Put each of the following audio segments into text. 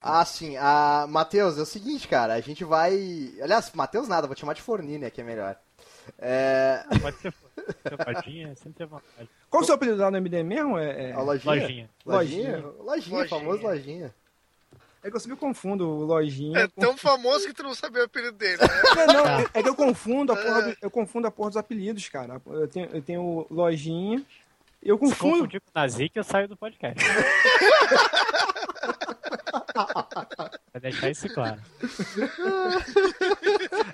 Ah, sim. Ah, Matheus, é o seguinte, cara. A gente vai. Aliás, Matheus nada, vou te chamar de Fornini, que é melhor. É... Pode ser Cepadinha, sempre tem vontade. Qual o seu apelido lá no MDM mesmo? É, é... A lojinha? Lojinha. Lojinha? Lojinha. Lojinha, famoso lojinha. É que eu sempre confundo o Lojinha. É com- tão famoso que tu não sabia o apelido dele, né? É, não, é- é que eu confundo a porra, do- eu confundo a porra dos apelidos, cara. Eu tenho, eu tenho o Lojinha. Eu Se confundo. confundir com o Nazik, eu saio do podcast. Pra deixar isso claro.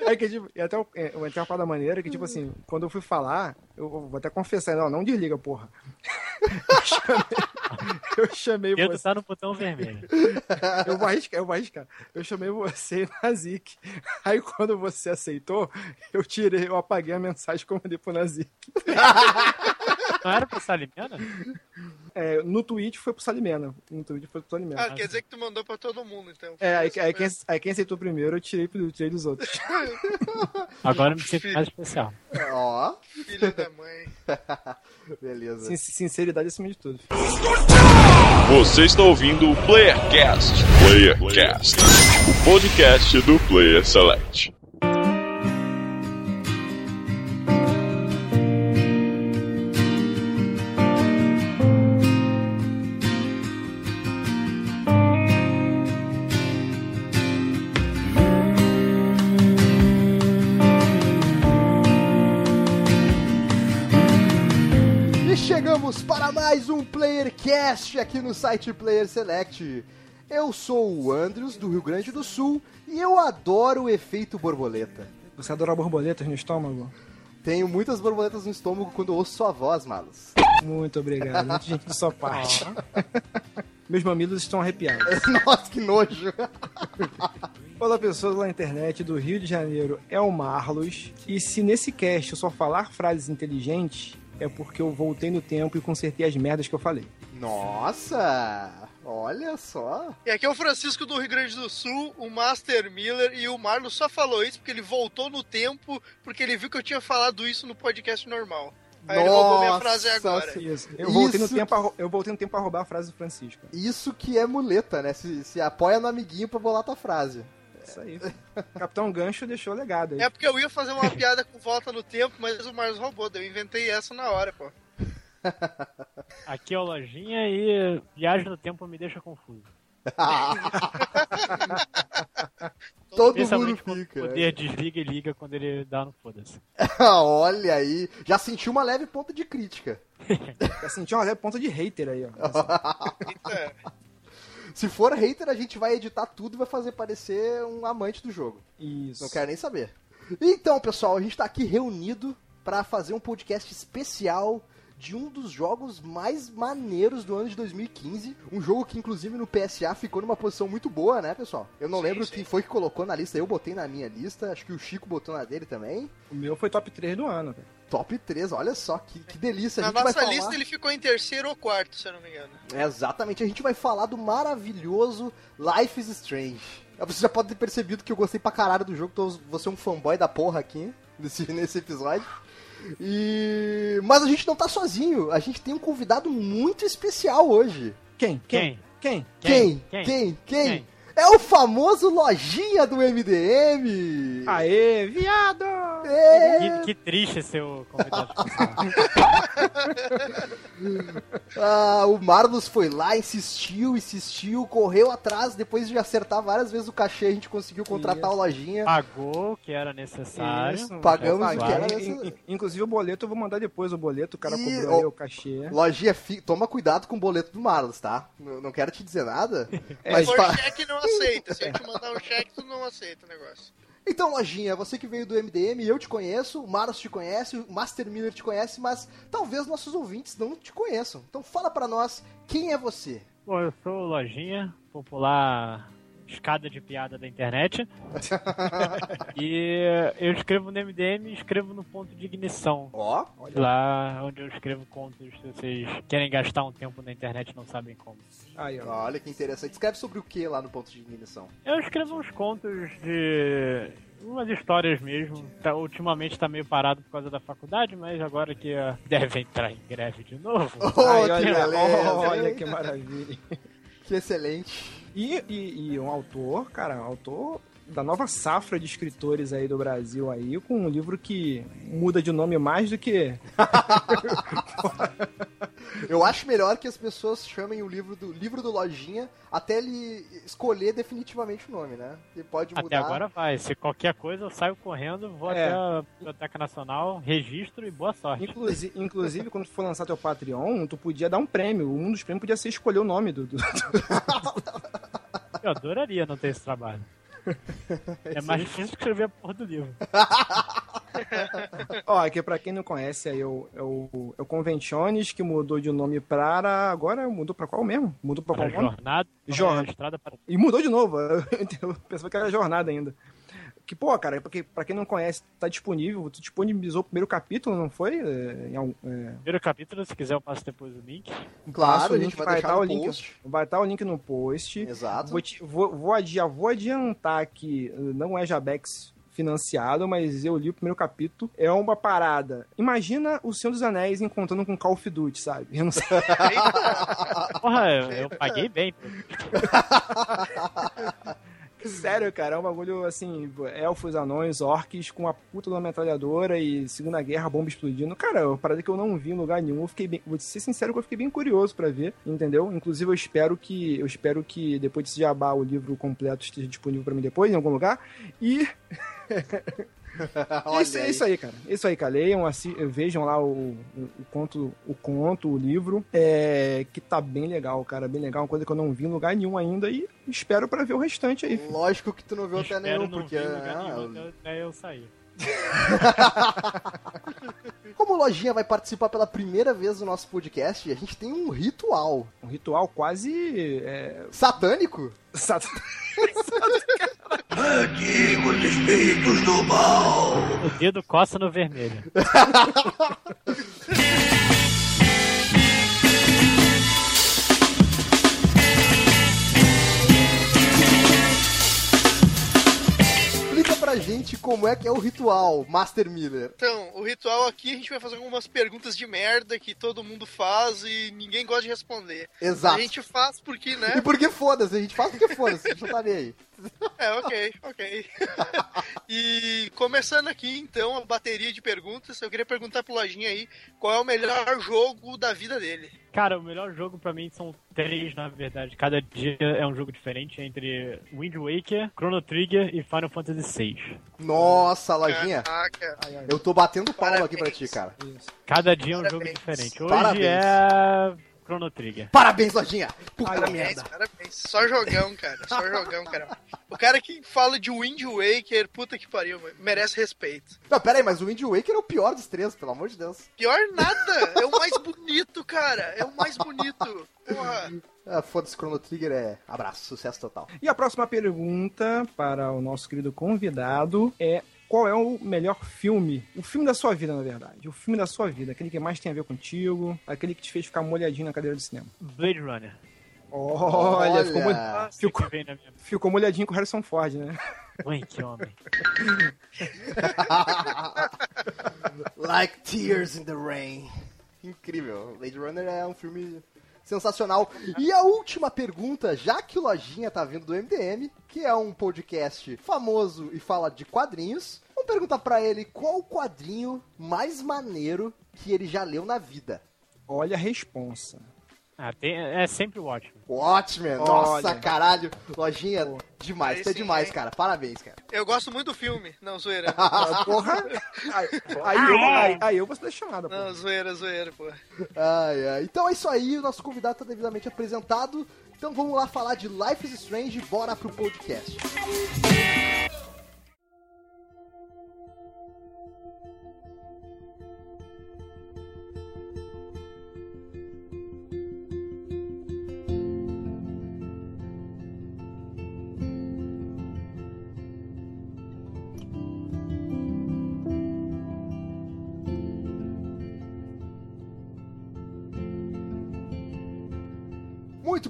É que, tipo, e até o- é, tem uma parada maneira que, tipo assim, quando eu fui falar, eu vou até confessar, não, não desliga, porra. Eu chamei, eu chamei dedo você. tá no botão vermelho. Eu vou arriscar, eu vou arriscar. Eu chamei você e Nazik. Aí quando você aceitou, eu tirei, eu apaguei a mensagem que eu mandei pro Nazik. Não era pro Salimena? É, no tweet foi pro Salimena. No tweet foi pro Salimena. Ah, quer dizer que tu mandou pra todo mundo, então. É, aí, quem, aí quem aceitou primeiro, eu tirei, pro- tirei dos outros. Agora eu me sinto mais especial. Ó, Filho da mãe. beleza. Sin- Sinceridade acima de tudo. Você está ouvindo o Playercast. Playercast, o podcast do Player Select. PlayerCast aqui no site Player Select. Eu sou o Andrews, do Rio Grande do Sul, e eu adoro o efeito borboleta. Você adora borboletas no estômago? Tenho muitas borboletas no estômago quando ouço sua voz, Malos. Muito obrigado. Muito gente de sua parte. Meus mamilos estão arrepiados. Nossa, que nojo. Olá, pessoas na internet do Rio de Janeiro. É o Marlos. E se nesse cast eu só falar frases inteligentes, é porque eu voltei no tempo e consertei as merdas que eu falei. Nossa, olha só. E aqui é o Francisco do Rio Grande do Sul, o Master Miller, e o Marlon só falou isso porque ele voltou no tempo, porque ele viu que eu tinha falado isso no podcast normal. Aí ele roubou minha Nossa frase agora. Isso. Eu voltei, no tempo a, eu voltei no tempo a roubar a frase do Francisco. Isso que é muleta, né? Se, se apoia no amiguinho pra bolar tua frase. Isso aí. Capitão Gancho deixou legado aí. É porque eu ia fazer uma piada com volta no tempo, mas o Marlos roubou, eu inventei essa na hora, pô. Aqui é o Lojinha e viagem no tempo me deixa confuso. Todo mundo quando o fica. poder desliga e liga quando ele dá no foda-se. olha aí. Já senti uma leve ponta de crítica. Eu senti uma leve ponta de hater aí, ó. Se for hater, a gente vai editar tudo e vai fazer parecer um amante do jogo. Isso. Não quero nem saber. Então, pessoal, a gente tá aqui reunido pra fazer um podcast especial de um dos jogos mais maneiros do ano de 2015. Um jogo que, inclusive, no PSA ficou numa posição muito boa, né, pessoal? Eu não Sim, lembro sim. quem foi que colocou na lista. Eu botei na minha lista. Acho que o Chico botou na dele também. O meu foi top 3 do ano, velho. Top 3, olha só que, que delícia. A Na gente vai nossa falar... lista ele ficou em terceiro ou quarto, se eu não me engano. É, exatamente, a gente vai falar do maravilhoso Life is Strange. Você já pode ter percebido que eu gostei pra caralho do jogo, tô, vou ser um fanboy da porra aqui nesse, nesse episódio. E... Mas a gente não tá sozinho, a gente tem um convidado muito especial hoje. Quem? Quem? Quem? Quem? Quem? Quem? Quem? Quem? É o famoso Lojinha do MDM! Aê, viado! É. Que, que triste seu convidado. Ah, o Marlos foi lá, insistiu, insistiu, correu atrás, depois de acertar várias vezes o cachê, a gente conseguiu contratar Isso. o Lojinha. Pagou o que era necessário. Isso, Pagamos o que era In- Inclusive o boleto eu vou mandar depois o boleto, o cara Ih, cobrou ó. aí o cachê. Lojinha, fi- toma cuidado com o boleto do Marlos, tá? Não, não quero te dizer nada. Se mas for pa- cheque, não aceita. Se eu te mandar um cheque, tu não aceita o negócio. Então, Lojinha, você que veio do MDM, eu te conheço, o Marlos te conhece, o Master Miller te conhece, mas talvez nossos ouvintes não te conheçam. Então fala pra nós, quem é você? Bom, eu sou o Lojinha, popular escada de piada da internet. e eu escrevo no MDM e escrevo no ponto de ignição. Ó, Lá onde eu escrevo contos, se vocês querem gastar um tempo na internet e não sabem como. Aí, ó. olha que interessante. Escreve sobre o que lá no ponto de ignição? Eu escrevo uns contos de. umas histórias mesmo. Tá, ultimamente tá meio parado por causa da faculdade, mas agora que ah, deve entrar em greve de novo. Oh, que olha, beleza, olha hein? que maravilha. Que excelente. E, e, e um autor, cara, um autor da nova safra de escritores aí do Brasil aí, com um livro que muda de nome mais do que. Eu acho melhor que as pessoas chamem o livro do livro do Lojinha até ele escolher definitivamente o nome, né? Ele pode mudar. Até agora vai. Se qualquer coisa, eu saio correndo, vou É. até a Biblioteca Nacional, registro e boa sorte. Inclusive, inclusive, quando for lançar teu Patreon, tu podia dar um prêmio. Um dos prêmios podia ser escolher o nome do. do- Eu adoraria não ter esse trabalho. É mais difícil escrever a porra do livro. Ó, aqui pra quem não conhece, aí é o, é o, é o Conventiones, que mudou de nome para. Agora mudou pra qual mesmo? Mudou pra Para qual nome? jornada, Jornada. é, estrada para E mudou de novo. Eu pensava que era jornada ainda. Que, pô, cara, porque, pra quem não conhece, tá disponível. Tu disponibilizou o primeiro capítulo, não foi? É, algum- é, primeiro capítulo, se quiser eu passo depois o link. Claro, a gente vai vai deixar o link. post. Vai estar o link no post. Exato. Vou, te- vou, vou, adiar, vou adiantar que uh, não é Jabex financiado, mas eu li o primeiro capítulo. É uma parada. Imagina o Senhor dos Anéis encontrando com Call of Duty, sabe? Eu não sei. Porra, eu, eu paguei bem. Sério, cara, é um bagulho assim, elfos, anões, orcs com uma puta uma metralhadora e Segunda Guerra, bomba explodindo. Cara, é uma parada que eu não vi em lugar nenhum. Eu fiquei bem, vou ser sincero que eu fiquei bem curioso pra ver, entendeu? Inclusive eu espero que eu espero que depois desse jabá o livro completo esteja disponível pra mim depois em algum lugar. E isso, é aí. isso aí, cara. É Isso aí, cara. Leiam, assi- vejam lá o, o, o conto, o conto, o livro, é, que tá bem legal, cara. Bem legal, uma coisa que eu não vi em lugar nenhum ainda e espero pra ver o restante aí. Lógico que tu não viu até nenhum, não porque. lugar ah, nenhum até eu sair. Como o Lojinha vai participar pela primeira vez do nosso podcast, a gente tem um ritual Um ritual quase. É, satânico. sat- O dedo coça no vermelho. pra gente como é que é o ritual, Master Miller. Então, o ritual aqui a gente vai fazer algumas perguntas de merda que todo mundo faz e ninguém gosta de responder. Exato. A gente faz porque, E né? porque foda-se, a gente faz porque foda-se, não tá nem aí. É, ok, ok. e começando aqui, então, a bateria de perguntas, eu queria perguntar pro Lojinha aí qual é o melhor jogo da vida dele. Cara, o melhor jogo pra mim são três, na verdade. Cada dia é um jogo diferente entre Wind Waker, Chrono Trigger e Final Fantasy VI. Nossa, Lojinha, Caraca. eu tô batendo palma aqui pra ti, cara. Cada dia é um jogo diferente. Hoje Parabéns. é Chrono Trigger. Parabéns, Lojinha! Puta Parabéns, merda. parabéns. Só jogão, cara. Só jogão, cara. O cara que fala de Wind Waker, puta que pariu, merece respeito. Não, pera aí, mas o Wind Waker é o pior dos três, pelo amor de Deus. Pior nada, é o mais bonito, cara. É o mais bonito. Porra. Ah, foda-se, Chrono Trigger é abraço, sucesso total. E a próxima pergunta para o nosso querido convidado é. Qual é o melhor filme? O filme da sua vida, na verdade. O filme da sua vida. Aquele que mais tem a ver contigo. Aquele que te fez ficar molhadinho na cadeira de cinema. Blade Runner. Olha, ficou, mol- Ah, Ficou- na minha ficou molhadinho com o Harrison Ford, né? mãe, que homem. like Tears in the Rain. Incrível. Blade Runner é um filme sensacional. E a última pergunta, já que o Lojinha tá vindo do MDM, que é um podcast famoso e fala de quadrinhos, vamos perguntar pra ele qual o quadrinho mais maneiro que ele já leu na vida. Olha a responsa. Ah, tem- é sempre o ótimo. Watchmen, nossa, Olha. caralho. Lojinha, demais, Aí tá sim, demais, hein? cara. Parabéns, cara. Eu gosto muito do filme. Não, zoeira. Ah, porra! Aí, aí eu, aí, aí eu vou ser chamada, Não, pô. zoeira, zoeira, pô. Ai, ai. Então é isso aí, o nosso convidado tá devidamente apresentado. Então vamos lá falar de Life is Strange, bora pro podcast. Muito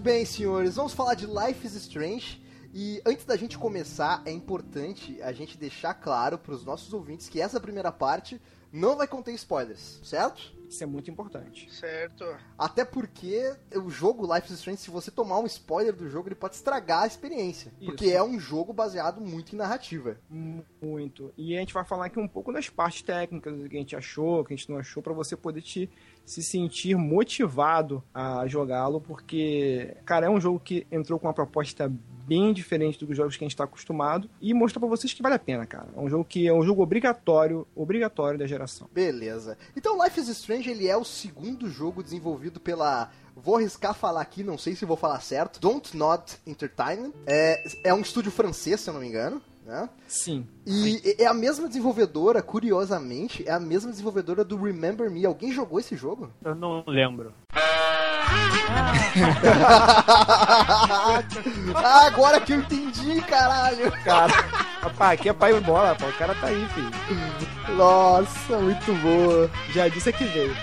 bem, senhores, vamos falar de Life is Strange. E antes da gente começar, é importante a gente deixar claro para os nossos ouvintes que essa primeira parte não vai conter spoilers, certo? Isso é muito importante. Certo. Até porque o jogo Life is Strange, se você tomar um spoiler do jogo, ele pode estragar a experiência. Isso. Porque é um jogo baseado muito em narrativa. Muito. E a gente vai falar aqui um pouco das partes técnicas, o que a gente achou, o que a gente não achou, pra você poder te se sentir motivado a jogá-lo, porque, cara, é um jogo que entrou com uma proposta bem diferente dos jogos que a gente está acostumado e mostra pra vocês que vale a pena, cara. É um jogo que é um jogo obrigatório, obrigatório da geração. Beleza. Então Life is Strange, ele é o segundo jogo desenvolvido pela... Vou arriscar falar aqui, não sei se vou falar certo. Don't Not Entertainment. É, é um estúdio francês, se eu não me engano. Né? Sim. E é a mesma desenvolvedora, curiosamente, é a mesma desenvolvedora do Remember Me. Alguém jogou esse jogo? Eu não lembro. ah, agora que eu entendi, caralho. Cara, rapaz, aqui é pai e bola, pô. O cara tá aí, filho. Nossa, muito boa. Já disse que veio.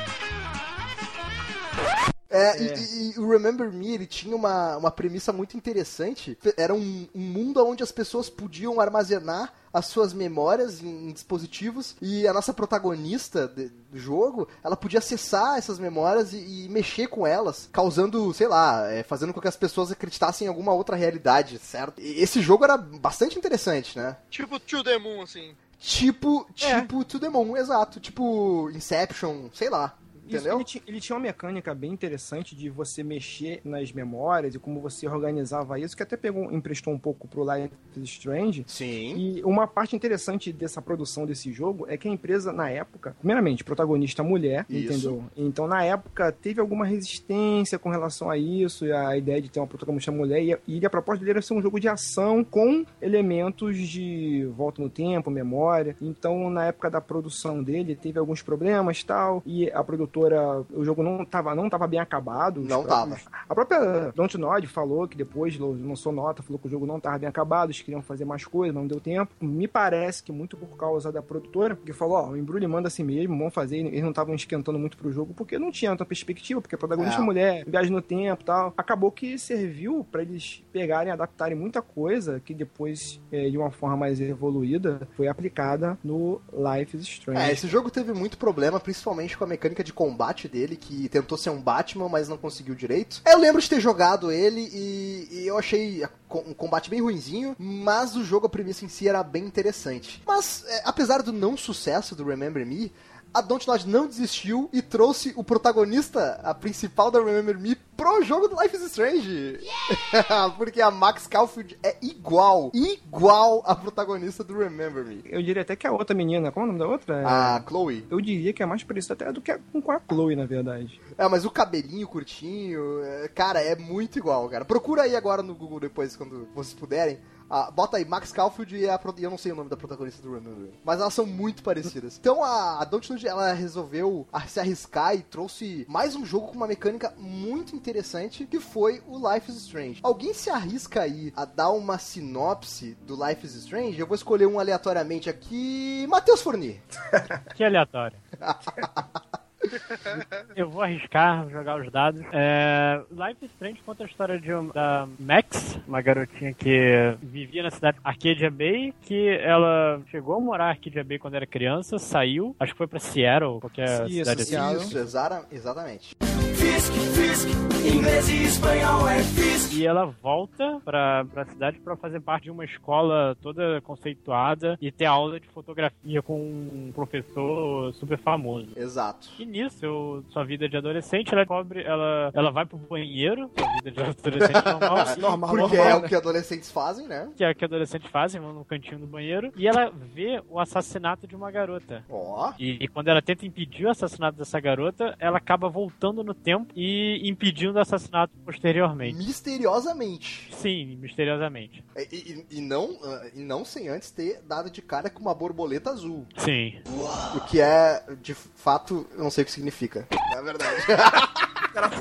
É, é. E, e, o Remember Me, ele tinha uma, uma premissa muito interessante. Era um, um mundo onde as pessoas podiam armazenar as suas memórias em, em dispositivos e a nossa protagonista de, do jogo, ela podia acessar essas memórias e, e mexer com elas, causando, sei lá, é, fazendo com que as pessoas acreditassem em alguma outra realidade, certo? E esse jogo era bastante interessante, né? Tipo To The Moon, assim. Tipo, tipo é. To The Moon, exato. Tipo Inception, sei lá. Entendeu? Ele, ele, tinha uma mecânica bem interessante de você mexer nas memórias e como você organizava isso, que até pegou, emprestou um pouco pro Life is Strange. Sim. E uma parte interessante dessa produção desse jogo é que a empresa, na época, primeiramente, protagonista mulher, isso. entendeu? Então, na época, teve alguma resistência com relação a isso, e a ideia de ter uma protagonista mulher, e, e a proposta dele era ser um jogo de ação com elementos de volta no tempo, memória. Então, na época da produção dele, teve alguns problemas tal, e a produtora produtora, o jogo não estava não tava bem acabado. Não próprios, tava. A própria Dontnod falou que depois lançou nota, falou que o jogo não estava bem acabado, eles queriam fazer mais coisas, mas não deu tempo. Me parece que muito por causa da produtora, que falou, ó, oh, o embrulho manda assim mesmo, vamos fazer. Eles não estavam esquentando muito pro jogo, porque não tinha tanta perspectiva, porque a protagonista é. mulher, viagem no tempo e tal. Acabou que serviu para eles pegarem, adaptarem muita coisa que depois, é, de uma forma mais evoluída, foi aplicada no Life is Strange. É, esse jogo teve muito problema, principalmente com a mecânica de combate dele, que tentou ser um Batman, mas não conseguiu direito. Eu lembro de ter jogado ele e, e eu achei um combate bem ruinzinho, mas o jogo, a premissa em si era bem interessante. Mas, é, apesar do não sucesso do Remember Me, a Dontnod não desistiu e trouxe o protagonista, a principal da Remember Me, pro jogo do Life is Strange. Yeah! Porque a Max Caulfield é igual, igual a protagonista do Remember Me. Eu diria até que a outra menina, qual é o nome da outra? A Chloe. Eu diria que é mais parecida até do que com a Chloe, na verdade. É, mas o cabelinho curtinho, é, cara, é muito igual, cara. Procura aí agora no Google depois, quando vocês puderem. Ah, bota aí, Max Caulfield e a, eu não sei o nome da protagonista do Remember. Mas elas são muito parecidas. Então a, a Dontnod, ela resolveu se arriscar e trouxe mais um jogo com uma mecânica muito interessante, que foi o Life is Strange. Alguém se arrisca aí a dar uma sinopse do Life is Strange? Eu vou escolher um aleatoriamente aqui. Matheus Forni. que aleatório. Eu vou arriscar, jogar os dados. É, Life is Strange conta a história de um, da Max, uma garotinha que vivia na cidade Arcadia Bay, que ela chegou a morar em Arcadia Bay quando era criança, saiu, acho que foi pra Seattle, qualquer isso, cidade assim. Isso, exatamente. Fisk, Fisk, inglês e espanhol é Fisk. E ela volta pra, pra cidade pra fazer parte de uma escola toda conceituada e ter aula de fotografia com um professor super famoso. Exato. E nisso, eu, sua vida de adolescente, ela descobre, ela, ela vai pro banheiro, sua vida de adolescente normal. normal Porque normal, é né? o que adolescentes fazem, né? Que é o que adolescentes fazem, vão no cantinho do banheiro. E ela vê o assassinato de uma garota. Ó. Oh. E, e, quando ela tenta impedir o assassinato dessa garota, ela acaba voltando no tempo e impedindo o assassinato posteriormente. Misteriosamente. Sim, misteriosamente. E, e, e não, uh, e não sem antes ter dado de cara com uma borboleta azul. Sim. O que é, de fato, não sei o que significa. Na verdade. o, cara,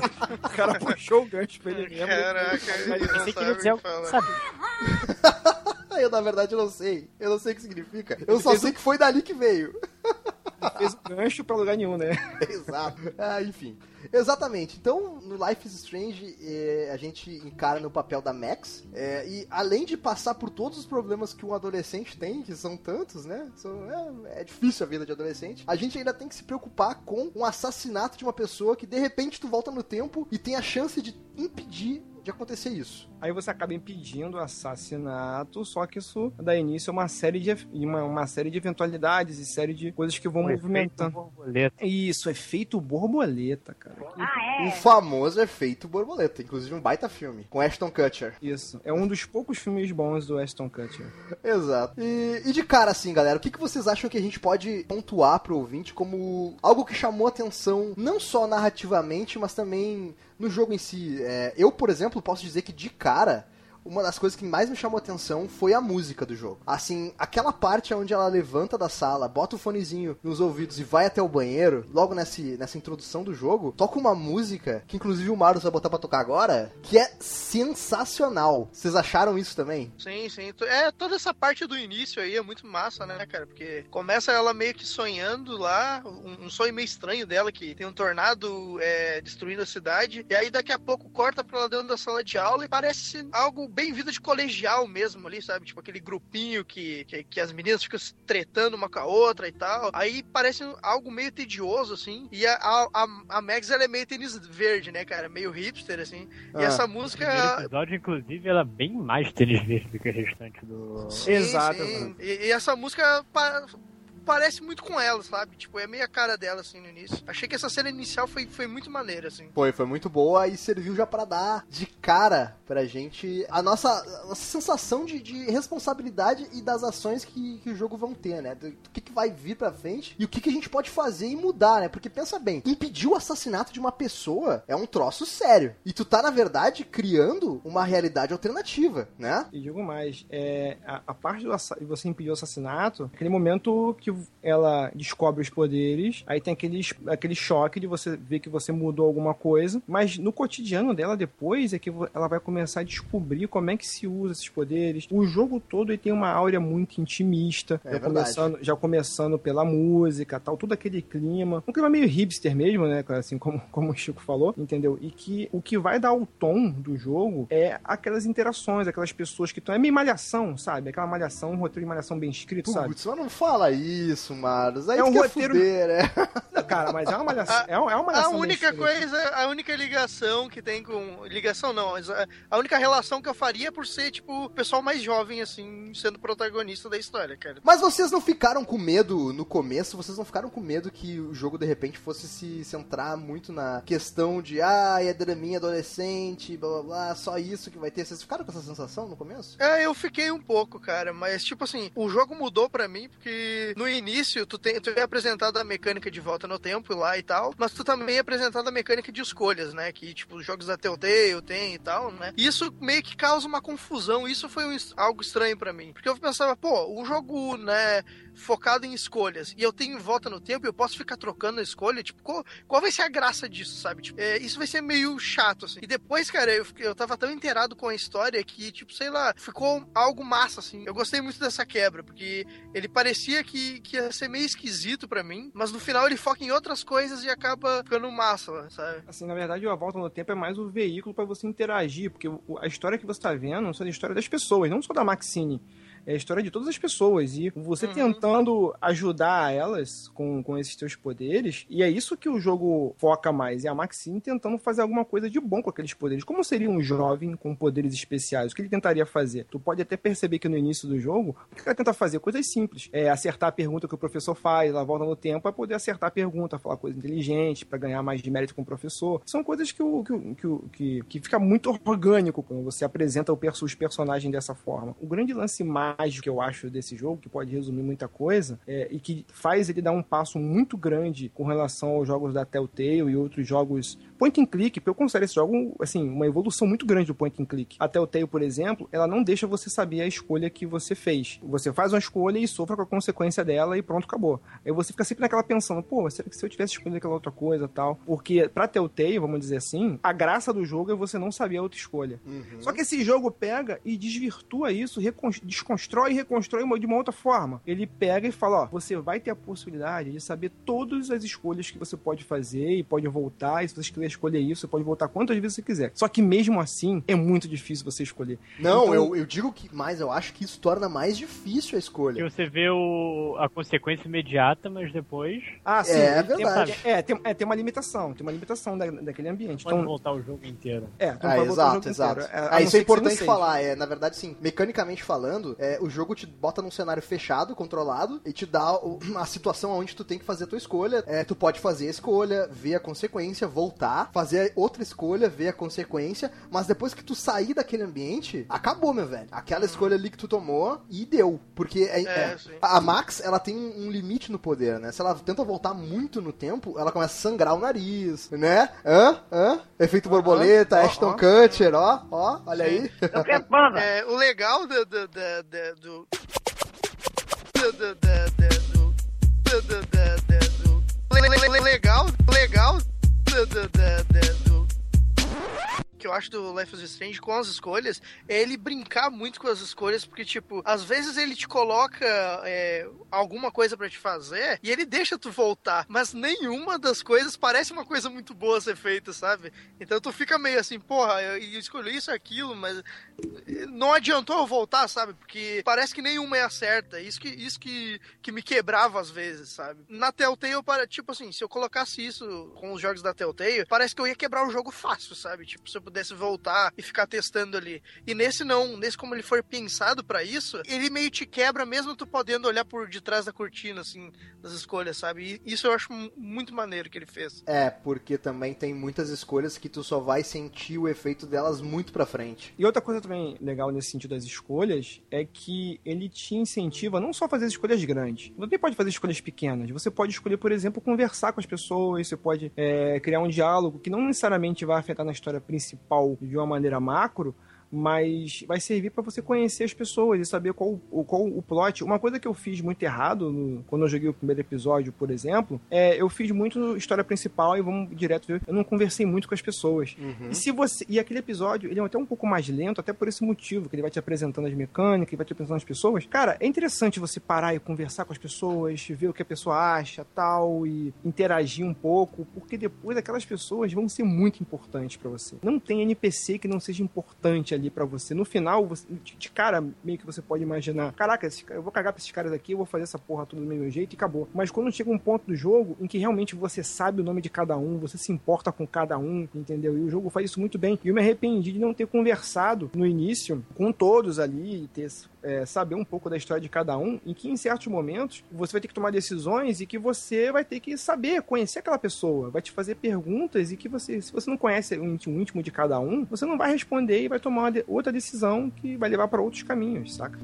o cara puxou o gancho pra ele mesmo. Caraca, eu pensei que ele dizer sabe? Eu, na verdade, não sei. Eu não sei o que significa. Eu só sei que foi dali que veio. Fez gancho pra lugar nenhum, né? Exato. Ah, enfim. Exatamente. Então, no Life is Strange, eh, a gente encara no papel da Max. eh, e além de passar por todos os problemas que um adolescente tem, que são tantos, né? São- é, é difícil a vida de adolescente. A gente ainda tem que se preocupar com um assassinato de uma pessoa que de repente tu volta no tempo e tem a chance de impedir de acontecer isso. Aí você acaba impedindo o assassinato, só que isso dá início a uma série de, uma, uma série de eventualidades e série de coisas que vão efeito movimentando. borboleta. Isso, efeito borboleta, cara. O famoso efeito borboleta, inclusive um baita filme, com Ashton Kutcher. Isso. É um dos poucos filmes bons do Aston Kutcher. Exato. E, e de cara, assim, galera, o que, que vocês acham que a gente pode pontuar pro ouvinte como algo que chamou atenção, não só narrativamente, mas também no jogo em si? É, eu, por exemplo, posso dizer que de cara. Uma das coisas que mais me chamou atenção foi a música do jogo. Assim, aquela parte onde ela levanta da sala, bota o fonezinho nos ouvidos e vai até o banheiro, logo nesse, nessa introdução do jogo, toca uma música, que inclusive o Marius vai botar pra tocar agora, que é sensacional. Vocês acharam isso também? Sim, sim. É, toda essa parte do início aí é muito massa, né, cara? Porque começa ela meio que sonhando lá, um, um sonho meio estranho dela, que tem um tornado é, destruindo a cidade, e aí daqui a pouco corta pra ela dentro da sala de aula e parece algo bem vida de colegial mesmo ali, sabe? Tipo aquele grupinho que, que, que as meninas ficam se tretando uma com a outra e tal. Aí parece algo meio tedioso, assim. E a, a, a, Max, ela é meio tênis verde, né, cara? Meio hipster, assim. E Ah. essa O primeiro música... episódio, inclusive, ela é bem mais tênis verde do que o restante do. Sim, Exato, sim. E, e essa música parece muito com ela, sabe? Tipo, é meio a cara dela, assim, no início. Achei que essa cena inicial foi, foi muito maneira, assim. Foi, foi muito boa e serviu já pra dar de cara pra gente a nossa, a nossa sensação de, de responsabilidade e das ações que, que o jogo vão ter, né? Do, do que, que vai vir pra frente e o que, que a gente pode fazer e mudar, né? Porque pensa bem, impedir o assassinato de uma pessoa é um troço sério. E tu tá, na verdade, criando uma realidade alternativa, né? E digo mais, é, a, a parte do assa- de você impedir o assassinato, aquele momento que ela descobre os poderes, aí tem aquele, aquele choque de você ver que você mudou alguma coisa, mas no cotidiano dela depois é que ela vai começar a descobrir como é que se usa esses poderes. O jogo todo ele tem uma áurea muito intimista, É já, verdade. começando, já começando pela música, tal, todo aquele clima, um clima meio hipster mesmo, né, assim como, como o Chico falou, entendeu? E que o que vai dar o tom do jogo é aquelas interações, aquelas pessoas que estão. É meio malhação, sabe? Aquela malhação, um roteiro de malhação bem escrito, sabe? Putz, mas não fala isso, Marlos. Aí É tu um quer roteiro- fuder, né? Cara, mas é uma malhação. É uma, é uma A malhação bem única coisa, a única ligação que tem com. Ligação não, a, a única relação que eu faria é por ser, tipo, o pessoal mais jovem, assim, sendo protagonista da história, cara. Mas vocês não ficaram com medo no começo? Vocês não ficaram com medo que o jogo de repente fosse se centrar muito na questão de ah, é draminha adolescente, blá blá blá, só isso que vai ter? Vocês ficaram com essa sensação no começo? É, eu fiquei um pouco, cara, mas tipo assim, o jogo mudou pra mim porque no início tu, tem, tu é apresentado a mecânica de volta no tempo lá e tal, mas tu também é apresentado a mecânica de escolhas, né? Que tipo, os jogos da Telltale tem e tal, né? Isso meio que causa uma confusão, isso foi um algo estranho pra mim, porque eu pensava, pô, um jogo, né, focado em escolhas, e eu tenho volta no tempo e eu posso ficar trocando a escolha, tipo, qual, qual vai ser a graça disso, sabe? Tipo, é, isso vai ser meio chato, assim. E depois, cara, eu, eu tava tão inteirado com a história que, tipo, sei lá, ficou algo massa, assim. Eu gostei muito dessa quebra, porque ele parecia que, que ia ser meio esquisito pra mim, mas no final ele foca em outras coisas e acaba ficando massa, sabe? Assim, na verdade, a volta no tempo é mais o veículo para você interagir, porque a história que você tá vendo é a história das pessoas, não só da Maxine. É a história de todas as pessoas. E você Uhum. tentando ajudar elas com, com esses teus poderes. E é isso que o jogo foca mais. É a Maxine tentando fazer alguma coisa de bom com aqueles poderes. Como seria um jovem com poderes especiais? O que ele tentaria fazer? Tu pode até perceber que no início do jogo, o que ela tenta fazer? Coisas simples. É acertar a pergunta que o professor faz, ela volta no tempo para poder acertar a pergunta, falar coisa inteligente, para ganhar mais de mérito com o professor. São coisas que, o, que, o- que, que, que fica muito orgânico quando você apresenta o os personagens dessa forma. O grande lance mágico que eu acho desse jogo, que pode resumir muita coisa, é, e que faz ele dar um passo muito grande com relação aos jogos da Telltale e outros jogos point and click, eu considero esse jogo, assim, uma evolução muito grande do point and click. Até o Tail, por exemplo, ela não deixa você saber a escolha que você fez. Você faz uma escolha e sofre com a consequência dela e pronto, acabou. Aí você fica sempre naquela pensando, pô, será que se eu tivesse escolhido aquela outra coisa tal? Porque pra Telltale, vamos dizer assim, a graça do jogo é você não saber a outra escolha. Uhum. Só que esse jogo pega e desvirtua isso, desconstrói e reconstrói de uma outra forma. Ele pega e fala, ó, você vai ter a possibilidade de saber todas as escolhas que você pode fazer e pode voltar, e se você quiser escolher isso, você pode voltar quantas vezes você quiser. Só que mesmo assim, é muito difícil você escolher. Não, Então- eu, eu digo que mais, eu acho que isso torna mais difícil a Que escolha. você vê o, a consequência imediata, mas depois Ah, sim. É tem- verdade. É, tem, é, tem uma limitação, tem uma limitação da, daquele ambiente. pode Então, voltar o jogo inteiro. é, então Ah, vai voltar o exato, jogo exato. inteiro. É, Ah, isso é que importante falar. É, na verdade, sim, mecanicamente falando, é, o jogo te bota num cenário fechado, controlado, e te dá o- a situação onde tu tem que fazer a tua escolha. É, tu pode fazer a escolha, ver a consequência, voltar, fazer outra escolha, ver a consequência, mas depois que tu sair daquele ambiente, acabou, meu velho. Aquela escolha ali que tu tomou e deu. Porque é, é, a Max, ela tem um limite no poder, né? Se ela tenta voltar muito no tempo, ela começa a sangrar o nariz, né? Hã? Hã? Efeito borboleta. Ashton. Kutcher, ó, ó, olha Sim. aí. É, o legal do... do, do, do, do... do, do, do legal, legal the, the, the, the que eu acho do Life is Strange com as escolhas é ele brincar muito com as escolhas, porque, tipo, às vezes ele te coloca é, alguma coisa pra te fazer e ele deixa tu voltar, mas nenhuma das coisas parece uma coisa muito boa ser feita, sabe? Então tu fica meio assim, porra, eu, eu escolhi isso, aquilo, mas não adiantou eu voltar, sabe? Porque parece que nenhuma é a certa. Isso que, isso que, que me quebrava às vezes, sabe? Na Telltale, para, tipo assim, se eu colocasse isso com os jogos da Telltale, parece que eu ia quebrar o jogo fácil, sabe? Tipo, se eu pudesse voltar e ficar testando ali. E nesse não, nesse como ele foi pensado pra isso, ele meio te quebra mesmo tu podendo olhar por detrás da cortina, assim, das escolhas, sabe? E isso eu acho mu- muito maneiro que ele fez. É, porque também tem muitas escolhas que tu só vai sentir o efeito delas muito pra frente. E outra coisa também legal nesse sentido das escolhas é que ele te incentiva não só a fazer as escolhas grandes. Você também pode fazer escolhas pequenas. Você pode escolher, por exemplo, conversar com as pessoas, você pode é, criar um diálogo que não necessariamente vai afetar na história principal de uma maneira macro, mas vai servir para você conhecer as pessoas e saber qual, o- qual o plot. Uma coisa que eu fiz muito errado no- quando eu joguei o primeiro episódio, por exemplo, é eu fiz muito história principal e vamos direto ver. Eu não conversei muito com as pessoas. E se você e aquele episódio ele é até um pouco mais lento, até por esse motivo que ele vai te apresentando as mecânicas, ele vai te apresentando as pessoas. Cara, é interessante você parar e conversar com as pessoas, ver o que a pessoa acha, tal e interagir um pouco, porque depois aquelas pessoas vão ser muito importantes pra você. Não tem NPC que não seja importante ali pra você. No final, você, de, cara meio que você pode imaginar, caraca, eu vou cagar pra esses caras aqui, eu vou fazer essa porra tudo do mesmo jeito e acabou. Mas quando chega um ponto do jogo em que realmente você sabe o nome de cada um, você se importa com cada um, entendeu? E o jogo faz isso muito bem. E eu me arrependi de não ter conversado no início com todos ali ter é, saber um pouco da história de cada um, em que em certos momentos você vai ter que tomar decisões e que você vai ter que saber, conhecer aquela pessoa, vai te fazer perguntas e que você, se você não conhece o íntimo, de cada um, você não vai responder e vai tomar outra decisão que vai levar para outros caminhos, saca?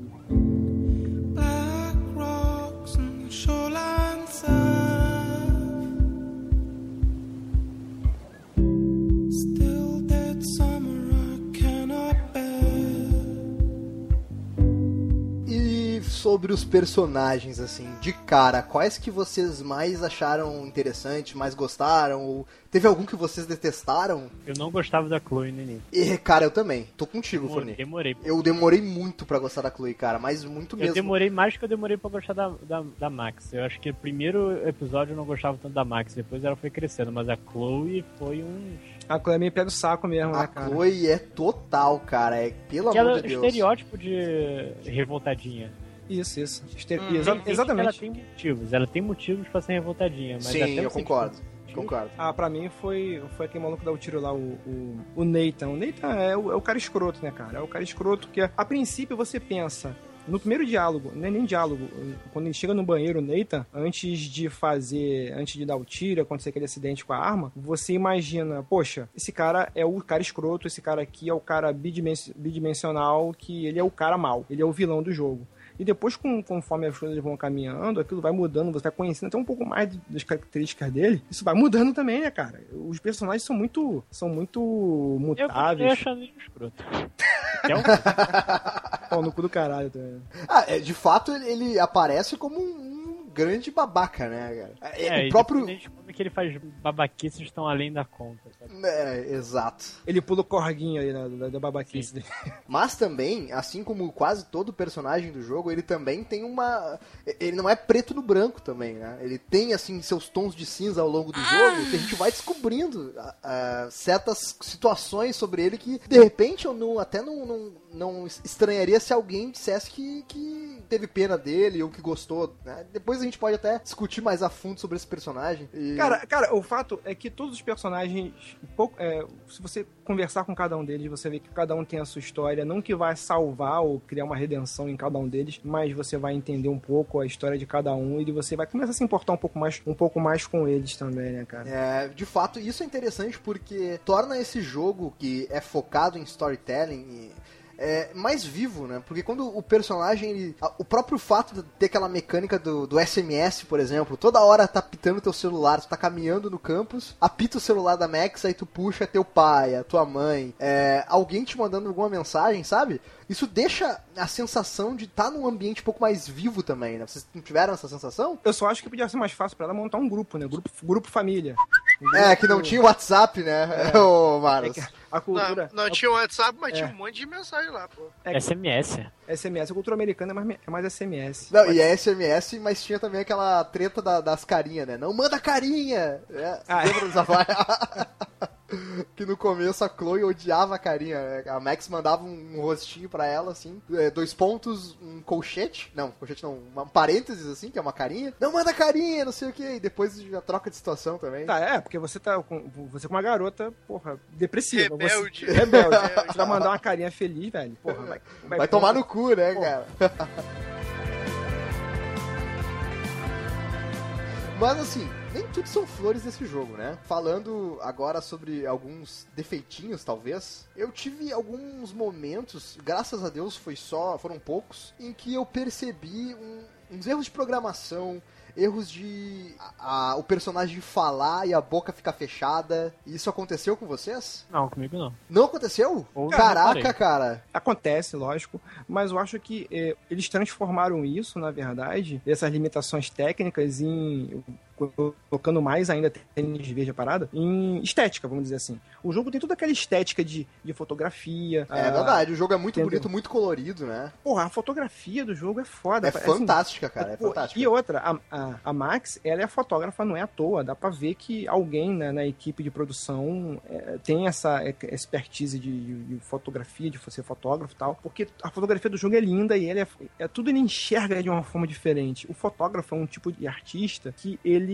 Sobre os personagens, assim, de cara, quais que vocês mais acharam interessantes, mais gostaram? Ou teve algum que vocês detestaram? Eu não gostava da Chloe no início. E, cara, eu também. Tô contigo, Demorei, Forni. demorei. Eu demorei muito pra gostar da Chloe, cara, mas muito Eu mesmo. demorei mais que eu demorei pra gostar da, da, da Max. Eu acho que o primeiro episódio eu não gostava tanto da Max, depois ela foi crescendo, mas a Chloe foi um. A Chloe meio pé do saco mesmo, A né, cara? Chloe é total, cara. É pelo Aquela amor de Deus. estereótipo de revoltadinha. Isso, isso. Hum, exa- Tem- exatamente. Ela tem motivos, ela tem motivos pra ser revoltadinha, mas Sim, até eu concordo. Concordo. Ah, pra mim foi, foi aquele maluco da o tiro lá, o, o, o Nathan. O Nathan é o, é o cara escroto, né, cara? É o cara escroto que, a princípio, você pensa. No primeiro diálogo, não é nem diálogo, quando ele chega no banheiro, o Nathan, antes de fazer, antes de dar o tiro, acontecer aquele acidente com a arma, você imagina, poxa, esse cara é o cara escroto, esse cara aqui é o cara bidimen- bidimensional, que ele é o cara mau, ele é o vilão do jogo. E depois, com, conforme as coisas vão caminhando, aquilo vai mudando, você vai conhecendo até um pouco mais das características dele. Isso vai mudando também, né, cara? Os personagens são muito. são muito Eu mutáveis. achando ele escroto. É um- Pau no cu do caralho também. Ah, é, de fato ele, ele aparece como um, grande babaca, né, cara? É, É, o próprio. Que ele faz babaquices que estão além da conta. sabe? É, exato. Ele pula o corguinho aí da, da, babaquice dele. Mas também, assim como quase todo personagem do jogo, ele também tem uma. Ele não é preto no branco também, né? Ele tem, assim, seus tons de cinza ao longo do jogo que a gente vai descobrindo ah, ah, certas situações sobre ele que, de repente, eu não, até não, não, não estranharia se alguém dissesse que, que teve pena dele ou que gostou. Né? Depois a gente pode até discutir mais a fundo sobre esse personagem. E- Cara, cara, o fato é que todos os personagens, pouco, é, se você conversar com cada um deles, você vê que cada um tem a sua história, não que vai salvar ou criar uma redenção em cada um deles, mas você vai entender um pouco a história de cada um e você vai começar a se importar um pouco mais, um pouco mais com eles também, né, cara? É, de fato, isso é interessante porque torna esse jogo que é focado em storytelling e, é, mais vivo, né? Porque quando o personagem, ele- a- o próprio fato de ter aquela mecânica do, do SMS, por exemplo, toda hora tá pitando teu celular, tu tá caminhando no campus, apita o celular da Max, aí tu puxa teu pai, a tua mãe, é, alguém te mandando alguma mensagem, sabe? Isso deixa a sensação de estar num ambiente um pouco mais vivo também, né? Vocês não tiveram essa sensação? Eu só acho que podia ser mais fácil pra ela montar um grupo, né? Grupo, grupo família. Um É, que não tinha WhatsApp, né? Ô, É Maros. que a cultura. Não, não tinha o WhatsApp, mas É. tinha um monte de mensagem lá, pô. É, SMS. SMS, a cultura americana é mais, é mais SMS. Não, e é SMS, mas tinha também aquela treta da- das carinhas, né? Não manda carinha! É, Ah, lembra dessa parte? que no começo a Chloe odiava a carinha. né? A Max mandava um, rostinho pra ela, assim, é, dois pontos, um colchete. Não, colchete não, um parênteses, assim, que é uma carinha. Não manda carinha, não sei o que. E depois já troca de situação também. Tá, é, porque você tá com, você com uma garota, porra, depressiva. Rebelde. Você, rebelde. Rebelde. Você vai mandar uma carinha feliz, velho. Porra, vai, Vai tomar no cu, né, Pô. cara? Mas assim, nem tudo são flores desse jogo, né? Falando agora sobre alguns defeitinhos, talvez, eu tive alguns momentos, graças a Deus foi só, foram poucos, em que eu percebi um- uns erros de programação, erros de a- a- o personagem falar e a boca ficar fechada. Isso aconteceu com vocês? Não, comigo não. Não aconteceu? Ou- Caraca, cara. Acontece, lógico, mas eu acho que eh, eles transformaram isso, na verdade, essas limitações técnicas em colocando mais ainda tênis verde a parada, em estética, vamos dizer assim. O jogo tem toda aquela estética de, de fotografia. É ah, verdade, o jogo é muito entendeu? bonito, muito colorido, né? Porra, a fotografia do jogo é foda. É Assim, fantástica, cara, é Pô, fantástica. E outra, a, a, a Max, ela é fotógrafa, não é à toa. Dá pra ver que alguém né, na equipe de produção é, tem essa expertise de, de- de fotografia, de ser fotógrafo e tal. Porque a fotografia do jogo é linda e ele é, é- tudo ele enxerga de uma forma diferente. O fotógrafo é um tipo de artista que ele,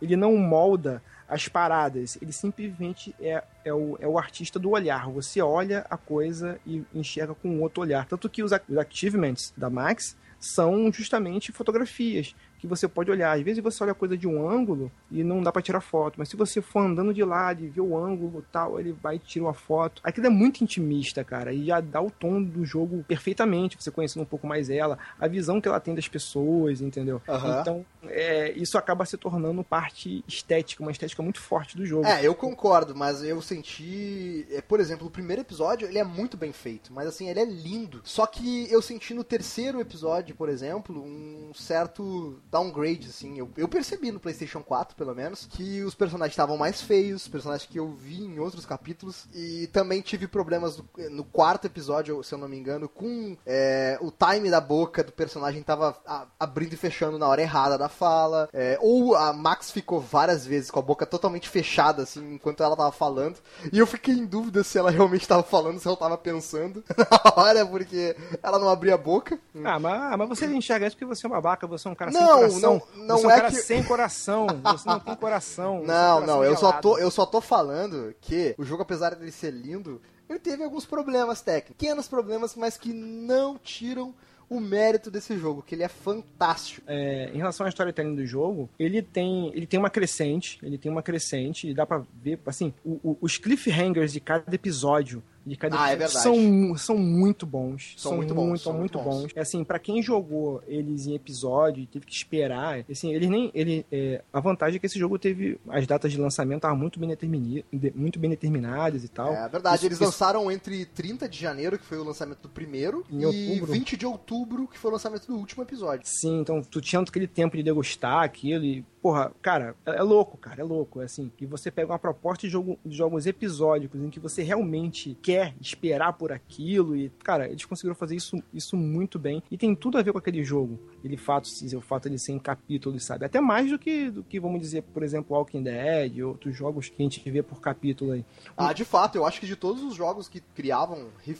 ele não molda as paradas, ele simplesmente é, é, o, é o artista do olhar. Você olha a coisa e enxerga com outro olhar. Tanto que os, os achievements da Max são justamente fotografias que você pode olhar. Às vezes você olha a coisa de um ângulo e não dá pra tirar foto, mas se você for andando de lado e ver o ângulo e tal, ele vai e tira uma foto. Aquilo é muito intimista, cara, e já dá o tom do jogo perfeitamente, você conhecendo um pouco mais ela, a visão que ela tem das pessoas, entendeu? Aham. Então, é, isso acaba se tornando parte estética, uma estética muito forte do jogo. É, eu concordo, mas eu senti. é, Por exemplo, o primeiro episódio ele é muito bem feito, mas assim, ele é lindo. Só que eu senti no terceiro episódio, por exemplo, um certo downgrade, assim. Eu, eu percebi no PlayStation 4, pelo menos, que os personagens estavam mais feios, os personagens que eu vi em outros capítulos. E também tive problemas no, no quarto episódio, se eu não me engano, com é, o time da boca do personagem tava a- abrindo e fechando na hora errada da fala. é, ou a Max ficou várias vezes com a boca totalmente fechada, assim, enquanto ela tava falando. E eu fiquei em dúvida se ela realmente tava falando, se ela tava pensando na hora, porque ela não abria a boca. Ah, mas, ah, mas você enxerga isso porque você é uma babaca, você é um cara Não, coração. não- não você é um é cara que- sem coração, você não tem coração. Não, coração não, eu só, gelado. tô, eu só tô falando que o jogo, apesar dele ser lindo, ele teve alguns problemas técnicos. Pequenos problemas, mas que não tiram o mérito desse jogo, que ele é fantástico. É, em relação à storytelling do jogo, ele tem, ele tem uma crescente, ele tem uma crescente, e dá pra ver, assim, o- o- os cliffhangers de cada episódio de cada Ah, é verdade. são, são muito bons. São São, muito muito, bons, são muito, muito bons. bons. É assim, pra quem jogou eles em episódio e teve que esperar, assim, eles nem. Ele, é, a vantagem é que esse jogo teve. As datas de lançamento estavam muito bem, determini- de- muito bem determinadas e tal. É verdade, Isso- eles isso- lançaram entre 30 de janeiro, que foi o lançamento do primeiro, Em e outubro. 20 de outubro, que foi o lançamento do último episódio. Sim, então tu tinha aquele tempo de degustar aquilo e, porra, cara, é é louco, cara, é louco, é assim, e você pega uma proposta de, jogo, de jogos episódicos em que você realmente quer esperar por aquilo e, cara, eles conseguiram fazer isso, isso muito bem e tem tudo a ver com aquele jogo, ele fato, o fato de ser em capítulos, sabe, até mais do que, do que, vamos dizer, por exemplo, Walking Dead outros jogos que a gente vê por capítulo aí. Ah, de fato, eu acho que de todos os jogos que criavam que-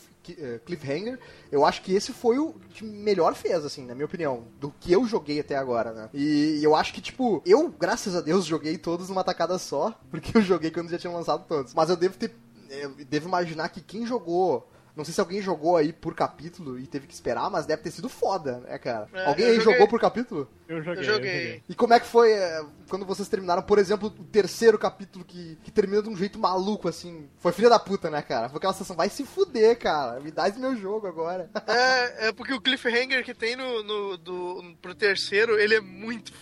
cliffhanger, eu acho que esse foi o que melhor fez, assim, na minha opinião, do que eu joguei até agora, né? E eu acho que, tipo, eu, graças a Deus, joguei todos numa tacada só, porque eu joguei quando já tinham lançado todos. Mas eu devo ter. Eu devo imaginar que quem jogou. Não sei se alguém jogou aí por capítulo e teve que esperar, mas deve ter sido foda, né, cara? É, alguém aí joguei. jogou por capítulo? Eu joguei. Eu joguei. E como é que foi é, quando vocês terminaram, por exemplo, o terceiro capítulo que, que termina de um jeito maluco, assim? Foi filha da puta, né, cara? Foi aquela sensação, vai se fuder, cara. Me dá esse meu jogo agora. É, é porque o cliffhanger que tem no, no do, pro terceiro, ele é muito.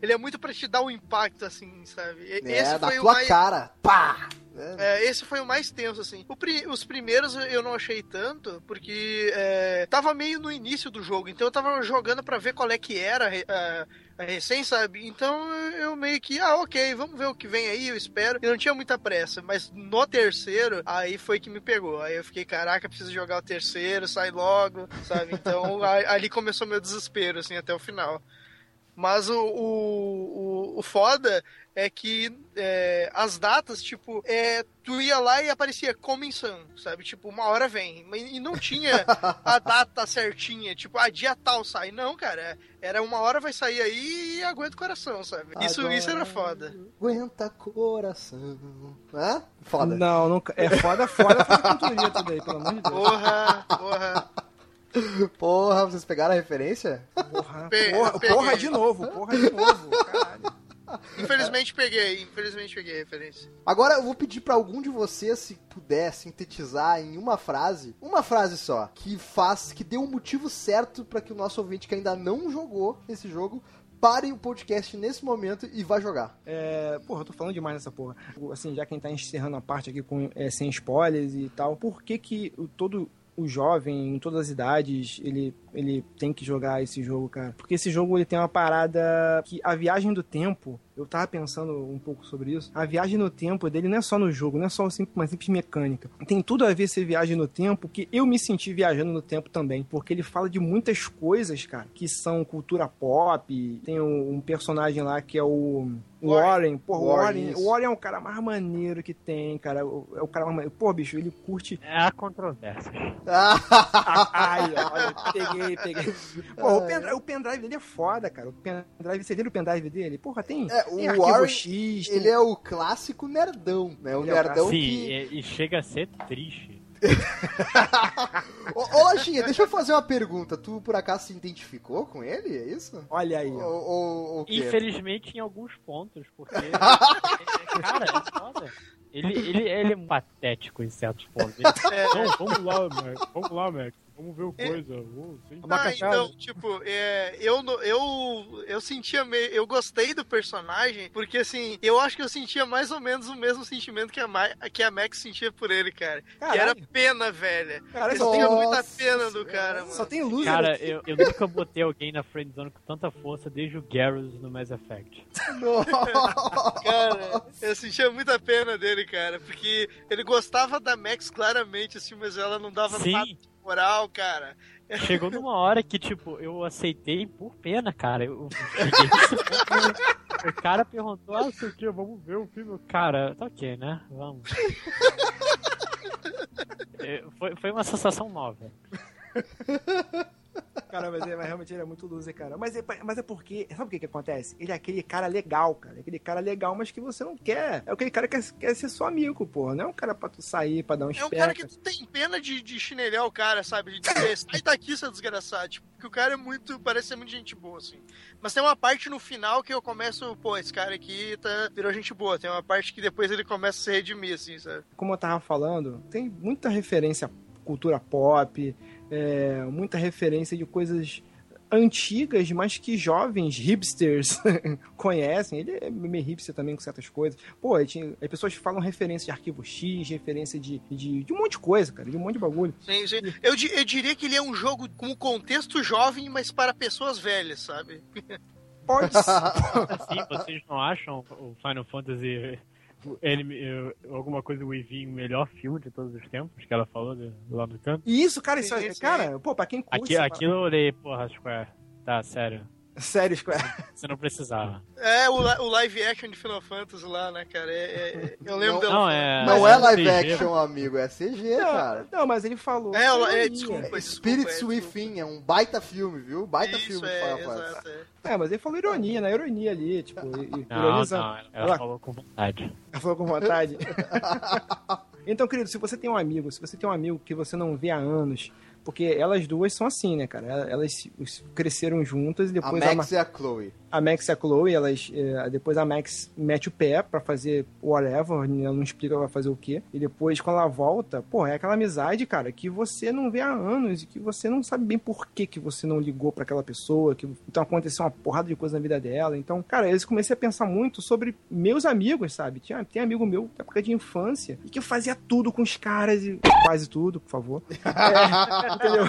Ele é muito pra te dar um impacto, assim, sabe? E- É, Esse da foi o tua mais. cara. Pá! É, esse foi o mais tenso, assim. Pri- os primeiros eu não achei tanto, porque é, tava meio no início do jogo, então eu tava jogando pra ver qual é que era a, a recém, sabe? Então eu meio que, ah, ok, vamos ver o que vem aí, eu espero. Eu não tinha muita pressa, mas no terceiro, aí foi que me pegou. Aí eu fiquei, caraca, preciso jogar o terceiro, sai logo, sabe? Então ali começou meu desespero, assim, até o final. Mas o, o, o, o foda é que é, as datas, tipo, é, tu ia lá e aparecia coming sabe? Tipo, uma hora vem. E não tinha a data certinha, tipo, a dia tal sai. Não, cara. Era uma hora vai sair aí e aguenta o coração, sabe? Isso, Agora isso era foda. Aguenta coração. Hã? Foda. Não, nunca, é foda, foda fazer cantoria tudo aí, pelo amor de Deus. Porra, porra. Porra, vocês pegaram a referência? Porra, Pe- porra, porra de novo, porra de novo, caralho. Infelizmente peguei, infelizmente peguei a referência. Agora eu vou pedir pra algum de vocês, se puder sintetizar em uma frase, uma frase só, que faz, que dê um motivo certo pra que o nosso ouvinte que ainda não jogou esse jogo pare o podcast nesse momento e vá jogar. É, porra, eu tô falando demais nessa porra. Assim, já quem tá encerrando a parte aqui com, é, sem spoilers e tal, por que que o, todo o jovem, em todas as idades, ele, ele tem que jogar esse jogo, cara? Porque esse jogo, ele tem uma parada que a viagem do tempo, eu tava pensando um pouco sobre isso, a viagem no tempo dele não é só no jogo, não é só sim- uma simples mecânica. Tem tudo a ver essa viagem no tempo, que eu me senti viajando no tempo também, porque ele fala de muitas coisas, cara, que são cultura pop, tem um, personagem lá que é o... Warren, pô, Warren, Warren. Warren é o cara mais maneiro que tem, cara. É o cara mais maneiro. Pô, bicho, ele curte. É a controvérsia. Ai, olha, peguei, peguei. Pô, o pendrive, o pendrive dele é foda, cara. O pendrive, você viu o pendrive dele? Porra, tem, É, o tem Warren, X, tem... Ele é o clássico nerdão, né? O Ele é o nerdão Sim, que... e, e chega a ser triste. Ô, ô Lojinha, deixa eu fazer uma pergunta. Tu, por acaso, se identificou com ele? É isso? Olha aí, ou o quê? Infelizmente, em alguns pontos, porque. é- cara, é foda. Ele, ele, ele é patético em certos pontos. Ele, Não, vamos lá, Max. Vamos lá, Max. Vamos ver o coisa. Oh, sim. Ah, então, tipo, é, eu, eu, eu sentia meio. Eu gostei do personagem, porque assim, eu acho que eu sentia mais ou menos o mesmo sentimento que a, Ma- que a Max sentia por ele, cara. Que Caralho. era pena, velha. Cara, eu tem, muita pena do cara, mano. só tem loser Cara, aqui. eu, eu nunca botei alguém na friendzone com tanta força desde o Garrus no Mass Effect. Cara, eu sentia muita pena dele, cara, porque ele gostava da Max claramente, assim, mas ela não dava nada Sim, de moral, cara. chegou numa hora que, tipo, eu aceitei por pena, cara. Eu O cara perguntou, ah, sei o que, vamos ver o filme. Cara, tá ok, né? Vamos. É, Foi, foi uma sensação nova. Cara, mas, é, mas realmente ele é muito loser, cara. Mas é, mas é porque. Sabe o que que acontece? Ele é aquele cara legal, cara. É Aquele cara legal, mas que você não quer. É aquele cara que quer, quer ser seu amigo, porra. Não é um cara pra tu sair, pra dar um É um cara que tu tem pena de, de chinelhar o cara, sabe? De dizer, sai daqui, seu desgraçado. Tipo, porque o cara é muito. Parece ser muito gente boa, assim. Mas tem uma parte no final que eu começo, pô, esse cara aqui tá, virou gente boa. Tem uma parte que depois ele começa a se redimir, assim, sabe? Como eu tava falando, tem muita referência à cultura pop, é, muita referência de coisas antigas, mas que jovens hipsters conhecem. Ele é meio hipster também com certas coisas. Pô, aí tinha- as pessoas falam referência de arquivo X, referência de, de, de um monte de coisa, cara, de um monte de bagulho. Sim, sim. Eu, eu diria que ele é um jogo com contexto jovem, mas para pessoas velhas, sabe? Pode ser. Assim, vocês não acham o Final Fantasy ele, eh, alguma coisa o Eevee o melhor filme de todos os tempos que ela falou de- lá no canto? E isso, cara, isso, é- cara, pô, pra quem curte. Aqui, aquilo eu olhei, porra, Square. Tá, sério. Sério, Square. Você não precisava. É, o, o live action de Final Fantasy lá, né, cara? É, é- eu lembro Não, dela. Não, é. Não é é live CG. action, amigo, é CG, cara. Não, mas ele falou. É, o- é, ironia. desculpa. É desculpa, Spirits é, Within, é um baita filme, viu? Baita Isso, filme de é, Final Fantasy. é. É, mas ele falou ironia, na ironia ali, tipo, e- e Não, ironizando. não, ela Ela- falou com vontade. Ela falou com vontade. então, querido, se você tem um amigo, se você tem um amigo que você não vê há anos, porque elas duas são assim, né, cara? Elas cresceram juntas e A depois a, Max e a Chloe. a Max e a Chloe, elas, eh, depois a Max mete o pé pra fazer whatever, ela não explica vai fazer o quê. E depois, quando ela volta, pô, é aquela amizade, cara, que você não vê há anos e que você não sabe bem por que, que você não ligou pra aquela pessoa, que então aconteceu uma porrada de coisa na vida dela. Então, cara, eu comecei a pensar muito sobre meus amigos, sabe? Tinha, tem amigo meu da época de infância e que eu fazia tudo com os caras e quase tudo, por favor. É, entendeu?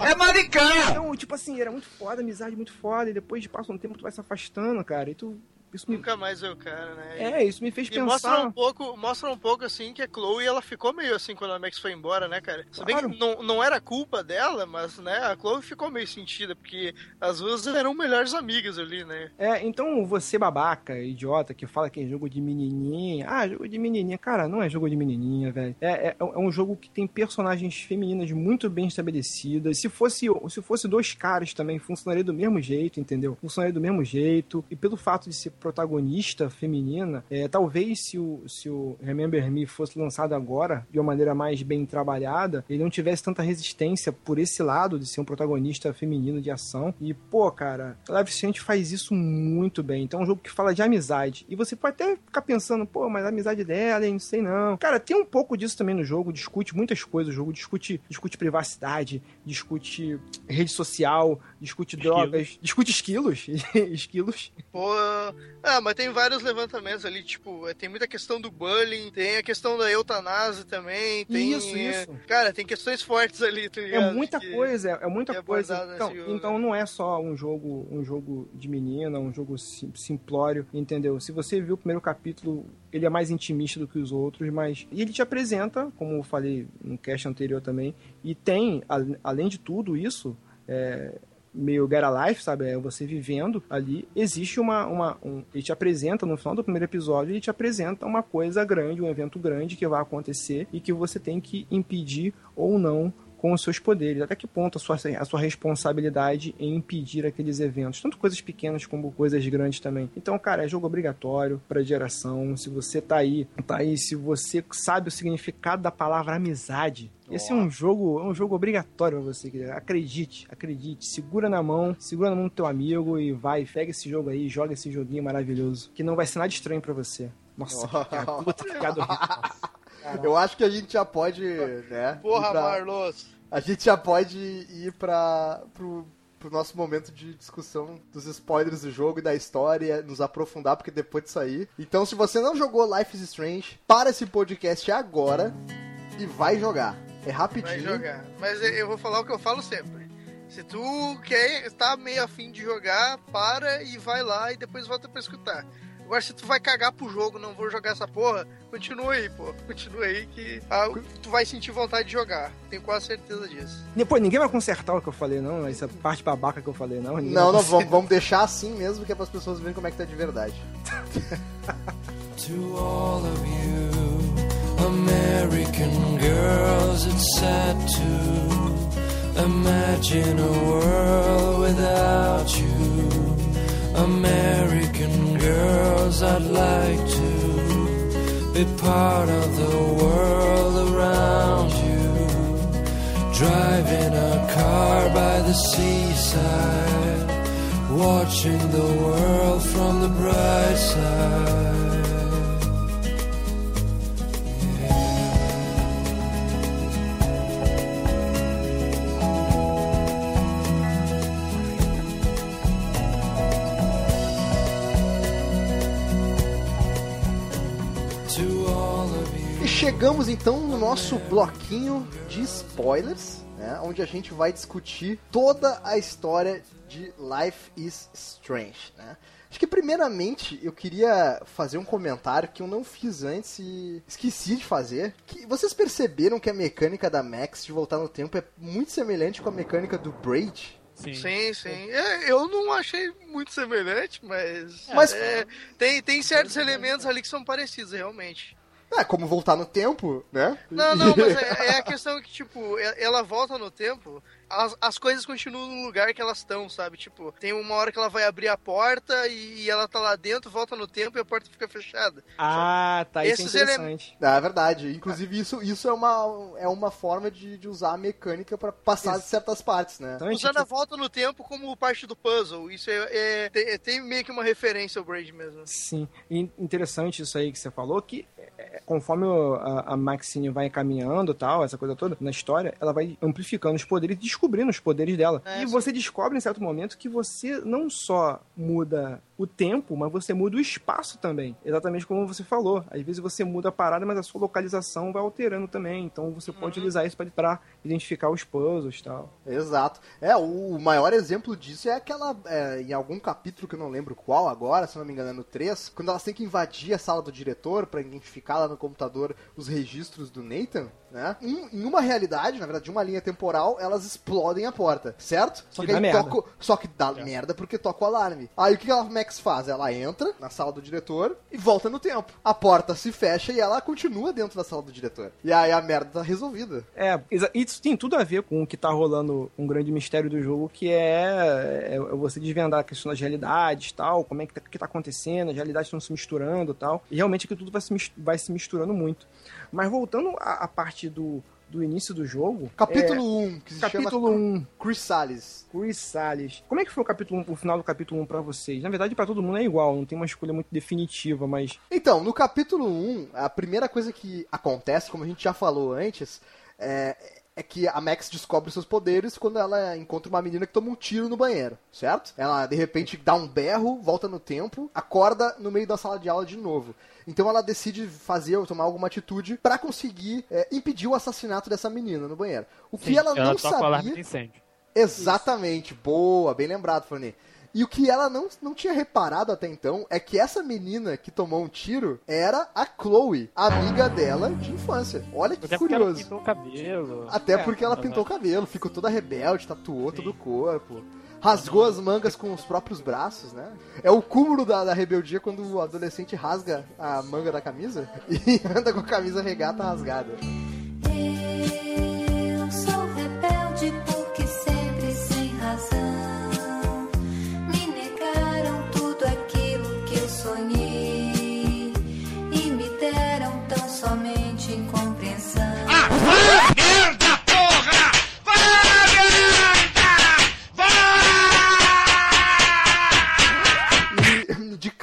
É maricão! Então, tipo assim, era muito foda, amizade muito foda, e depois passa um tempo tu vai se afastando, cara, e tu. Isso me, Nunca mais vê o cara, né? é, isso me fez E mostra pensar. um pouco, mostra um pouco assim que a Chloe ela ficou meio assim quando a Max foi embora, né, cara? Se bem que não, não era culpa dela, mas né, a Chloe ficou meio sentida, porque as duas eram melhores amigas ali, né? É, então você babaca, idiota, que fala que é jogo de menininha. Ah, jogo de menininha. Cara, não é jogo de menininha, velho. É, é, é um jogo que tem personagens femininas muito bem estabelecidas. Se fosse, se fosse dois caras também, funcionaria do mesmo jeito, entendeu? Funcionaria do mesmo jeito. E pelo fato de ser protagonista feminina, é, talvez se o, se o Remember Me fosse lançado agora, de uma maneira mais bem trabalhada, ele não tivesse tanta resistência por esse lado de ser um protagonista feminino de ação. E, pô, cara, Life Strange faz isso muito bem. Então é um jogo que fala de amizade. E você pode até ficar pensando, pô, mas a amizade dela, hein, não sei não. Cara, tem um pouco disso também no jogo, discute muitas coisas. O jogo discute, discute privacidade, discute rede social, discute drogas, discute esquilos. esquilos. Pô, ah, mas tem vários levantamentos ali, tipo, é, tem muita questão do bullying, tem a questão da eutanásia também, tem... Isso, é, isso. Cara, tem questões fortes ali, tá É ligado? muita Que- coisa, é muita que é coisa. Então, então não é só um jogo, um jogo de menina, um jogo sim- simplório, entendeu? Se você viu o primeiro capítulo, ele é mais intimista do que os outros, mas e ele te apresenta, como eu falei no cast anterior também, e tem, além de tudo isso, é, meio Get a Life, sabe? É você vivendo ali. Existe uma. uma um, ele te apresenta, no final do primeiro episódio, ele te apresenta uma coisa grande, um evento grande que vai acontecer e que você tem que impedir ou não com os seus poderes. Até que ponto a sua, a sua responsabilidade em impedir aqueles eventos. Tanto coisas pequenas como coisas grandes também. Então, cara, é jogo obrigatório pra geração. Se você tá aí, tá aí, se você sabe o significado da palavra amizade, esse é um jogo, é um jogo obrigatório pra você, querido. Acredite, acredite. Segura na mão, segura na mão do teu amigo e vai, pega esse jogo aí, joga esse joguinho maravilhoso. Que não vai ser nada estranho pra você. Nossa, que piada, puta que piada horrível. Eu acho que a gente já pode, né? Porra, pra- Marlos. A gente já pode ir para pro, pro nosso momento de discussão dos spoilers do jogo e da história, nos aprofundar, porque depois disso aí. Então, se você não jogou Life is Strange, para esse podcast agora e vai jogar. É rapidinho. Vai jogar. Mas eu- eu vou falar o que eu falo sempre. Se tu quer, tá meio afim de jogar, para e vai lá e depois volta pra escutar. Agora, se tu vai cagar pro jogo, não vou jogar essa porra, continua aí, pô. Continua aí que ah, tu vai sentir vontade de jogar. Tenho quase certeza disso. Depois, ninguém vai consertar o que eu falei, não. Essa parte babaca que eu falei, não. Ninguém Não, não, vamos, vamos deixar assim mesmo, que é as pessoas verem como é que tá de verdade. To all of you, American girls, it's sad to Imagine a world without you. American girls, I'd like to be part of the world around you. Driving a car by the seaside, watching the world from the bright side. Chegamos então no nosso bloquinho de spoilers, né, onde a gente vai discutir toda a história de Life is Strange. Né? Acho que primeiramente eu queria fazer um comentário que eu não fiz antes e esqueci de fazer. Que vocês perceberam que a mecânica da Max de voltar no tempo é muito semelhante com a mecânica do Braid? Sim. Sim, sim. É, eu não achei muito semelhante, mas. Mas- é, tem, tem certos elementos ali que são parecidos, realmente. É, como voltar no tempo, né? Não, não, mas é, é a questão que, tipo, ela volta no tempo, as, as coisas continuam no lugar que elas estão, sabe? Tipo, tem uma hora que ela vai abrir a porta e, e ela tá lá dentro, volta no tempo e a porta fica fechada. Ah, tá. Isso é Esses interessante. É verdade. Inclusive, isso, isso é, uma, é uma forma de, de usar a mecânica pra passar de certas partes, né? Então, Usando a volta no tempo como parte do puzzle. Isso é, é- tem, tem meio que uma referência ao Braid mesmo. Sim, e interessante isso aí que você falou, que é, conforme o- a, a Maxine vai caminhando tal, essa coisa toda, na história, ela vai amplificando os poderes, descobrindo os poderes dela. É, e sim. você descobre em certo momento que você não só muda o tempo, mas você muda o espaço também. Exatamente como você falou. Às vezes você muda a parada, mas a sua localização vai alterando também. Então você pode Uhum. usar isso pra- pra identificar os puzzles e tal. Exato. É, o maior exemplo disso é aquela. é, em algum capítulo que eu não lembro qual agora, se não me engano, é no 3, quando elas têm que invadir a sala do diretor pra identificar lá no computador os registros do Nathan, né? Em, em uma realidade, na verdade, de uma linha temporal, elas explodem a porta, certo? Só Que que, aí merda. toca. Só que dá merda porque toca o alarme. Aí o que a Max faz? Ela entra na sala do diretor e volta no tempo. A porta se fecha e ela continua dentro da sala do diretor. E aí a merda tá resolvida. É, isso tem tudo a ver com o que tá rolando, um grande mistério do jogo, que é, é você desvendar a questão das realidades tal, como é que tá, que tá acontecendo, as realidades estão se misturando tal. E realmente aqui tudo vai se, vai se misturando muito. Mas voltando à, parte do, do início do jogo. Capítulo é, 1, que se capítulo chama 1, Chris Salles. Chris Salles. Como é que foi o capítulo 1, o final do capítulo 1 pra vocês? Na verdade, pra todo mundo é igual, não tem uma escolha muito definitiva, mas. Então, no capítulo 1, a primeira coisa que acontece, como a gente já falou antes, é, é que a Max descobre seus poderes quando ela encontra uma menina que toma um tiro no banheiro, certo? Ela, de repente, dá um berro, volta no tempo, acorda no meio da sala de aula de novo. Então ela decide fazer ou tomar alguma atitude pra conseguir é, impedir o assassinato dessa menina no banheiro. O que Sim, ela não alarme sabia... de incêndio. Exatamente, boa, bem lembrado, Fanny. E o que ela não, não tinha reparado até então é que essa menina que tomou um tiro era a Chloe, amiga dela de infância. Olha que Até porque ela curioso. pintou o cabelo. Até É, porque ela pintou o cabelo, ficou toda rebelde, tatuou Sim. todo o corpo. Rasgou as mangas com os próprios braços, né? É o cúmulo da, da rebeldia quando o adolescente rasga a manga da camisa e anda com a camisa regata rasgada.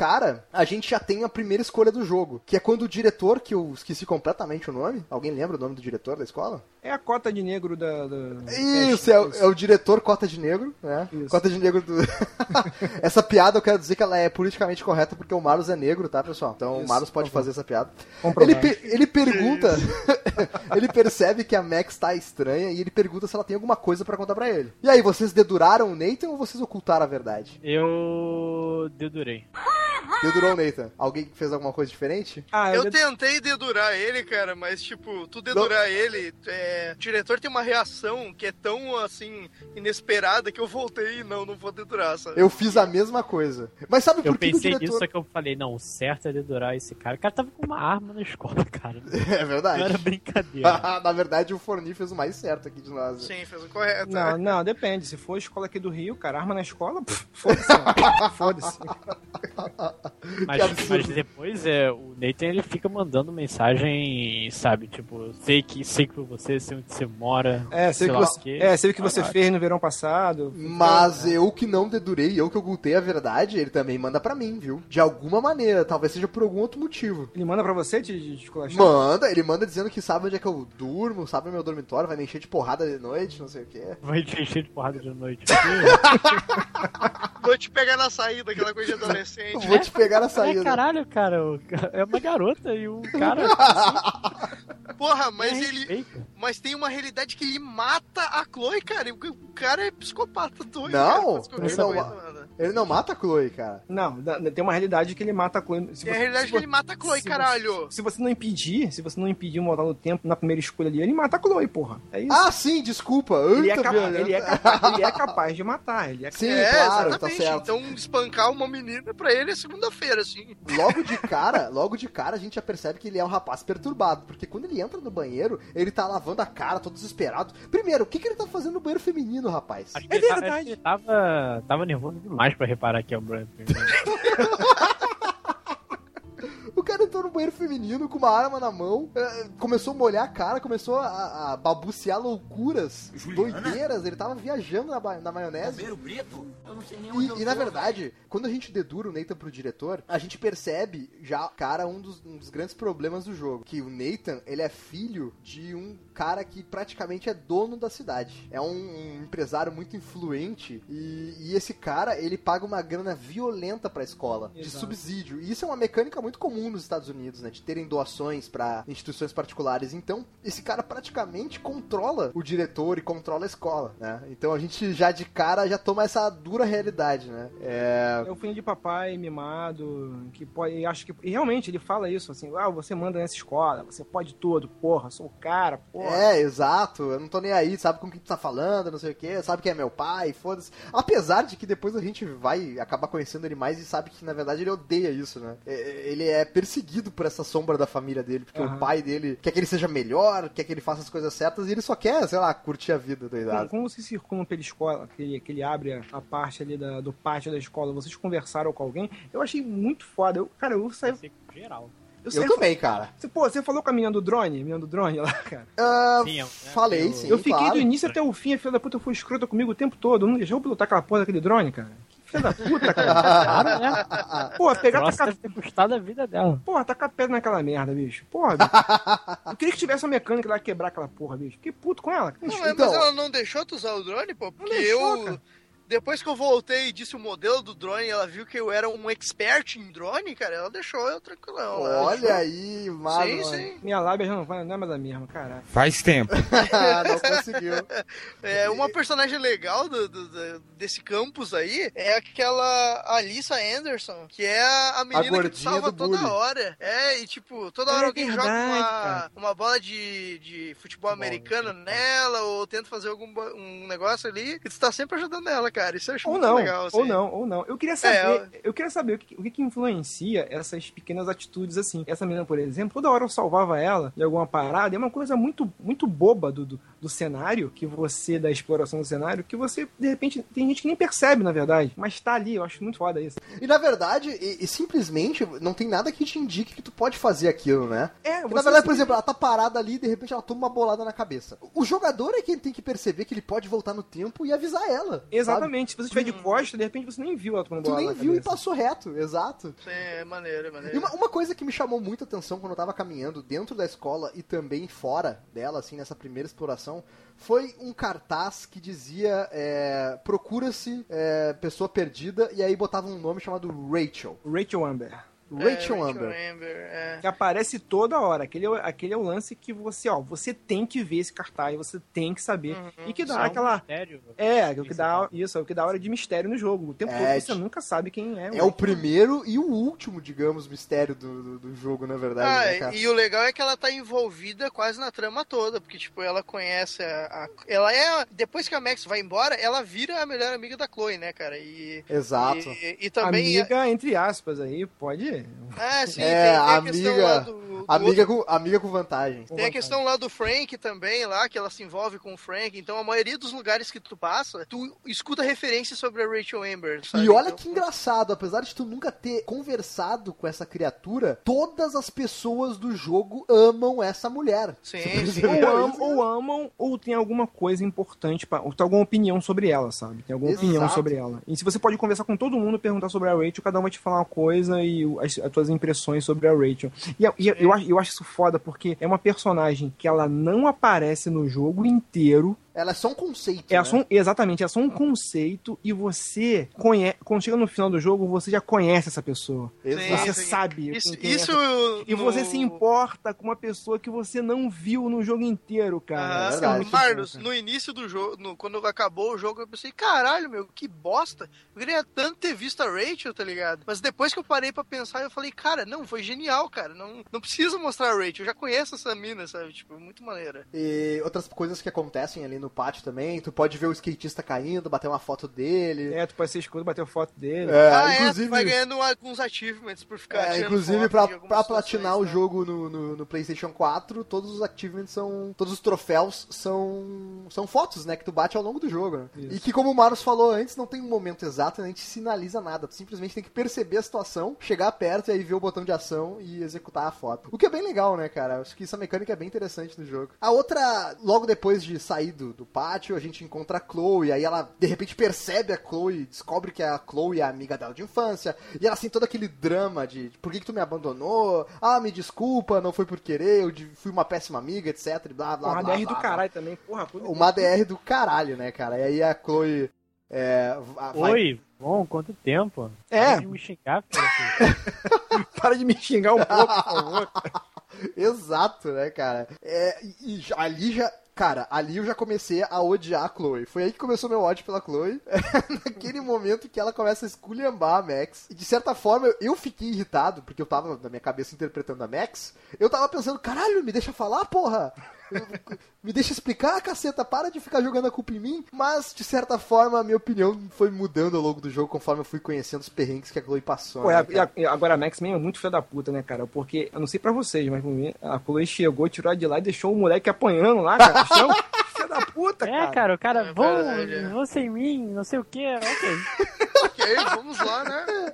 Cara, a gente já tem a primeira escolha do jogo, que é quando o diretor, que eu esqueci completamente o nome, alguém lembra o nome do diretor da escola? É a cota de negro da. da- Isso, é, o- é o diretor Cota de Negro, né? Isso. Cota de Negro do. essa piada eu quero dizer que ela é politicamente correta porque o Marlos é negro, tá, pessoal? Então o Isso, Marlos pode fazer essa piada. Ele, pe- ele pergunta. ele percebe que a Max tá estranha e ele pergunta se ela tem alguma coisa pra contar pra ele. E aí, vocês deduraram o Nathan ou vocês ocultaram a verdade? Eu dedurei. Dedurou o Nathan. Alguém fez alguma coisa diferente? Ah, Eu eu, tentei dedurar ele, cara, mas tipo, tu dedurar ele, é, o diretor tem uma reação que é tão assim inesperada que eu voltei e não, não vou dedurar, sabe? Eu fiz a mesma coisa. Mas sabe Eu por que o pensei diretor... nisso, só que eu falei, não, o certo é dedurar esse cara. O cara tava com uma arma na escola, cara. É Não verdade. era brincadeira. Na verdade, o Forni fez o mais certo aqui de nós. Sim, fez o correto. Não, não, depende. Se for escola aqui do Rio, cara, arma na escola, foda-se. Foda-se. Mas, Que mas depois é, o Nathan ele fica mandando mensagem, sabe? Tipo, sei que sei que você, sei onde você mora. É, sei o que você, é, sei o que você Caralho. fez no verão passado. Mas eu que não dedurei, eu que ocultei a verdade, ele também manda pra mim, viu? De alguma maneira, talvez seja por algum outro motivo. Ele manda pra você de, de? Manda, ele manda dizendo que sabe onde é que eu durmo, sabe o meu dormitório, vai me encher de porrada de noite, não sei o quê. Vai te encher de porrada de noite. Vou te pegar na saída, aquela coisa de adolescente. Vou te pegar na É, saída. caralho, cara, é uma garota e o cara. Porra, mas é ele. respeito. Mas tem uma realidade que ele mata a Chloe, cara. e O cara é psicopata doido. Não, cara, não. Ele não mata a Chloe, cara. Não, tem uma realidade que ele mata a Chloe. Se Tem a realidade se que ele mata a Chloe, se caralho. Você, se você não impedir, se você não impedir voltar no tempo na primeira escolha ali, ele mata a Chloe, porra. É isso. Ah, sim, desculpa. ele, é Eita, capa- violento. ele, é capaz, ele é capaz de matar. Ele é Sim, é, claro, exatamente. tá certo. Então espancar uma menina pra ele é segunda-feira, assim. Logo de cara, logo de cara a gente já percebe que ele é um rapaz perturbado, porque quando ele entra no banheiro, ele tá lavando a cara, todo desesperado. Primeiro, o que, que ele tá fazendo no banheiro feminino, rapaz? É verdade. ele tava, tava nervoso demais pra reparar que é o Brian Freeman. O cara entrou no banheiro feminino com uma arma na mão, eh, começou a molhar a cara, começou a, a babucear loucuras, doideiras, ele tava viajando na, na maionese. E, e, na verdade, quando a gente dedura o Nathan pro diretor, a gente percebe já, cara, um dos, um dos grandes problemas do jogo. Que o Nathan, ele é filho de um cara que praticamente é dono da cidade. É um, um empresário muito influente e, e esse cara, ele paga uma grana violenta pra escola, de Exato. subsídio. E isso é uma mecânica muito comum nos Estados Unidos, né? De terem doações pra instituições particulares. Então, esse cara praticamente controla o diretor e controla a escola, né? Então a gente já de cara já toma essa dura realidade, né? É... É o filho de papai mimado, que pode. e Acho que. E realmente ele fala isso, assim, ah, você manda nessa escola, você pode tudo, porra, sou o cara, porra. É, exato. Eu não tô nem aí, sabe com quem tu tá falando, não sei o quê, sabe quem é meu pai, foda-se. Apesar de que depois a gente vai acabar conhecendo ele mais e sabe que na verdade ele odeia isso, né? É, Ele é perseguido por essa sombra da família dele, porque Aham. o pai dele quer que ele seja melhor, quer que ele faça as coisas certas e ele só quer, sei lá, curtir a vida Como, doidado. como você circula pela escola, que ele, que ele abre a, parte ali da- do pátio da escola, vocês conversaram com alguém, eu achei muito foda. Eu, cara, eu saí. Geral. Eu, Eu também, cara. Você, pô, você falou com a menina do drone? A menina do drone lá, cara. Ah, Sim, é- falei, eu- sim. eu fiquei claro. do início até o fim, a filha da puta foi escrota comigo o tempo todo. Não deixou eu pilotar aquela porra daquele drone, cara. Que filha da puta, cara. Claro, né? Pô, pegar Nossa, tacar, deve ter custado a vida dela. porra, tacar pedra naquela merda, bicho. Porra, bicho. Eu queria que tivesse uma mecânica lá quebrar aquela porra, bicho. Fiquei puto com ela. Não, mas Então- ela não deixou tu usar o drone, pô? Porque deixou, eu. cara. Depois que eu voltei e disse o modelo do drone, ela viu que eu era um expert em drone, cara, ela deixou eu tranquilão. ela Olha deixou- aí, mano. Sim, sim. Minha lábia já não, vai, não é mais a mesma, caralho. Faz tempo. não conseguiu. É, uma personagem legal do, do- do- desse campus aí é aquela Alissa Anderson, que é a, a menina que tu gordinha salva toda bully. hora. É, e tipo, toda hora É alguém verdade, joga uma, cara. uma bola de, de futebol americano nela, ou tenta fazer algum um negócio ali, e tu tá sempre ajudando ela, cara. Isso eu acho Ou muito não, legal. assim. ou não, ou não. Eu queria saber, É, eu queria saber o que, o que que influencia essas pequenas atitudes assim. Essa menina, por exemplo, toda hora eu salvava ela de alguma parada, é uma coisa muito, muito boba do, do, do cenário, que você, da exploração do cenário, que você, de repente, tem gente que nem percebe, na verdade, mas tá ali, eu acho muito foda isso. E na verdade, e, e simplesmente não tem nada que te indique que tu pode fazer aquilo, né? É, Porque, você na verdade, por exemplo, ela tá parada ali e de repente ela toma uma bolada na cabeça. O jogador é quem tem que perceber que ele pode voltar no tempo e avisar ela. sabe? Exatamente, se você estiver de costa, de repente você nem viu ela tomando Tu bola nem na viu e cabeça. passou reto, exato. Sim, é maneiro, é maneiro. E uma, uma coisa que me chamou muita atenção quando eu tava caminhando dentro da escola e também fora dela, assim, nessa primeira exploração, foi um cartaz que dizia é, procura-se é, pessoa perdida e aí botava um nome chamado Rachel. Rachel Amber. Rachel É, Amber. é. Que aparece toda hora. Aquele, é o- aquele é o lance que você, ó, você tem que ver esse cartaz, você tem que saber. Uhum. E que dá Só um aquela. mistério. É, o que Isso, dá. Isso, é o que dá hora de mistério no jogo. O tempo É, todo você nunca sabe quem é. É o primeiro e o último, digamos, mistério do, do, do jogo, na verdade, Ah, né, e o legal é que ela tá envolvida quase na trama toda, porque, tipo, ela conhece a, a- Ela é. Depois que a Max vai embora, ela vira a melhor amiga da Chloe, né, cara? E. Exato. E, e também. Amiga, entre aspas, aí, pode. Ah, sim, É, tem, tem a questão amiga- lá do. do Amiga com, amiga com vantagem. Tem a questão lá do Frank também, lá, que ela se envolve com o Frank. Então, a maioria dos lugares que tu passa, tu escuta referências sobre a Rachel Amber, sabe? E olha Então, que engraçado, apesar de tu nunca ter conversado com essa criatura, todas as pessoas do jogo amam essa mulher. Sim, sim. Ou, am- ou amam, ou tem alguma coisa importante, pra, ou tem alguma opinião sobre ela, sabe? Tem alguma Exato. opinião sobre ela. E se você pode conversar com todo mundo, perguntar sobre a Rachel, cada um vai te falar uma coisa e o- as, as tuas impressões sobre a Rachel. E, eu- e eu, eu, acho, eu acho isso foda porque é uma personagem que ela não aparece no jogo inteiro. Ela é só um conceito. É né? só um- exatamente, é só um conceito e você conhece. Quando chega no final do jogo, você já conhece essa pessoa. Exato. Você sim. sabe Isso, quem é isso essa e no- você se importa com uma pessoa que você não viu no jogo inteiro, cara. Ah, é verdade. Marlos, no início do jogo, no- quando acabou o jogo, eu pensei, caralho, meu, que bosta. Eu queria tanto ter visto a Rachel, tá ligado? Mas depois que eu parei pra pensar, eu falei, cara, não, foi genial, cara. Não, não precisa mostrar a Rachel, eu já conheço essa mina, sabe? Tipo, muito maneira. E outras coisas que acontecem ali no pátio também. Tu pode ver o skatista caindo, bater uma foto dele. É, tu pode ser escudo, bater foto dele. É, ah, é, inclusive, tu vai ganhando alguns achievements por ficar é, inclusive pra, pra platinar o né? jogo no, no, no PlayStation 4, todos os achievements são. Todos os troféus são. são fotos, né? Que tu bate ao longo do jogo. né? E que, como o Maros falou antes, não tem um momento exato, nem te sinaliza nada. Tu simplesmente tem que perceber a situação, chegar perto e aí ver o botão de ação e executar a foto. O que é bem legal, né, cara? Acho que essa mecânica é bem interessante no jogo. A outra, logo depois de sair do, do pátio, a gente encontra a Chloe, aí ela de repente percebe a Chloe, descobre que a Chloe é a amiga dela de infância, e ela tem todo aquele drama de por que, que tu me abandonou? Ah, me desculpa, não foi por querer, eu de- fui uma péssima amiga, etc. e Blá, blá, Porra, blá, DR blá, do blá. caralho também. Porra, Uma DR do caralho, né, cara? E aí a Chloe. É, va- vai- Oi, bom, quanto tempo? É. Para de me xingar, filho. Para de me xingar um pouco, por favor. Exato, né, cara? É, e, ali já. Cara, ali eu já comecei a odiar a Chloe. Foi aí que começou meu ódio pela Chloe. Naquele momento que ela começa a esculhambar a Max. E de certa forma eu- eu fiquei irritado, porque eu tava na minha cabeça interpretando a Max. Eu tava pensando, caralho, me deixa falar, porra! Me deixa explicar, caceta, para de ficar jogando a culpa em mim. Mas, de certa forma, a minha opinião foi mudando ao longo do jogo, conforme eu fui conhecendo os perrengues que a Chloe passou. Pô, né, a- a- agora a Max Man é muito filho da puta, né, cara? Porque, eu não sei pra vocês, mas pra mim, a Chloe chegou, tirou ela de lá e deixou o moleque apanhando lá, cara. no chão. da puta, É, cara. cara, o cara, É vou, verdade, é. vou sem mim, não sei o que, ok. Ok, vamos lá, né?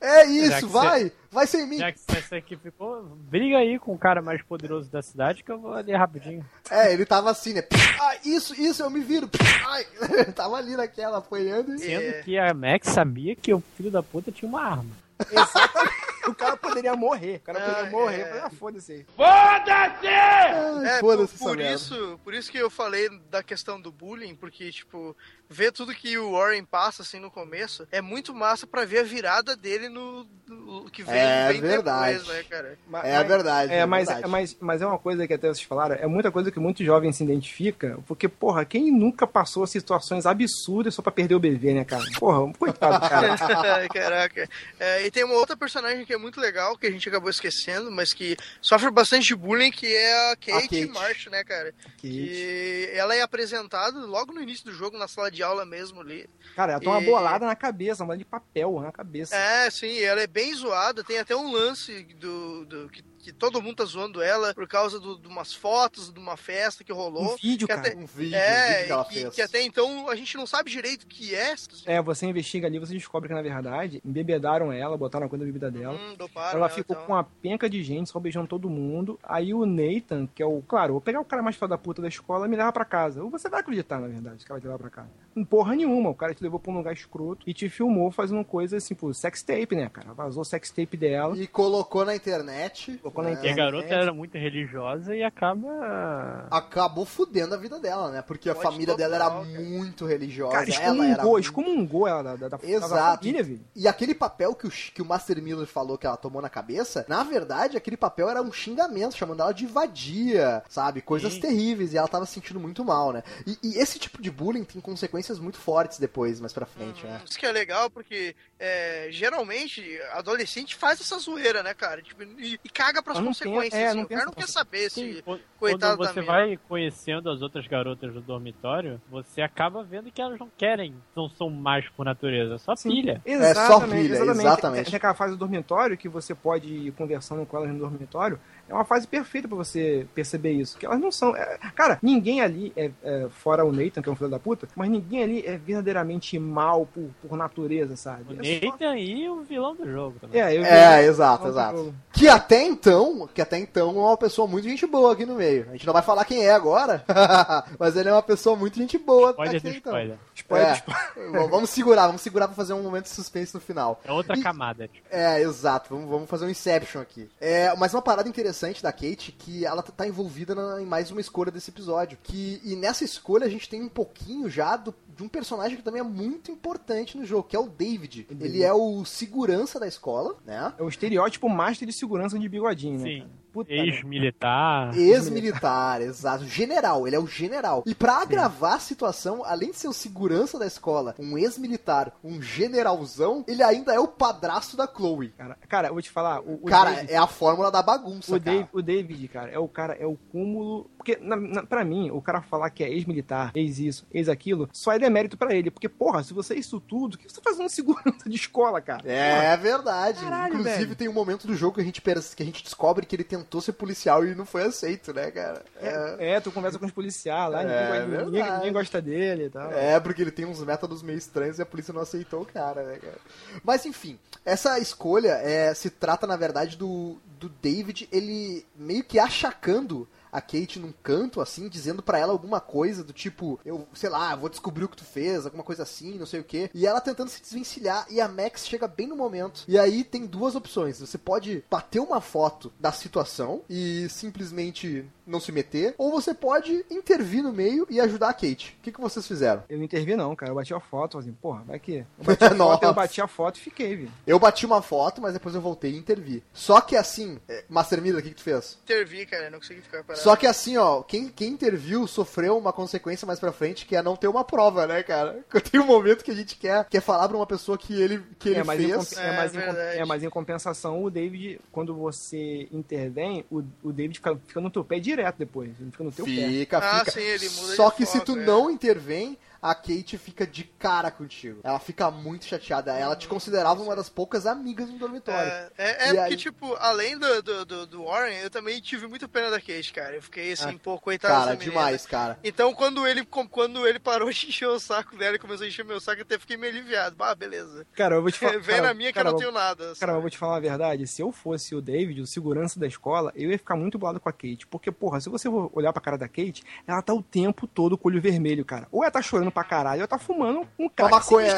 É, é isso, vai! Vai sem mim! Já que essa aqui ficou, briga aí com o cara mais poderoso da cidade que eu vou ali rapidinho. É, ele tava assim, né? Ah, isso, isso, eu me viro. Ai, tava ali naquela, apanhando. E... Sendo É. que a Max sabia que o filho da puta tinha uma arma. Exatamente. O cara poderia morrer. O cara Ah, poderia morrer. é. Ah, foda-se aí. Ai, É, por, foda-se por merda. isso, por isso que eu falei da questão do bullying, porque, tipo, ver tudo que o Warren passa, assim, no começo, é muito massa pra ver a virada dele no, no- que vem, É vem verdade. depois, né, cara? É verdade. É, mas, verdade. mas, mas é uma coisa que até vocês falaram, é muita coisa que muitos jovens se identificam, porque, porra, quem nunca passou situações absurdas só pra perder o bebê, né, cara? Porra, coitado, do cara. Caraca. É, e tem uma outra personagem que é muito legal, que a gente acabou esquecendo, mas que sofre bastante de bullying, que é a Kate, Kate. Marsh, né, cara? Que ela é apresentada logo no início do jogo, na sala de aula mesmo ali. Cara, ela tem uma E- bolada na cabeça, uma de papel na cabeça. É, sim, ela é bem zoada. Tem até um lance do, do- que, que todo mundo tá zoando ela por causa do- de umas fotos de uma festa que rolou. Um vídeo, que cara. até- Um vídeo, um é, vídeo que ela que, fez. que até então a gente não sabe direito o que é. É, você investiga ali, você descobre que, na verdade, embebedaram ela, botaram a coisa na bebida dela. Hum, doparam Ela ficou então. com uma penca de gente, só beijando todo mundo. Aí o Nathan, que é o. Claro, vou pegar o cara mais foda da puta da escola e me levar pra casa. Ou você vai acreditar, na verdade, que ela vai te levar pra casa. Não Porra nenhuma, o cara te levou pra um lugar escroto e te filmou fazendo coisa assim, pô, sex tape, né, cara? Vazou sex tape dela. E colocou na internet Tocou na E a internet. garota era muito religiosa e acaba. Acabou fudendo a vida dela, né? Porque a Pode família dela era cara. muito religiosa. Cara, ela era excomungou, muito- excomungou ela da, da, Exato. família, velho. E aquele papel que o, que o Master Miller falou que ela tomou na cabeça, na verdade, aquele papel era um xingamento, chamando ela de vadia, sabe? Coisas Sim. terríveis, e ela tava se sentindo muito mal, né? E, e esse tipo de bullying tem consequências muito fortes depois, mais pra frente, né? Isso que é legal, porque é, geralmente adolescente faz essa zoeira, né, cara? Tipo, e, e caga Mas não tem- consequências. é, assim. não o cara não quer saber Sim, se. quando coitado quando você vai conhecendo as outras garotas do dormitório, você acaba vendo que elas não querem, não são mais por natureza, é só pilha. É só pilha, exatamente. Tem aquela fase do dormitório que você pode ir conversando com elas no dormitório. É uma fase perfeita pra você perceber isso. Que elas não são. é- cara, ninguém ali, é, é, fora o Nathan, que é um filho da puta, mas ninguém ali é verdadeiramente mal por, por natureza, sabe? O É só- Nathan e o vilão do jogo também. É, eu É, exato, Outro exato. jogo. Que até então, que até então é uma pessoa muito gente boa aqui no meio. A gente não vai falar quem é agora, mas ele é uma pessoa muito gente boa Spoiler até então. spoiler. Spoiler, É. spoiler. Vamos segurar, vamos segurar pra fazer um momento de suspense no final. É outra E- camada. Tipo. É, exato. Vamos, vamos fazer um Inception aqui. É, mas uma parada interessante da Kate que ela tá envolvida na- em mais uma escolha desse episódio. Que, e nessa escolha a gente tem um pouquinho já do- de um personagem que também é muito importante no jogo, que é o David. Ele é o segurança da escola, né? É o estereótipo master de segurança de bigodinho, né? Sim. cara? Ex-militar. Ex-militar, exato. General, ele é o general. E pra agravar a situação, além de ser o segurança da escola, um ex-militar, um generalzão, ele ainda é o padrasto da Chloe. Cara, cara, eu vou te falar. O, o Cara, David- é a fórmula da bagunça, O, cara. Dave, o David, cara, é o cara, é o cúmulo. Porque, na, na, pra mim, o cara falar que é ex-militar, ex-isso, ex-aquilo, só é demérito pra ele. Porque, porra, se você é isso tudo, o que você tá fazendo segurança de escola, cara? É verdade. Caralho, Inclusive, velho. tem um momento do jogo que a, gente, que a gente descobre que ele tentou ser policial e não foi aceito, né, cara? Porra. É, É, tu conversa com os policiais lá, É, ninguém, gosta- ninguém, ninguém gosta dele e tal. é, porque ele tem uns métodos meio estranhos e a polícia não aceitou o cara, né, cara? Mas enfim, essa escolha é, se trata, na verdade, do, do David, ele meio que achacando a Kate num canto, assim, dizendo pra ela alguma coisa do tipo, eu, sei lá, vou descobrir o que tu fez, alguma coisa assim, não sei o quê. E ela tentando se desvencilhar e a Max chega bem no momento. E aí tem duas opções. Você pode bater uma foto da situação e simplesmente não se meter, ou você pode intervir no meio e ajudar a Kate. O que, que vocês fizeram? Eu não intervi, não, cara. Eu bati a foto, falei assim, porra, vai que. Eu bati a foto, eu bati a foto e fiquei, viu? Eu bati uma foto, mas depois eu voltei e intervi. Só que assim, é, Master Miller, o que, que tu fez? Intervi, cara, não consegui ficar parado. Só que assim, ó, quem, quem interviu sofreu uma consequência mais pra frente, que é não ter uma prova, né, cara? Tem um momento que a gente quer, quer falar pra uma pessoa que ele, que ele é, mas em, fez. comp- é, É, mas em, é, mas em compensação, o David, quando você intervém, o, o David fica, fica no teu pé direto depois. Ele fica no teu pé. Fica, Ah, fica. sim, ele muda Só de que se foto, tu é. não intervém, a Kate fica de cara contigo. Ela fica muito chateada. Ela te considerava uma das poucas amigas no dormitório. É, é, é porque, aí- tipo, além do, do, do- do Warren, eu também tive muita pena da Kate, cara. Eu fiquei assim, Ah, pô, coitada Cara, demais, cara. Então, quando ele, com- quando ele parou de encher o saco dela e começou a encher meu saco, eu até fiquei meio aliviado. Ah, beleza. Cara, eu vou te falar. Vem cara, na minha que cara, eu não tenho nada. Cara, sabe? eu vou te falar a verdade. Se eu fosse o David, o segurança da escola, eu ia ficar muito bolado com a Kate. Porque, porra, se você olhar pra cara da Kate, ela tá o tempo todo com o olho vermelho, cara. Ou ela tá chorando pra caralho, ela tá fumando um Uma crack. maconha.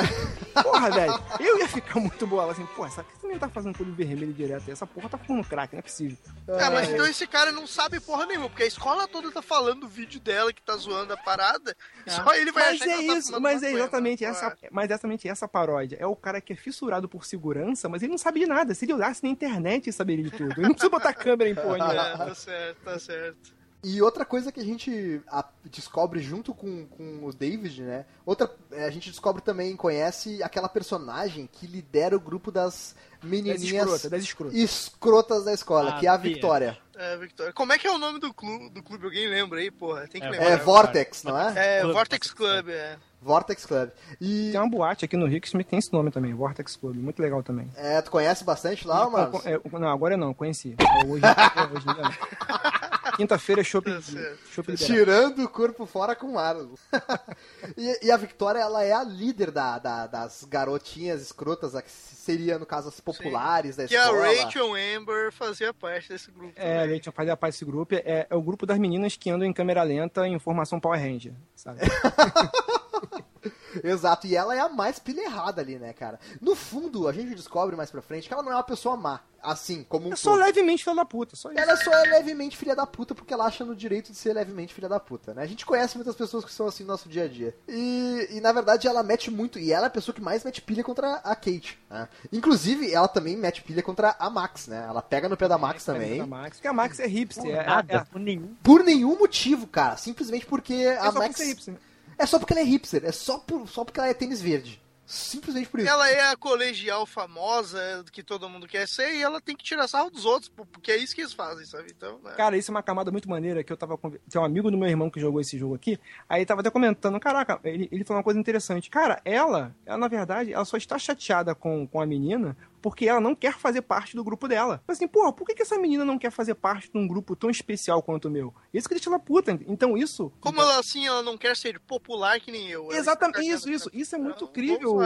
Porra, velho. Eu ia ficar muito bolado assim, porra, sabe que você nem tá fazendo com o olho vermelho direto? Essa porra tá fumando crack, não é possível. Ah, mas então esse cara não sabe porra nenhuma, porque a escola toda tá falando do vídeo dela que tá zoando a parada, só ele vai Mas achar é que tá isso, fumando mas é exatamente essa, mas é exatamente essa paródia. É o cara que é fissurado por segurança, mas ele não sabe de nada. Se ele olhasse na internet, ele saberia de tudo. Ele não precisa botar câmera em porra. É, tá certo, tá certo. E outra coisa que a gente descobre junto com, com o David, né? Outra, é, a gente descobre também, conhece aquela personagem que lidera o grupo das Das menininhas escrotas, das escrotas. escrotas da escola, Ah, que é a. Victoria. É, Victoria. Como é que é o nome do clube? Do clube? Alguém lembra aí, porra? Tem que É, lembrar. É Vortex, não é? É, Club, Vortex Club, é. Vortex Club. E Tem uma boate aqui no Rio que tem esse nome também, Vortex Club. Muito legal também. é, tu conhece bastante lá, mano? É, não, agora não, conheci. É, Hoje, é, hoje dia não. Quinta-feira é shopping, Tá shopping. Tirando o corpo fora com Marlon. e, e a Victoria, ela é a líder da, da- das garotinhas escrotas, a que seria, no caso, as populares da Que a escola. Rachel Amber fazia parte desse grupo. É, a também. gente fazia parte desse grupo. É, é o grupo das meninas que andam em câmera lenta em formação Power Ranger, sabe? Exato, e ela é a mais pilha errada ali, né, cara? No fundo, a gente descobre mais pra frente que ela não é uma pessoa má, assim, como um É só todo. levemente filho da puta, só isso. Ela só é levemente filha da puta porque ela acha no direito de ser levemente filha da puta, né? A gente conhece muitas pessoas que são assim no nosso dia a dia. E, e na verdade ela mete muito, e ela é a pessoa que mais mete pilha contra a Kate, né? Inclusive, ela também mete pilha contra a Max, né? Ela pega no pé da Max também. A Max, porque a Max é hipster. é, Nada, é, por nenhum. Por nenhum motivo, cara. Simplesmente porque é a só Max. por ser hipster. É só porque ela é hipster. É só, por, só porque ela é tênis verde. Simplesmente por isso. Ela é a colegial famosa que todo mundo quer ser e ela tem que tirar sarro dos outros, porque é isso que eles fazem, sabe? Então, né? Cara, isso é uma camada muito maneira que eu tava. conver- Tem um amigo do meu irmão que jogou esse jogo aqui. Aí ele tava até comentando, caraca, ele, ele falou uma coisa interessante. Cara, ela, ela, na verdade, ela só está chateada com, com a menina porque ela não quer fazer parte do grupo dela. Mas assim, porra, por que, que essa menina não quer fazer parte de um grupo tão especial quanto o meu? Isso que deixa ela puta. Então isso. Como ela assim, ela não quer ser popular que nem eu. Exatamente, isso, isso. Isso é muito Então, incrível.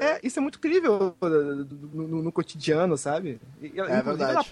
É, isso é muito incrível no, no- no cotidiano, sabe? E ela- É verdade. Ela,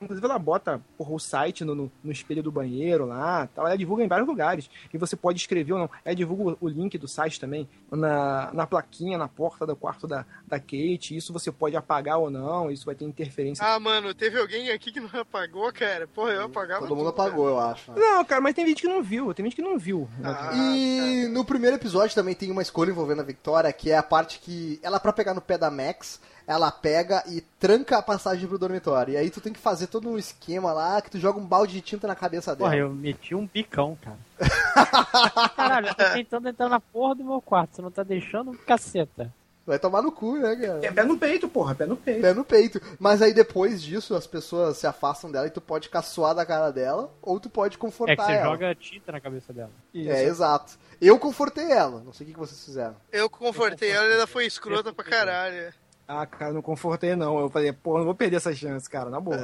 inclusive, ela bota porra, o site no, no, no espelho do banheiro lá, tal. ela divulga em vários lugares. E você pode escrever ou não. Ela divulga o, link do site também na, na plaquinha, na porta do quarto da, da Kate. Isso você pode apagar ou não, isso vai ter interferência. Ah, mano, teve alguém aqui que não apagou, cara? Porra, eu apagava Todo mundo tudo, apagou, eu acho. né? Não, cara, mas tem gente que não viu, tem gente que não viu. Ah, E no primeiro episódio também tem uma escolha envolvendo a Victoria, que é a parte que ela, pra pegar no pé da Max, ela pega e tranca a passagem pro dormitório. E aí tu tem que fazer todo um esquema lá, que tu joga um balde de tinta na cabeça dela. Porra, eu meti um bicão, cara. Caralho, eu tô tentando entrar na porra do meu quarto, você não tá deixando caceta. Vai tomar no cu, né, cara? É pé no peito, porra, pé no peito. Pé no peito. Mas aí depois disso, as pessoas se afastam dela e tu pode caçoar da cara dela, ou tu pode confortar É que você ela. joga tinta na cabeça dela. Isso. É, exato. Eu confortei ela. Não sei o que que vocês fizeram. Eu confortei ela e ela foi escrota pra caralho. Ah, cara, não confortei não. Eu falei, pô, não vou perder essa chance, cara, na boa.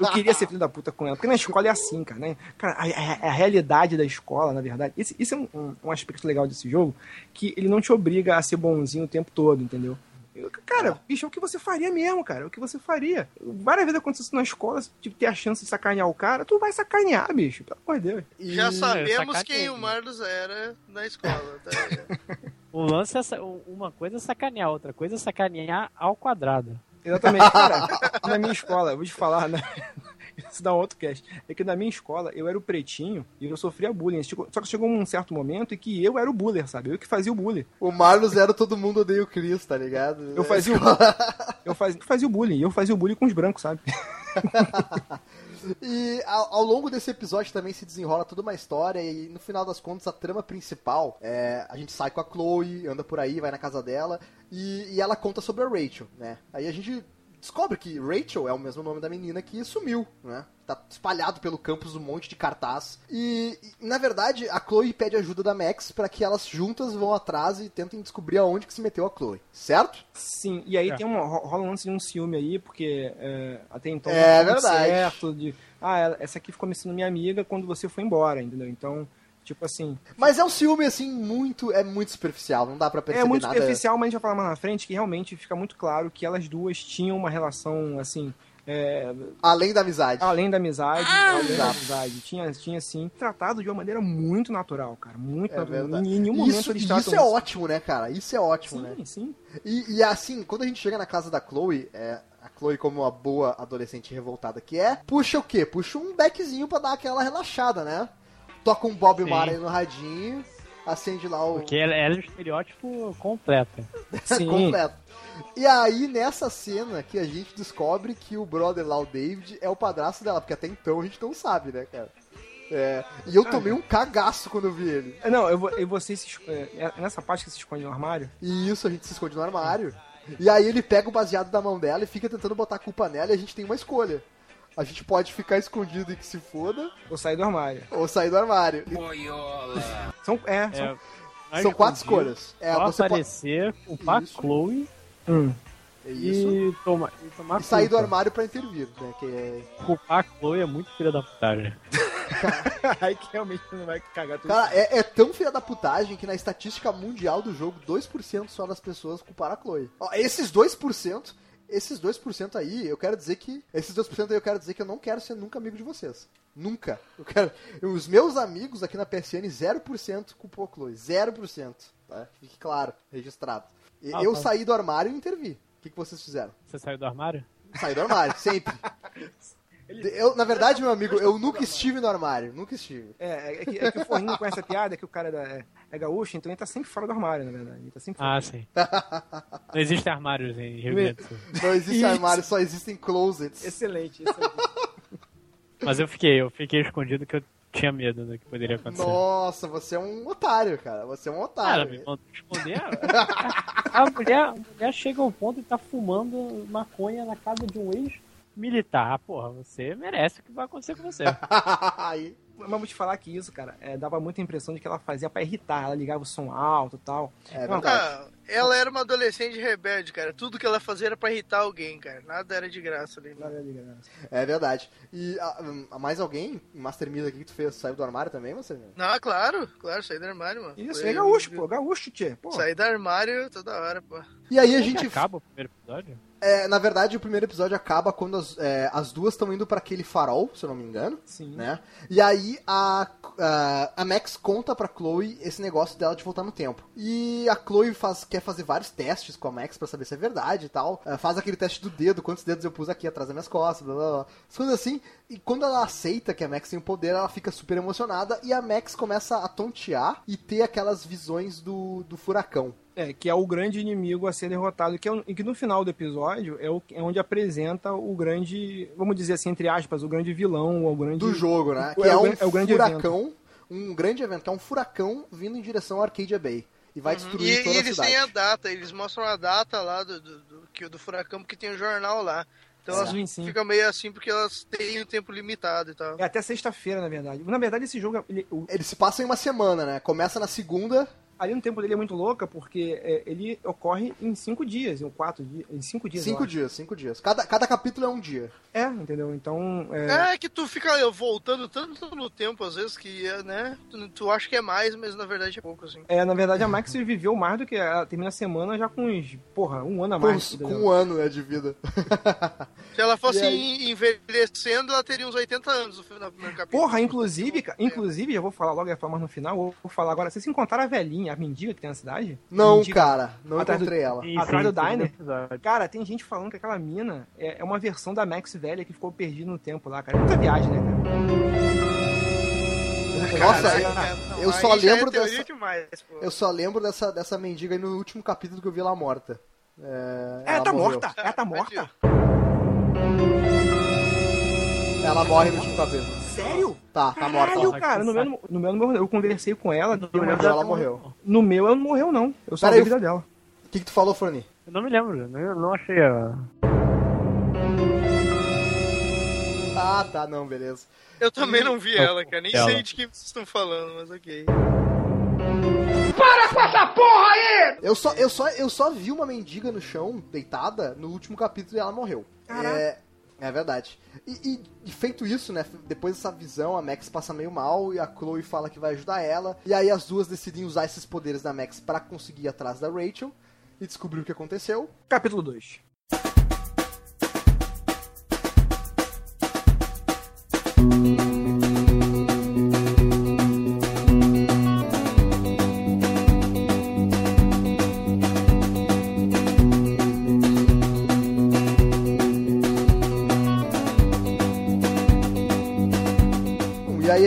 Eu, queria ser filho da puta com ela, porque na escola é assim, cara, né? Cara, a, a- a realidade da escola, na verdade, esse, isso é um, um- aspecto legal desse jogo, que ele não te obriga a ser bonzinho o tempo todo, entendeu? Eu- Cara, bicho, é o que você faria mesmo, cara. É o que você faria. Várias vezes aconteceu isso na escola, se tipo, ter a chance de sacanear o cara, tu vai sacanear, bicho, pelo amor de Deus. Já sabemos quem o Marlos era na escola, tá ligado? O lance é uma coisa é sacanear, outra coisa é sacanear ao quadrado. Exatamente, cara. na minha escola, eu vou te falar, né? Isso dá um outro cast. É que na minha escola eu era o pretinho e eu sofria bullying. Só que chegou um certo momento em que eu era o buller, sabe? Eu que fazia o bullying. O Marlos era todo mundo odeia o Chris, tá ligado? Eu fazia o, eu fazia, eu fazia o bullying. E eu fazia o bullying com os brancos, sabe? E ao, ao longo desse episódio também se desenrola toda uma história e no final das contas a trama principal é a gente sai com a Chloe, anda por aí, vai na casa dela e, e ela conta sobre a Rachel, né? Aí a gente descobre que Rachel é o mesmo nome da menina que sumiu, né? Tá espalhado pelo campus um monte de cartaz. E, e, na verdade, a Chloe pede ajuda da Max para que elas juntas vão atrás e tentem descobrir aonde que se meteu a Chloe, certo? Sim, e aí É. tem um, ro- rola um lance de um ciúme aí, porque é, até então É verdade. certo. De, ah, essa aqui ficou me sendo minha amiga quando você foi embora, entendeu? Então, tipo assim, Mas é um ciúme assim muito, é muito superficial, não dá pra perceber é muito nada. superficial, mas a gente vai falar mais na frente que realmente fica muito claro que elas duas tinham uma relação, assim, é, Além da amizade. além da amizade, além da amizade. Tinha, tinha, assim, tratado de uma maneira muito natural, cara. Muito É natural. verdade. Em nenhum momento Isso, eles isso tratam é ótimo, né, cara? Isso é ótimo, né? Sim, sim. E, e, assim, quando a gente chega na casa da Chloe, é, a Chloe, como uma boa adolescente revoltada que é, puxa o quê? Puxa um beckzinho pra dar aquela relaxada, né? Toca um Bob Sim. Marley no radinho, acende lá o Porque ela, é o estereótipo completo. Completo. E aí, nessa cena que a gente descobre que o brother lá, o David, é o padrasto dela, porque até então a gente não sabe, né, cara? É, e eu tomei um cagaço quando eu vi ele. É, Não, eu, vou- eu você se, é, é nessa parte que se esconde no armário. E isso, a gente se esconde no armário. E aí ele pega o baseado da mão dela e fica tentando botar a culpa nela e a gente tem uma escolha. A gente pode ficar escondido e que se foda, ou sair do armário. ou sair do armário. E São, é, são, É, mais são quatro escolhas. É, Só você pode aparecer, culpar Isso. Chloe hum. é isso. e, toma, e tomar E sair do armário pra intervir, né? Que é... Culpar a Chloe é muito filha da putagem. Aí que realmente não vai cagar tudo. Cara, é, é tão filha da putagem que na estatística mundial do jogo, 2% só das pessoas culparam a Chloe. Ó, esses 2%, esses 2% aí, eu quero dizer que. Esses 2% aí eu quero dizer que eu não quero ser nunca amigo de vocês. Nunca. Eu quero. Os meus amigos aqui na PSN, 0% culpou a Chloe. 0%. tá? Fique claro, registrado. Ah, eu tá. saí do armário e intervi. O que, que vocês fizeram? Você saiu do armário? Saí do armário, sempre. Eu, na verdade, meu amigo, eu nunca estive no armário, nunca estive. É, é que, é que o Forninho conhece a piada, que o cara é, da- é, gaúcho, então ele tá sempre fora do armário, na verdade. Ele tá sempre fora. Ah, sim. Não existem armários em Rio Grande do Sul. Não existe armário, só existem closets. Excelente, excelente. Mas eu fiquei, eu fiquei escondido que eu tinha medo do que poderia acontecer. Nossa, você é um otário, cara. Você é um Cara, otário. me mandou esconder. A, a mulher, a mulher chega ao ponto de estar fumando maconha na casa de um ex-militar. Ah, porra, você merece o que vai acontecer com você. Aí, Mas vou te falar que isso, cara, é, dava muita impressão de que ela fazia pra irritar. Ela ligava o som alto e tal. é Não. Ah, ela era uma adolescente rebelde, cara. Tudo que ela fazia era pra irritar alguém, cara. Nada era de graça ali. Nada de graça. É verdade. E a, a mais alguém, Master Misa aqui que tu fez, saiu do armário também, você? Não, claro, claro, saí do armário, mano. Isso, Foi- é gaúcho, pô. Gaúcho, tchê. Pô. Saí do armário toda hora, pô. E aí a Como que gente. acaba o primeiro episódio? É, na verdade, o primeiro episódio acaba quando as, é, as duas estão indo pra aquele farol, se eu não me engano. Sim. Né? E aí a, a, a Max conta pra Chloe esse negócio dela de voltar no tempo. E a Chloe faz, quer fazer vários testes com a Max pra saber se é verdade e tal. É, faz aquele teste do dedo, quantos dedos eu pus aqui atrás das minhas costas, blá blá blá. As Coisas assim. E quando ela aceita que a Max tem o poder, ela fica super emocionada e a Max começa a tontear e ter aquelas visões do, do furacão. É, que é o grande inimigo a ser derrotado, que é um- e que no final do episódio é, o, é onde apresenta o grande, vamos dizer assim, entre aspas, o grande vilão, ou o grande... do jogo, né? o- Que é, o um é o grande furacão, um grande evento, que é um furacão vindo em direção ao Arcadia Bay. E vai Uhum. destruir E, toda e a eles cidade. têm a data, eles mostram a data lá do, do, do, que- do furacão, porque tem um jornal lá. Então elas Sim, sim. ficam meio assim porque elas têm o tempo limitado e tal. É até sexta-feira, na verdade. Na verdade, esse jogo, ele- o- Eles se passam em uma semana, né? Começa na segunda. Ali no tempo dele é muito louca, porque é, ele ocorre em cinco dias, ou quatro dias, em cinco dias. Cinco dias, cinco dias. Cada, cada capítulo é um dia. É, entendeu? Então, é, É que tu fica voltando tanto no tempo, às vezes, que, né, tu, tu acha que é mais, mas na verdade é pouco, assim. é, na verdade, a Max viveu mais do que ela termina a semana já com uns, porra, um ano a Com, mais. com entendeu? um ano né, de vida. Se ela fosse aí? envelhecendo, ela teria uns 80 anos no final do primeiro capítulo. Porra, inclusive, inclusive, já vou falar logo, ia falar mais no final, vou vou falar agora. Vocês encontraram a velhinha, a mendiga que tem na cidade? Não, Mendiga. cara. Não Atrás do- encontrei ela. Sim, Atrás sim, do Diner? Cara, tem gente falando que aquela mina é, é uma versão da Max velha que ficou perdida no tempo lá, cara. É muita viagem, né, cara? Nossa, Caralho, eu- cara, não, eu só é lembro teoria dessa- demais. Eu só lembro dessa, dessa mendiga aí no último capítulo que eu vi ela morta. É, É, ela tá morreu. morta. É, tá morta. Ela morre no último capítulo. Sério? Tá, tá morta. Caralho, ó. cara. No meu, no meu, não morreu. eu conversei com ela. No meu ela morreu. No meu, ela não morreu, não. Eu só vi a aí, vida dela. O que, que tu falou, Forni? Eu não me lembro, eu não achei a. Ah, tá, não, beleza. Eu também não vi ela, cara. Nem ela. sei de que vocês estão falando, mas ok. Eu só, eu, só, eu só vi uma mendiga no chão, deitada, no último capítulo e ela morreu. É, é verdade. E, e- feito isso, né? Depois dessa visão, a Max passa meio mal e a Chloe fala que vai ajudar ela. E aí as duas decidem usar esses poderes da Max pra conseguir ir atrás da Rachel e descobrir o que aconteceu. Capítulo 2.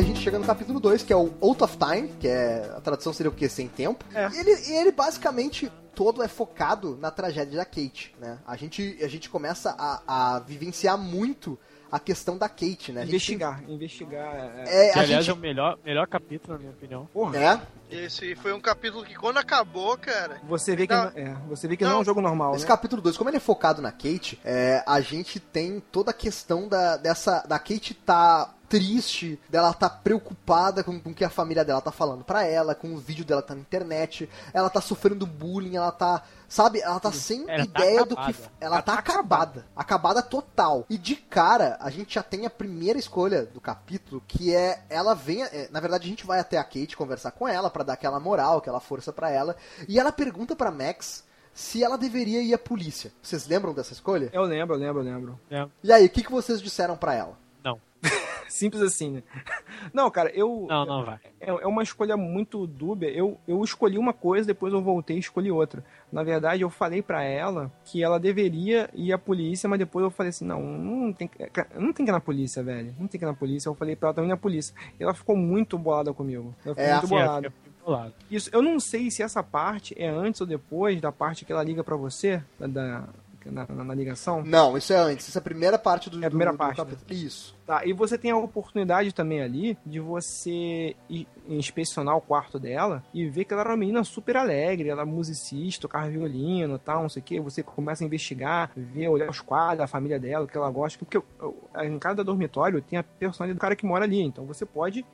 A gente chega no capítulo 2, que é o Out of Time, que é a tradução seria o quê? Sem tempo. É. E ele, e ele basicamente todo é focado na tragédia da Kate, né? A gente, a gente começa a, a vivenciar muito a questão da Kate, né? A gente Investigar, investigar. é- É, Que, a aliás, gente... é o melhor, melhor capítulo, na minha opinião. Porra, É, Esse foi um capítulo que quando acabou, cara. você vê que, Não. é, você vê que não, é Não. um jogo normal, Esse né? capítulo 2, como ele é focado na Kate, é, a gente tem toda a questão da, dessa, da Kate tá triste, dela tá preocupada com, com o que a família dela tá falando pra ela, com o vídeo dela tá na internet, ela tá sofrendo bullying, ela tá, sabe, ela tá sem Ela tá ideia do que... acabada. Ela tá acabada, acabada total. E de cara, a gente já tem a primeira escolha do capítulo, que é, ela vem, é, na verdade a gente vai até a Kate conversar com ela pra dar aquela moral, aquela força pra ela, e ela pergunta pra Max se ela deveria ir à polícia. Vocês lembram dessa escolha? Eu lembro, eu lembro, eu lembro. E aí, o que, que vocês disseram pra ela? Não. Simples assim, né? Não, cara, eu. Não, não vai. É, é uma escolha muito dúbia. Eu, eu escolhi uma coisa, depois eu voltei e escolhi outra. Na verdade, eu falei pra ela que ela deveria ir à polícia, mas depois eu falei assim: não, não tem, que- não tem que ir na polícia, velho. Não tem que ir na polícia. Eu falei pra ela também na polícia. E ela ficou muito bolada comigo. Ela ficou É, muito assim, bolada. Fica pro lado. Isso, eu não sei se essa parte é antes ou depois da parte que ela liga pra você, da, da- na, na- na ligação. Não, isso é antes. Essa é a primeira parte do, É a primeira do- do parte, capítulo. Isso. Tá, e você tem a oportunidade também ali de você ir inspecionar o quarto dela e ver que ela era uma menina super alegre, ela é musicista, tocava violino e tal, não sei o que. Você começa a investigar, ver, olhar os quadros, a família dela, o que ela gosta. Porque em cada dormitório tem a personalidade do cara que mora ali. Então você pode.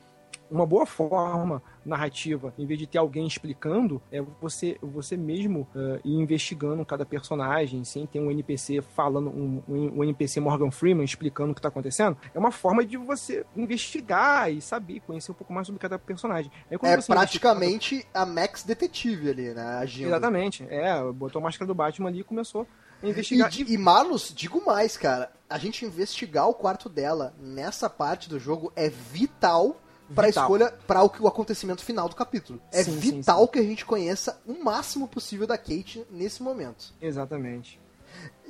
Uma boa forma narrativa, em vez de ter alguém explicando, é você, você mesmo eh, ir investigando cada personagem, sem ter um NPC falando, um, um NPC Morgan Freeman explicando o que tá acontecendo. É uma forma de você investigar e saber, conhecer um pouco mais sobre cada personagem. Aí, É você investiga- praticamente a Max Detetive ali, né? Agindo. Exatamente. É, botou a máscara do Batman ali e começou a E, investigar. di- e Marlos, digo mais, cara. A gente investigar o quarto dela nessa parte do jogo é vital Vital. escolha, para o, que- o acontecimento final do capítulo. É Sim, sim, vital sim. que a gente conheça o máximo possível da Kate nesse momento. Exatamente.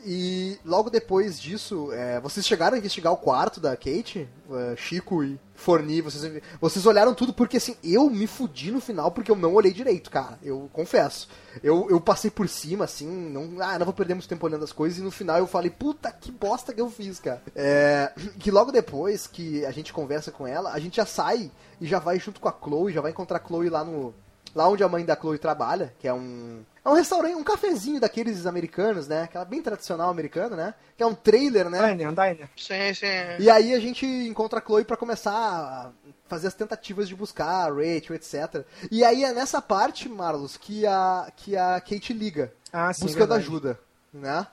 E logo depois disso, é, vocês chegaram a investigar o quarto da Kate? É, Chico e Forni, vocês, vocês olharam tudo porque assim, eu me fudi no final porque eu não olhei direito, cara. Eu confesso. Eu, eu passei por cima, assim, não, ah, não vou perder muito tempo olhando as coisas, e no final eu falei, puta que bosta que eu fiz, cara. É, que logo depois que a gente conversa com ela, a gente já sai e já vai junto com a Chloe, já vai encontrar a Chloe lá no. Lá onde a mãe da Chloe trabalha, que é um. É um restaurante, um cafezinho daqueles americanos, né? Aquela bem tradicional americana, né? Que é um trailer, né? Diner, Diner. Sim, sim. E aí a gente encontra a Chloe pra começar a fazer as tentativas de buscar a Rachel, etc. E aí é nessa parte, Marlos, que a, que a Kate liga, Ah, sim. buscando verdade. ajuda, né?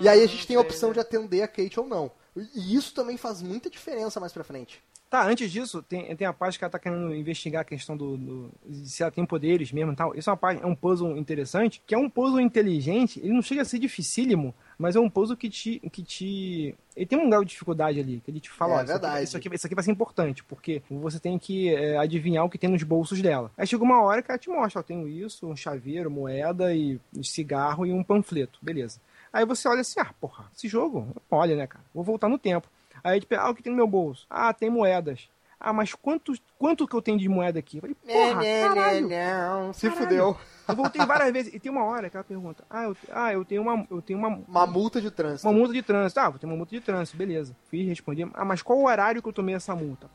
e aí a gente tem a opção de atender a Kate ou não. E isso também faz muita diferença mais pra frente. Tá, antes disso, tem, tem a parte que ela tá querendo investigar a questão do, do- de se ela tem poderes mesmo e tal. Isso é, uma, parte- é um puzzle interessante, que é um puzzle inteligente, ele não chega a ser dificílimo, mas é um puzzle que te. Que te ele tem um grau de dificuldade ali, que ele te fala, É ó, isso, aqui, verdade. isso, aqui, isso aqui vai ser importante, porque você tem que é, adivinhar o que tem nos bolsos dela. Aí chega uma hora que ela te mostra, ó, tenho isso, um chaveiro, moeda e um cigarro e um panfleto, beleza. Aí você olha assim, ah, porra, esse jogo, olha, né, cara, vou voltar no tempo. Aí ele ah, o que tem no meu bolso? Ah, tem moedas. Ah, mas quanto, quanto que eu tenho de moeda aqui? Eu falei, porra, caralho. não. Se Caralho. fudeu. Eu voltei várias vezes. E tem uma hora que ela pergunta, ah, eu, ah, eu tenho uma, eu tenho uma, Uma multa de trânsito. uma multa de trânsito. Ah, vou ter uma multa de trânsito, beleza. Fiz, respondi. Ah, mas qual o horário que eu tomei essa multa?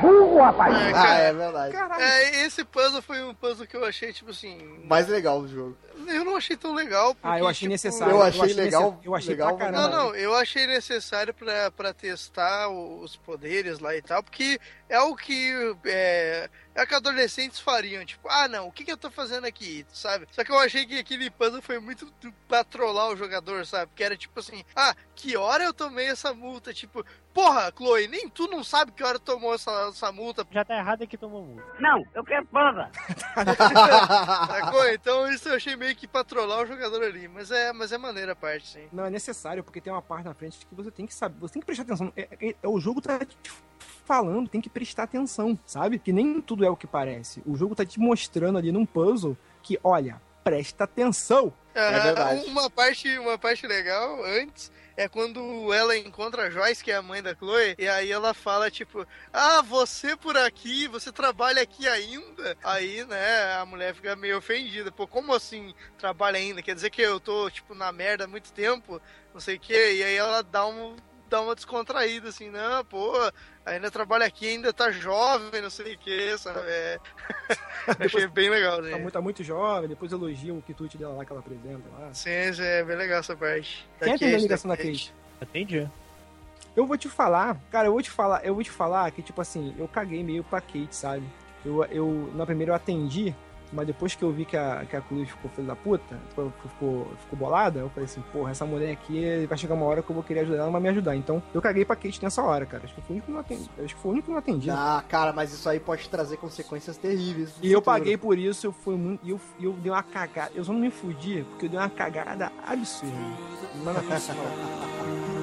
Porra, É, Ah, cara, é verdade. caralho. é, esse puzzle foi um puzzle que eu achei, tipo assim. Mais legal do jogo. Eu não achei tão legal. Ah, eu porque, achei tipo, necessário. eu achei nesse- legal- Eu achei legal, pra caramba. Não, não, eu achei necessário pra, pra testar os poderes lá e tal, porque é o que é, é o que adolescentes fariam, tipo, ah não, o que, que eu tô fazendo aqui, sabe? Só que eu achei que aquele puzzle foi muito pra trollar o jogador, sabe? Que era tipo assim, ah, que hora eu tomei essa multa? Tipo, porra, Chloe, nem tu não sabe que hora tomou essa, essa multa, Já tá errado é que tomou multa. Não, eu quero panda. sacou? Então isso eu achei meio que pra trollar o jogador ali, mas é, mas é maneira a parte, sim. Não, é necessário, porque tem uma parte na frente que você tem que saber, você tem que prestar atenção. É, é- é- o jogo tá te falando, tem que prestar atenção, sabe? Que nem tudo é o que parece. O jogo tá te mostrando ali num puzzle que, olha, presta atenção. É verdade. Uma parte, uma parte legal antes é quando ela encontra a Joyce, que é a mãe da Chloe, e aí ela fala, tipo, ah, você por aqui, você trabalha aqui ainda? Aí, né, a mulher fica meio ofendida. Pô, como assim trabalha ainda? Quer dizer que eu tô, tipo, na merda há muito tempo? Não sei o quê. E aí ela dá um dá uma descontraída, assim, não, pô, ainda trabalha aqui, ainda tá jovem, não sei o que, sabe? É... Achei bem legal, Tá assim. muito, tá muito jovem, depois elogia o quitute dela lá que ela apresenta lá. Sim, sim, é bem legal essa parte. Quem Da atendeu a ligação da Kate. Entendi. Eu vou te falar, cara, eu vou te falar, eu vou te falar que, tipo assim, eu caguei meio pra Kate, sabe? Eu, eu na primeira eu atendi, mas depois que eu vi que a, que a Cruz ficou filha da puta, ficou, ficou, ficou bolada, eu falei assim, porra, essa mulher aqui vai chegar uma hora que eu vou querer ajudar ela, vai me ajudar. Então, eu caguei pra Kate nessa hora, cara. Acho que foi o único que não atendi. Acho que foi o único que não atendi. Ah, cara, mas isso aí pode trazer consequências terríveis. E eu paguei por isso, eu fui muito. E eu, eu dei uma cagada. Eu só não me fudi, porque eu dei uma cagada absurda. Lá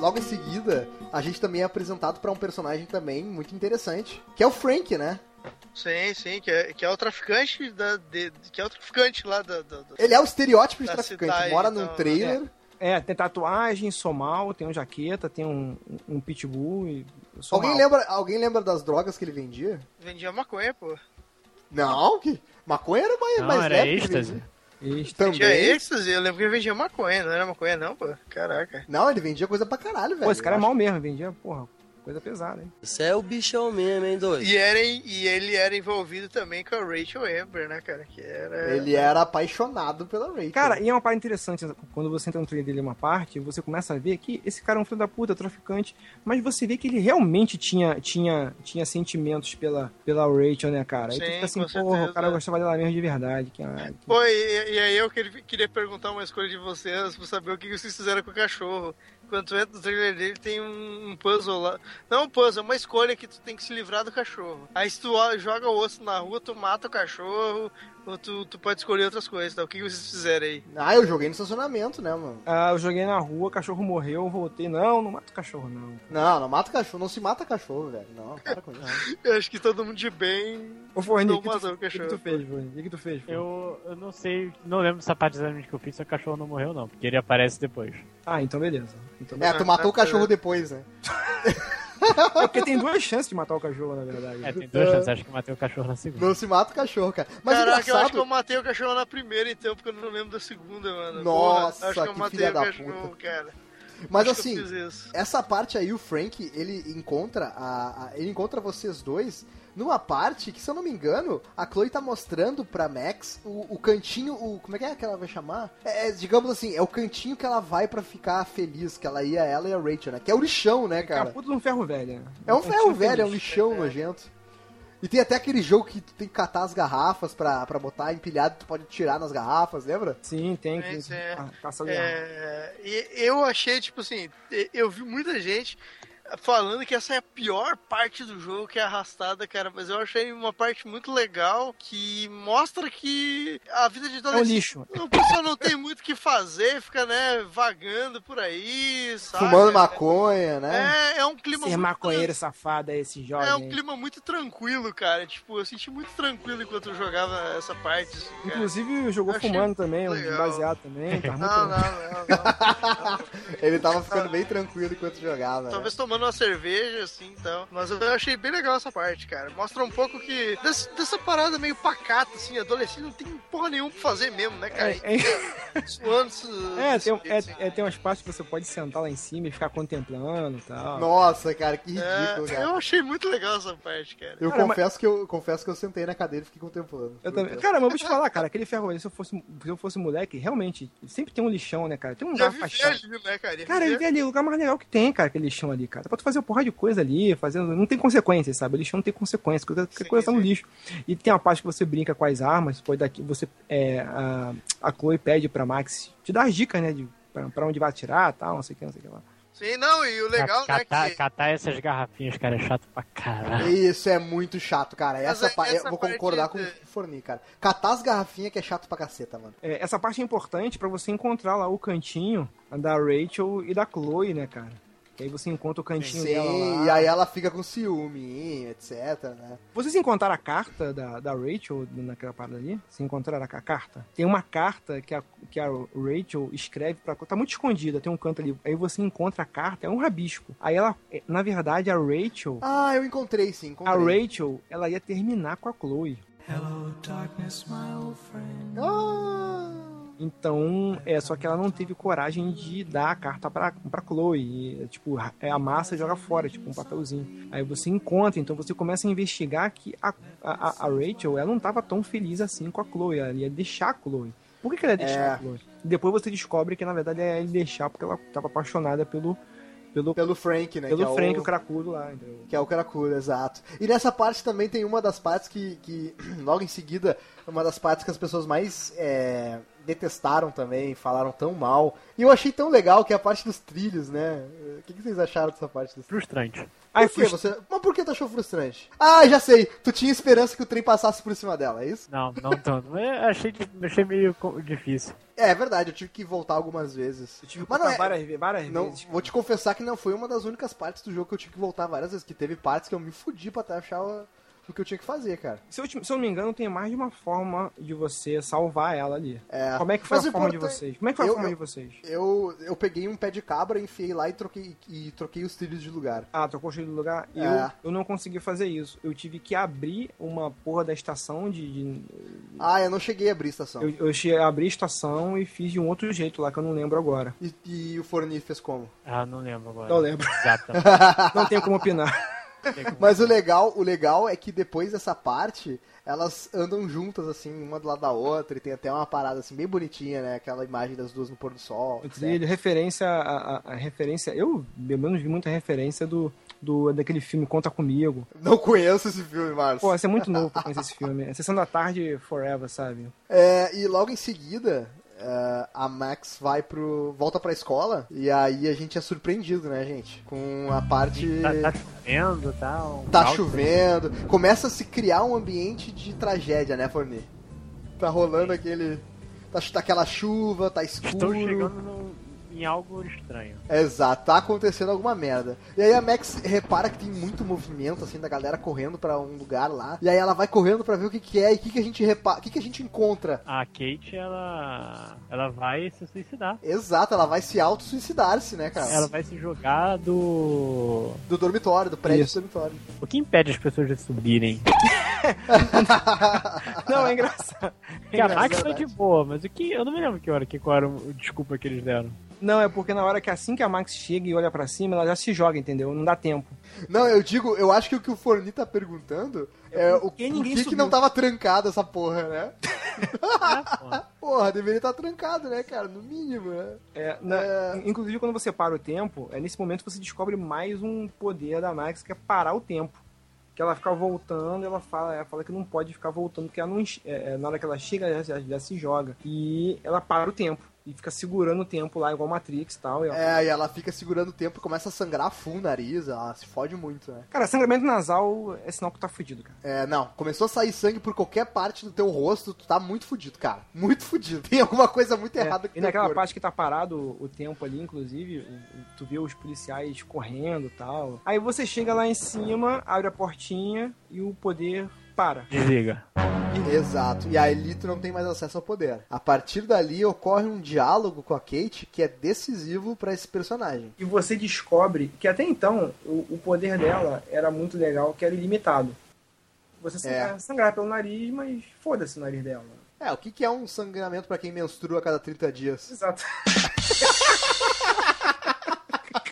logo em seguida, a gente também é apresentado pra um personagem também muito interessante, que é o Frank, né? Sim, sim, que é, que é o traficante da. de- que é o traficante lá da. da- da- Ele é o estereótipo de traficante, cidade, mora num então, trailer. É, tem tatuagem, sou mal, tem um jaqueta, tem um, um pitbull e. Alguém lembra, alguém lembra das drogas que ele vendia? Vendia maconha, pô. Não, que maconha era mais, Não, mais era leve que ele êxtase. vendia. Este. Vendia Também. êxtase, eu lembro que ele vendia maconha, não era maconha não, pô. Caraca. Não, ele vendia coisa pra caralho, velho. Pô, esse cara é mal mesmo, vendia, porra, coisa pesada, hein? Você é o bichão mesmo, hein, doido? E, era, e ele era envolvido também com a Rachel Amber, né, cara? Que era. Ele era apaixonado pela Rachel. Cara, e é uma parte interessante, quando você entra no trailer dele uma parte, você começa a ver que esse cara é um filho da puta, traficante, mas você vê que ele realmente tinha, tinha, tinha sentimentos pela, pela Rachel, né, cara? Aí tu Sim, fica assim, porra, o cara gostava dela mesmo de verdade. Que, ah, que- Pô, e, e aí eu queria, queria perguntar uma escolha de vocês pra saber o que vocês fizeram com o cachorro. Quando tu entra no trailer dele, tem um, puzzle lá. Não um puzzle, é uma escolha que tu tem que se livrar do cachorro. Aí se tu joga o osso na rua, tu mata o cachorro, ou tu, tu pode escolher outras coisas, tá? O que vocês fizeram aí? Ah, eu joguei no estacionamento, né, mano? Ah, eu joguei na rua, o cachorro morreu, eu voltei. Não, não mata o cachorro, não. Não, não mata cachorro, não se mata cachorro, velho. Não, para com isso. Eu acho que todo mundo de bem. Ô, Forni, o que, tu- o o que, que tu fez, Forni? O que, que tu fez? Eu, eu não sei, não lembro dessa parte exatamente que eu fiz se o cachorro não morreu, não, porque ele aparece depois. Ah, então beleza. Então, É, tu matou o cachorro depois, né? É porque tem duas chances de matar o cachorro, na verdade. É, tem duas chances, acho que eu matei o cachorro na segunda. Não se mata o cachorro, cara. Mas Caraca, eu acho que engraçado... eu matei o cachorro na primeira, então, porque eu não lembro da segunda, mano. Nossa, Porra, acho que eu matei filha o da cachorro, puta. cara. Mas Acho assim, essa parte aí, o Frank, ele encontra a, a- ele encontra vocês dois numa parte que, se eu não me engano, a Chloe tá mostrando pra Max o, o cantinho, o como é que é que ela vai chamar? É, é, digamos assim, é o cantinho que ela vai pra ficar feliz, que ela ia, ela e a Rachel, né? Que é o lixão, né, É cara? puta de um ferro velho. né? É um ferro velho, é um lixão nojento. E tem até aquele jogo que tu tem que catar as garrafas pra, pra botar empilhado, tu pode tirar nas garrafas, lembra? Sim, tem que. Sim. Ah, garrafa. É, e eu achei, tipo assim, eu vi muita gente falando que essa é a pior parte do jogo, que é arrastada, cara, mas eu achei uma parte muito legal que mostra que a vida de É um adolescente. lixo. O pessoal não tem muito o que fazer, fica, né, vagando por aí, sabe? Fumando maconha, né? É, é um clima Ser muito maconheiro safado é esse jovem. É um clima muito tranquilo, cara. Tipo, eu senti muito tranquilo enquanto eu jogava essa parte. assim, cara. Inclusive jogou Achei fumando também, um legal. baseado também. Tá muito... Não, não, não, não. Ele tava ficando bem tranquilo enquanto jogava. né? Talvez tomando uma cerveja, assim, então. Mas eu achei bem legal essa parte, cara. Mostra um pouco que... Dessa, dessa parada meio pacata, assim. Adolescente não tem porra nenhuma pra fazer mesmo, né, cara? É, é, Suando, su- é, tem, é, jeito, é, tem umas partes que você pode sentar lá em cima e ficar contemplando e tal. Nossa, cara, que assim. ridículo, É, cara. eu achei muito legal essa parte, cara. Eu Cara, confesso, que eu confesso que eu sentei na cadeira e fiquei contemplando. Eu também. Cara, mas eu vou te falar, cara, aquele ferro se eu fosse, se eu fosse moleque, realmente, sempre tem um lixão, né, cara? Tem um lugar ali, né, cara? Ia Cara, ele ali, o lugar mais legal que tem, cara, aquele lixão ali, cara. Dá pra tu fazer uma porra de coisa ali, fazendo. Não tem consequências, sabe? O lixão não tem consequências, qualquer, qualquer Sim, coisa tá no sim. lixo. E tem uma parte que você brinca com as armas, pode daqui, você. É, a, a Chloe pede pra Max te dar as dicas, né? De, pra, pra onde vai atirar tal, não sei o que, não sei o que lá. Sim, não, e o legal, né, catar, que... catar essas garrafinhas, cara, é chato pra caralho. Isso é muito chato, cara. Essa, Mas é- pa- essa eu vou concordar com de- o Forni, cara. Catar as garrafinhas que é chato pra caceta, mano. É, essa parte é importante pra você encontrar lá o cantinho da Rachel e da Chloe, né, cara? Que aí você encontra o cantinho dela Sim, lá. e aí ela fica com ciúme, etc, né? Vocês encontraram a carta da, da Rachel naquela parada ali? Vocês encontraram a, a carta? Tem uma carta que a, que a Rachel escreve pra. Tá muito escondida, tem um canto ali. Aí você encontra a carta, é um rabisco. Aí ela, é, na verdade, a Rachel. Ah, eu encontrei sim, A encontrei. Rachel, ela ia terminar com a Chloe. Hello, darkness, my old friend. Ah, Então, é só que ela não teve coragem de dar a carta pra, pra Chloe. E, tipo, é a massa joga fora, tipo, um papelzinho. Aí você encontra, então você começa a investigar que a, a, a Rachel, ela não tava tão feliz assim com a Chloe. Ela ia deixar a Chloe. Por que, que ela ia deixar É. a Chloe? Depois você descobre que, na verdade, é ele deixar porque ela tava apaixonada pelo, pelo, pelo Frank, né? pelo que é Frank, o... o cracudo lá. Entendeu? Que é o Cracudo, exato. E nessa parte também tem uma das partes que, que logo em seguida uma das partes que as pessoas mais é, detestaram também, falaram tão mal. E eu achei tão legal que é a parte dos trilhos, né? O que, que vocês acharam dessa parte dos trilhos? Frustrante. Por Ai, que você... Mas por que tu achou frustrante? Ah, já sei. Tu tinha esperança que o trem passasse por cima dela, é isso? Não, não tanto. Mas eu achei, achei meio difícil. É, é verdade, eu tive que voltar algumas vezes. Eu tive que Mas não botar é... várias, várias Não, vezes. vou te confessar que não foi uma das únicas partes do jogo que eu tive que voltar várias vezes. Que teve partes que eu me fudi pra até achar o, que eu tinha que fazer, cara. Se eu, te- se eu não me engano, tem mais de uma forma de você salvar ela ali. É, Como é que foi mas a forma de vocês? Como é que foi a Eu- forma eu- de vocês? Eu, eu peguei um pé de cabra, enfiei lá e troquei, e troquei os trilhos de lugar. Ah, trocou o cheio do lugar? Eu, É. eu não consegui fazer isso. Eu tive que abrir uma porra da estação de. de- Ah, eu não cheguei a abrir a estação. eu, eu cheguei a abrir a estação e fiz de um outro jeito lá que eu não lembro agora. E, e o Forni fez como? Ah, não lembro agora. Não lembro. Exatamente. Não tenho como opinar. Mas o legal, o legal é que depois dessa parte, elas andam juntas, assim, uma do lado da outra, e tem até uma parada assim bem bonitinha, né? Aquela imagem das duas no pôr do sol. Trilho, referência a, a- a referência. Eu, pelo menos, vi muita referência do, do daquele filme Conta Comigo. Não conheço esse filme, Marcos. Pô, você é muito novo pra conhecer esse filme. É Sessão da Tarde Forever, sabe? É, e logo em seguida, é, a Max vai pro. volta pra escola, e aí a gente é surpreendido, né, gente? Com a parte. Tá, tá chovendo, tá? Um Tá chovendo, começa a se criar um ambiente de tragédia, né, Forni? Tá rolando aquele. Tá, tá aquela chuva, tá escuro. Estou chegando no- em algo estranho. Exato, tá acontecendo alguma merda. E aí a Max repara que tem muito movimento, assim, da galera correndo pra um lugar lá. E aí ela vai correndo pra ver o que, que é e o que, que a gente repara. O que, que a gente encontra. A Kate, ela. Ela vai se suicidar. Exato, ela vai se auto-suicidar-se, né, cara? Ela vai se jogar do. Do dormitório, do prédio Isso. do dormitório. O que impede as pessoas de subirem? Não, é engraçado. Porque a engraçado. Max foi de boa, mas o que. Eu não me lembro que hora, que qual era o desculpa que eles deram. Não, é porque na hora que assim que a Max chega e olha pra cima, ela já se joga, entendeu? Não dá tempo. Não, eu digo, eu acho que o que o Forni tá perguntando é, o, por que por ninguém que, que subiu? não tava trancado essa porra, né? Porra, deveria estar trancado, né, cara? No mínimo, né? É, na- É. Inclusive, quando você para o tempo, é nesse momento que você descobre mais um poder da Max, que é parar o tempo. Que ela fica voltando, ela fala, ela fala que não pode ficar voltando, porque ela não, é, é, na hora que ela chega, ela já, já se joga. E ela para o tempo. E fica segurando o tempo lá, igual Matrix e tal. E ela- É, e ela fica segurando o tempo e começa a sangrar full o nariz, ela se fode muito, né? Cara, sangramento nasal é sinal que tá fudido, cara. É, não, começou a sair sangue por qualquer parte do teu rosto, tu tá muito fudido, cara. Muito fudido. Tem alguma coisa muito É, errada com e naquela corpo. parte que tá parado o tempo ali, inclusive, tu vê os policiais correndo e tal. Aí você chega lá em cima, abre a portinha e o poder para. Desliga. Exato. E aí tu não tem mais acesso ao poder. A partir dali ocorre um diálogo com a Kate que é decisivo pra esse personagem. E você descobre que até então o, o poder dela era muito legal, que era ilimitado. Você sangrar, É. sangrar pelo nariz, mas foda-se o nariz dela. É, o que, que é um sangramento pra quem menstrua a cada 30 dias? Exato.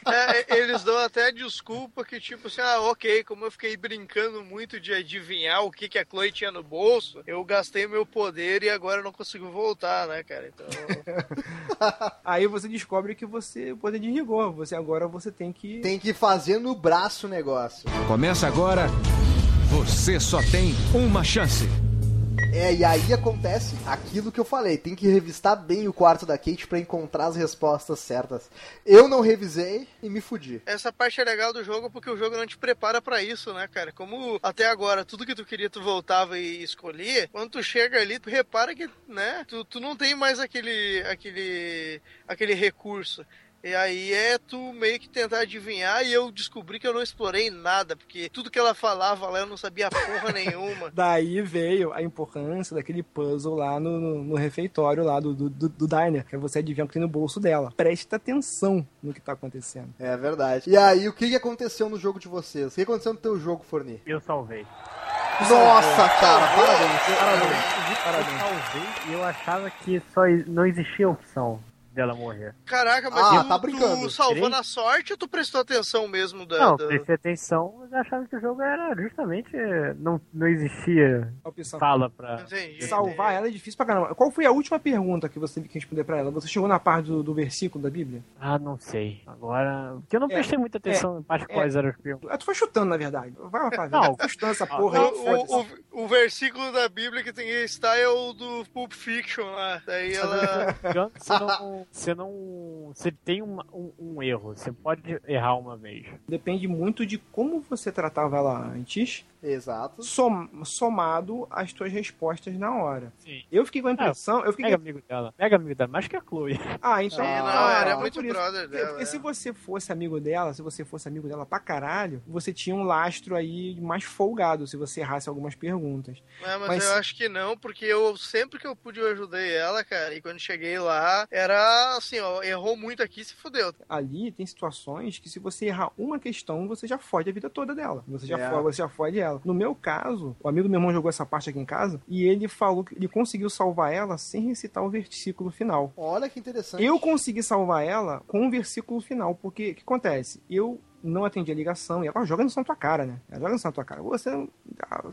É, eles dão até desculpa que, tipo assim, ah, ok, como eu fiquei brincando muito de adivinhar o que, que a Chloe tinha no bolso, eu gastei meu poder e agora eu não consigo voltar, né, cara? Então. Aí você descobre que você o poder desligou. Você agora você tem que. Tem que fazer no braço o negócio. Começa agora. Você só tem uma chance. É, e aí acontece aquilo que eu falei. Tem que revistar bem o quarto da Kate pra encontrar as respostas certas. Eu não revisei e me fudi. Essa parte é legal do jogo porque o jogo não te prepara pra isso, né, cara? Como até agora tudo que tu queria tu voltava e escolhia, quando tu chega ali, tu repara que, né, tu, tu não tem mais aquele aquele aquele recurso. E aí é tu meio que tentar adivinhar e eu descobri que eu não explorei nada, porque tudo que ela falava lá eu não sabia porra nenhuma. Daí veio a importância daquele puzzle lá no, no, no refeitório lá do, do, do, do diner, que é você adivinhar o que tem no bolso dela. Presta atenção no que tá acontecendo. É verdade. E aí, o que aconteceu no jogo de vocês? O que aconteceu no teu jogo, Forni? Eu salvei. Nossa, cara, parabéns. Parabéns. Eu Parabéns. salvei e eu achava que só não existia opção dela morrer. Caraca, mas Ah, tu, tá brincando. tu salvou na sorte ou tu prestou atenção mesmo da. Não, da- prestei atenção, mas achava que o jogo era justamente. Não, não existia opção. sala pra. Entendi. Salvar ela é difícil pra caramba. Qual foi a última pergunta que você teve que responder pra ela? Você chegou na parte do, do versículo da Bíblia? Ah, não sei. Agora. Porque eu não É, prestei muita atenção em parte é. quais eram os perguntas. Ah, tu foi chutando, na verdade. Vai lá, Fábio. Não. Tu foi chutando essa Ah, porra aí. O, o, o, versículo da Bíblia que tem que estar é o do Pulp Fiction lá. Daí ela. Engano, Você Você não. Você tem uma- um, um erro. Você pode errar uma vez. Depende muito de como você tratava ela antes, Exato. som- somado às tuas respostas na hora. Sim. Eu fiquei com a impressão. eu fiquei Mega amigo dela. Mega amigo dela, mais que a Chloe. Ah, então. Sim, não, ah, era então muito brother Porque, dela, porque é. se você fosse amigo dela, se você fosse amigo dela pra caralho, você tinha um lastro aí mais folgado se você errasse algumas perguntas. É, mas, Mas- eu acho que não, porque eu sempre que eu pude eu ajudei ela, cara. E quando cheguei lá, era assim, ó, errou muito aqui se fudeu. Ali tem situações que se você errar uma questão, você já fode a vida toda dela. Você já, É. fode, você já fode ela. No meu caso, o amigo do meu irmão jogou essa parte aqui em casa e ele falou que ele conseguiu salvar ela sem recitar o versículo final. Olha que interessante. Eu consegui salvar ela com o versículo final, porque o que acontece? Eu não atendi a ligação e ela joga no na tua cara, né? Ela joga no na tua cara. Você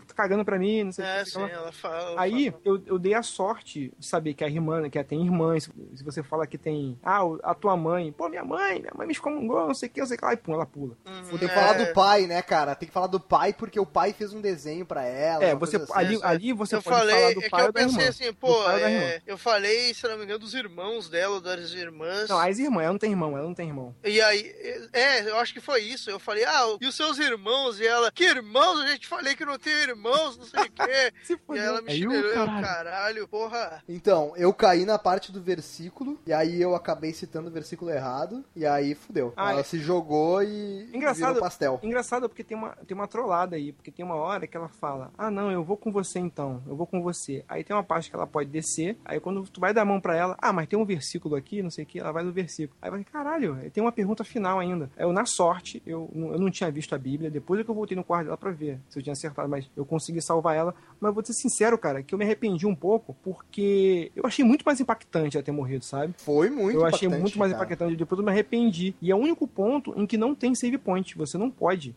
tá cagando pra mim, não sei o É, que. sim, ela fala. ela Aí fala. eu, eu dei a sorte de saber que a irmã, que tem irmãs. Se você fala que tem. Ah, o- a tua mãe. Pô, minha mãe, minha mãe me excomungou, não sei o que, não sei o que lá. E pum, ela pula. Uhum, Tem que é. falar do pai, né, cara? Tem que falar do pai porque o pai fez um desenho pra ela. É, você, assim. ali, ali você eu pode falei, falar do é que pai ou eu pensei assim, pô, é, eu falei, se não me engano, dos irmãos dela, das irmãs. Não, as irmãs, ela não tem irmão, ela não tem irmão. E aí, é, eu acho que foi isso. Eu falei, ah, e os seus irmãos? E ela, que irmãos? Eu já te falei que não tem irmãos, não sei o quê. Se E ela me eu, caralho. caralho, porra. Então, eu caí na parte do versículo, e aí eu acabei citando o versículo errado, e aí fudeu. Ah, Ela é. se jogou e Engraçado. virou pastel. Engraçado porque tem uma, tem uma trollada aí, porque tem uma hora que ela fala, ah não, eu vou com você então, eu vou com você. Aí tem uma parte que ela pode descer, aí quando tu vai dar a mão pra ela, ah, mas tem um versículo aqui, não sei o que, ela vai no versículo. Aí vai, caralho, tem uma pergunta final ainda. Eu, na sorte, eu, não- eu não tinha visto a Bíblia, depois é que eu voltei no quarto dela pra ver se eu tinha acertado, mas eu consegui salvar ela. Mas eu vou ser sincero, cara, que eu me arrependi um pouco, porque eu achei muito mais impactante ela ter morrido, sabe? Foi muito eu achei muito mais cara. impactante. Depois eu me arrependi. E é o único ponto em que não tem save point. Você não pode.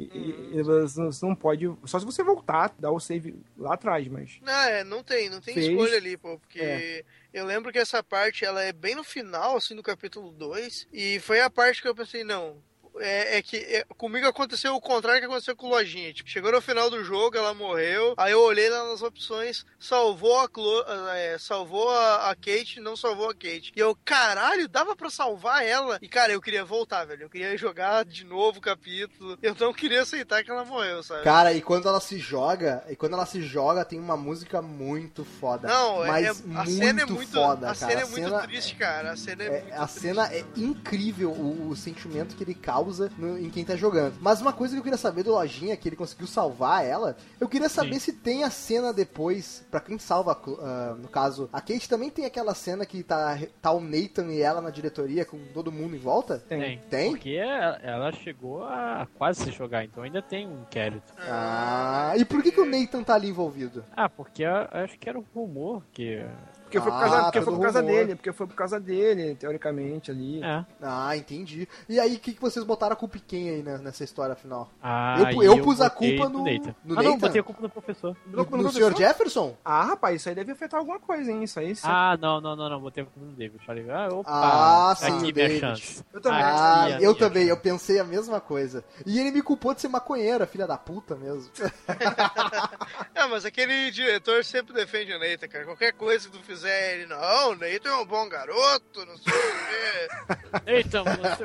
E- você não- você não pode. Só se você voltar, dar o save lá atrás, mas. Não, é, não tem, não tem Fez. escolha ali, pô, porque É. eu lembro que essa parte, ela é bem no final, assim, do capítulo 2, e foi a parte que eu pensei, não, é, é que é, comigo aconteceu o contrário que aconteceu com o Lojinha, tipo, chegou no final do jogo, ela morreu, aí eu olhei lá nas opções, salvou a, Clo é, salvou a, a Kate, não salvou a Kate, e eu, caralho, dava pra salvar ela, e cara, eu queria voltar, velho, eu queria jogar de novo o capítulo, eu não queria aceitar que ela morreu, sabe? Cara, e quando ela se joga, e quando ela se joga, tem uma música muito foda. Não, é, mas é- a muito cena é muito, foda, a cara. cena é muito triste, cara. A cena é, É, a triste. cena é incrível o, o sentimento que ele causa no- em quem tá jogando. Mas uma coisa que eu queria saber do Lojinha, que ele conseguiu salvar ela, eu queria saber Sim. se tem a cena depois, pra quem salva, ah, no caso, a Kate também tem aquela cena que tá, tá o Nathan e ela na diretoria com todo mundo em volta? Tem. Tem? Porque ela ela chegou a quase se jogar, então ainda tem um inquérito. Ah, e por que, que o Nathan tá ali envolvido? Ah, porque eu acho que era um rumor que. Porque foi por Ah, causa, porque pelo foi por causa rumor. dele, porque foi por causa dele, teoricamente, ali. É. Ah, entendi. E aí, o que, que vocês botaram a culpa em quem aí né, nessa história final? Ah, Eu- e eu pus a culpa no- Nathan. no ah, não, Nathan? botei a culpa no professor. No, no no professor? Jefferson? Ah, rapaz, isso aí deve afetar alguma coisa, hein? Isso aí. isso- Ah, não, não, não, não, botei a culpa no David. Falei, ah, opa, Ah, sim, aqui minha David. chance. Eu também. Ah, Aqui, eu aqui, também, aqui. eu pensei a mesma coisa. E ele me culpou de ser maconheira, filha da puta mesmo. É, mas aquele diretor sempre defende o Nathan, cara. Qualquer coisa que tu fizer, ele, não, o é um bom garoto, não sei o quê. Eita, você,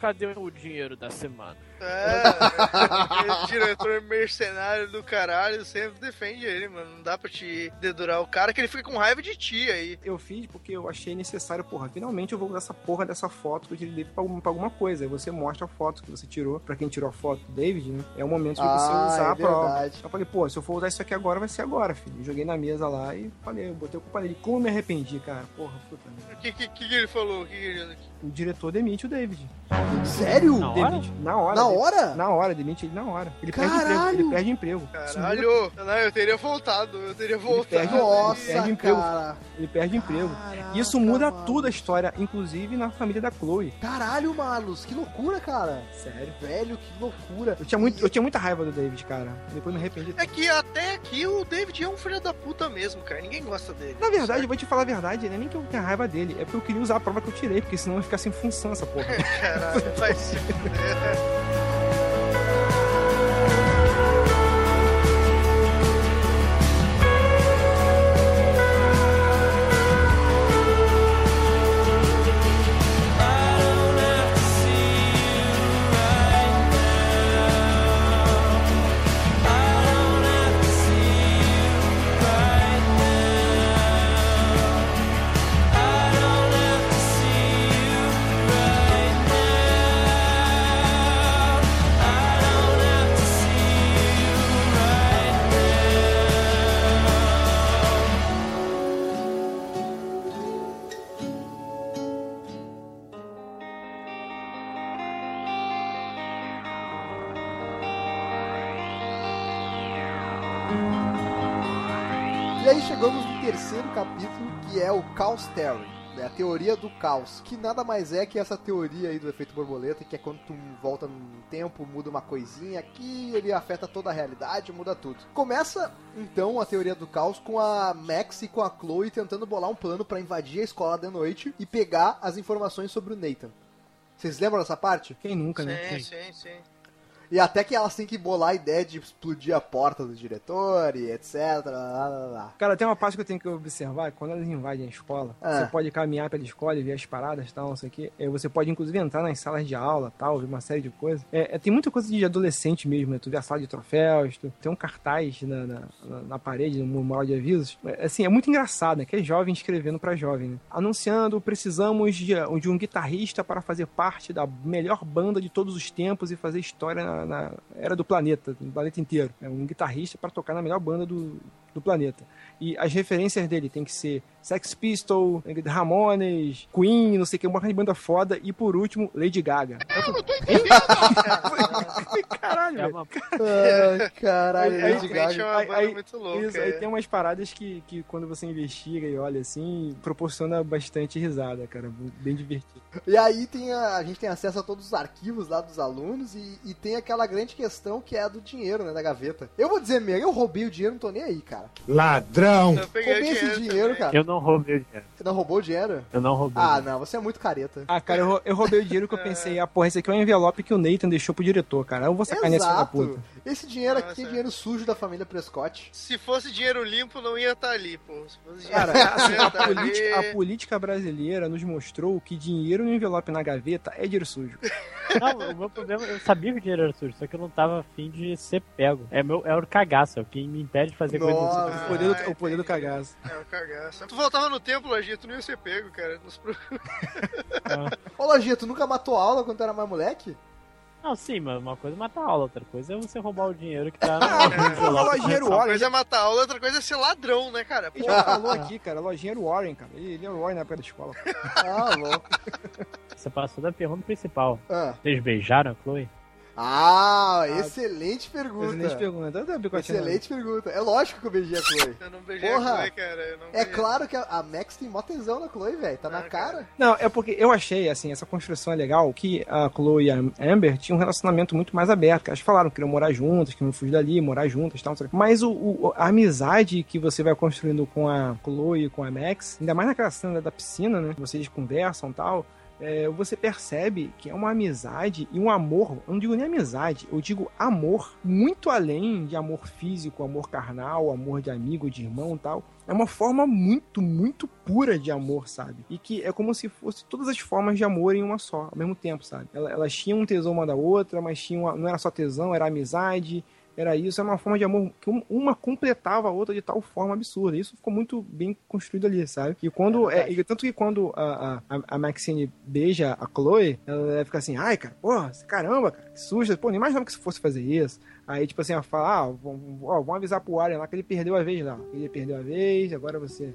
cadê o dinheiro da semana? É, aquele diretor mercenário do caralho sempre defende ele, mano. Não dá pra te dedurar o cara que ele fica com raiva de ti aí. Eu fiz porque eu achei necessário, porra, finalmente eu vou usar essa porra dessa foto que eu tirei dele pra, alguma- pra alguma coisa. Aí você mostra a foto que você tirou, pra quem tirou a foto do David, né? É o momento de você Ah, usar é a prova. Eu falei, pô, se eu for usar isso aqui agora, vai ser agora, filho. Eu joguei na mesa lá e falei, eu botei a culpa nele. como eu me arrependi, cara. Porra, puta merda. O que, que, que ele falou? O que que ele... O diretor demite o David. Sério? Na hora? Demite. Na hora. Na de- hora? Na hora, demite ele na hora. Ele perde emprego. Caralho! Ele perde emprego. Caralho! Não, eu teria voltado, eu teria voltado. perde- Nossa, perde emprego. cara. Ele perde emprego. Caraca, Isso muda mano. tudo a história, inclusive na família da Chloe. Caralho, Malus, que loucura, cara. Sério. Velho, que loucura. Eu tinha, muito, eu tinha muita raiva do David, cara. Depois me arrependi. É que até aqui o David é um filho da puta mesmo, cara. Ninguém gosta dele. Na verdade, eu vou te falar a verdade, não é nem que eu tenha raiva dele, é porque eu queria usar a prova que eu tirei, porque senão ia ficar sem função essa porra. Caralho, vai se fuder. Chaos Theory. né, A teoria do caos, que nada mais é que essa teoria aí do efeito borboleta, que é quando tu volta no tempo, muda uma coisinha aqui, ele afeta toda a realidade, muda tudo. Começa então a teoria do caos com a Max e com a Chloe tentando bolar um plano pra invadir a escola de noite e pegar as informações sobre o Nathan. Vocês lembram dessa parte? Quem nunca, né? Sim, sim, sim. E até que elas têm que bolar a ideia de explodir a porta do diretor e etc. Lá, lá, lá. Cara, tem uma parte que eu tenho que observar, quando elas invadem a escola, Ah. você pode caminhar pela escola e ver as paradas e tal, não sei o quê. É, Você pode, inclusive, entrar nas salas de aula tal, ver uma série de coisas. É, é, tem muita coisa de adolescente mesmo, né? Tu vê a sala de troféus, tu tem um cartaz na, na, na- na parede, no mural de avisos. É, assim, é muito engraçado, né? Que é jovem escrevendo pra jovem, né? Anunciando, precisamos de, de um guitarrista para fazer parte da melhor banda de todos os tempos e fazer história na, na era do planeta, do planeta inteiro. É um guitarrista para tocar na melhor banda do, do planeta. E as referências dele tem que ser Sex Pistol, Ramones, Queen, não sei o que, uma banda foda. E por último, Lady Gaga. Eu tô Caralho, É uma... Caralho, Aí- Lady aí- Gaga. é uma Aí- banda aí- muito louca. Isso, aí é. tem umas paradas que, que quando você investiga e olha assim, proporciona bastante risada, cara. Bem divertido. E aí tem a, a gente tem acesso a todos os arquivos lá dos alunos e, e tem aquela grande questão que é a do dinheiro, né, da gaveta. Eu vou dizer mesmo, eu roubei o dinheiro, não tô nem aí, cara. Ladrão! Eu peguei o Roubei esse dinheiro, cara. Eu não roubei o dinheiro. Você não roubou o dinheiro? Eu não roubei. Ah, não, você é muito careta. Ah, cara, eu, eu roubei o dinheiro que eu pensei, ah, porra, esse aqui é um envelope que o Nathan deixou pro diretor, cara. Eu vou sacanear esse filho da puta. Esse dinheiro aqui Nossa, é é. dinheiro sujo da família Prescott. Se fosse dinheiro limpo, não ia estar ali, pô. Se fosse dinheiro Cara, assim, não a, tá política, ali. a política brasileira nos mostrou que dinheiro no envelope na gaveta é dinheiro sujo. Não, o meu problema, eu sabia que o dinheiro era sujo, só que eu não tava afim de ser pego. É, meu, é o cagaço, é o que me impede de fazer coisas Nossa. assim. O poder do, o poder do cagaço. É, o cagaço. Tu voltava no templo, Lojinha, tu não ia ser pego, cara. Nos pro- Ô, Lojinha, tu nunca matou aula quando tu era mais moleque? Não, sim, mas uma coisa é matar a aula, outra coisa é você roubar o dinheiro que tá Ah, no porra, envelope. dinheiro Uma Warren. coisa é matar aula, outra coisa é ser ladrão, né, cara? Ele Pô, já falou aqui, cara, lojinha Warren, cara. Ele, ele era o Warren na época da escola. Ah, louco. Você passou da pergunta principal. Ah, Vocês beijaram a Chloe? Ah, excelente pergunta. Excelente pergunta. Bicotinho Excelente pergunta. É lógico que eu beijei a Chloe. eu não beijei Porra. a Chloe, cara. Eu não É claro que a, a Max tem mó tesão na Chloe, velho. Tá na Ah, cara. Não, é porque eu achei, assim, essa construção é legal, que a Chloe e a Amber tinham um relacionamento muito mais aberto. que Elas falaram que queriam morar juntas, que iam fugir dali, morar juntas e tal. não. Mas o, o- a amizade que você vai construindo com a Chloe e com a Max, ainda mais naquela cena da piscina, né? Vocês conversam e tal. É, você percebe que é uma amizade e um amor, eu não digo nem amizade, eu digo amor, muito além de amor físico, amor carnal, amor de amigo, de irmão tal. É uma forma muito, muito pura de amor, sabe? E que é como se fosse todas as formas de amor em uma só, ao mesmo tempo, sabe? Ela- Elas tinham um tesão uma da outra, mas tinham uma- não era só tesão, era amizade, era isso, era uma forma de amor que um- uma completava a outra de tal forma absurda. Isso ficou muito bem construído ali, sabe? E quando. É É, e tanto que quando a, a, a Maxine beija a Chloe, ela fica assim, ai, cara, porra, caramba, cara, que susto, pô, nem imaginava que você fosse fazer isso. Aí, tipo assim, ela fala, ah, vamos, vamos avisar pro Warren lá que ele perdeu a vez lá. Ele perdeu a vez, agora você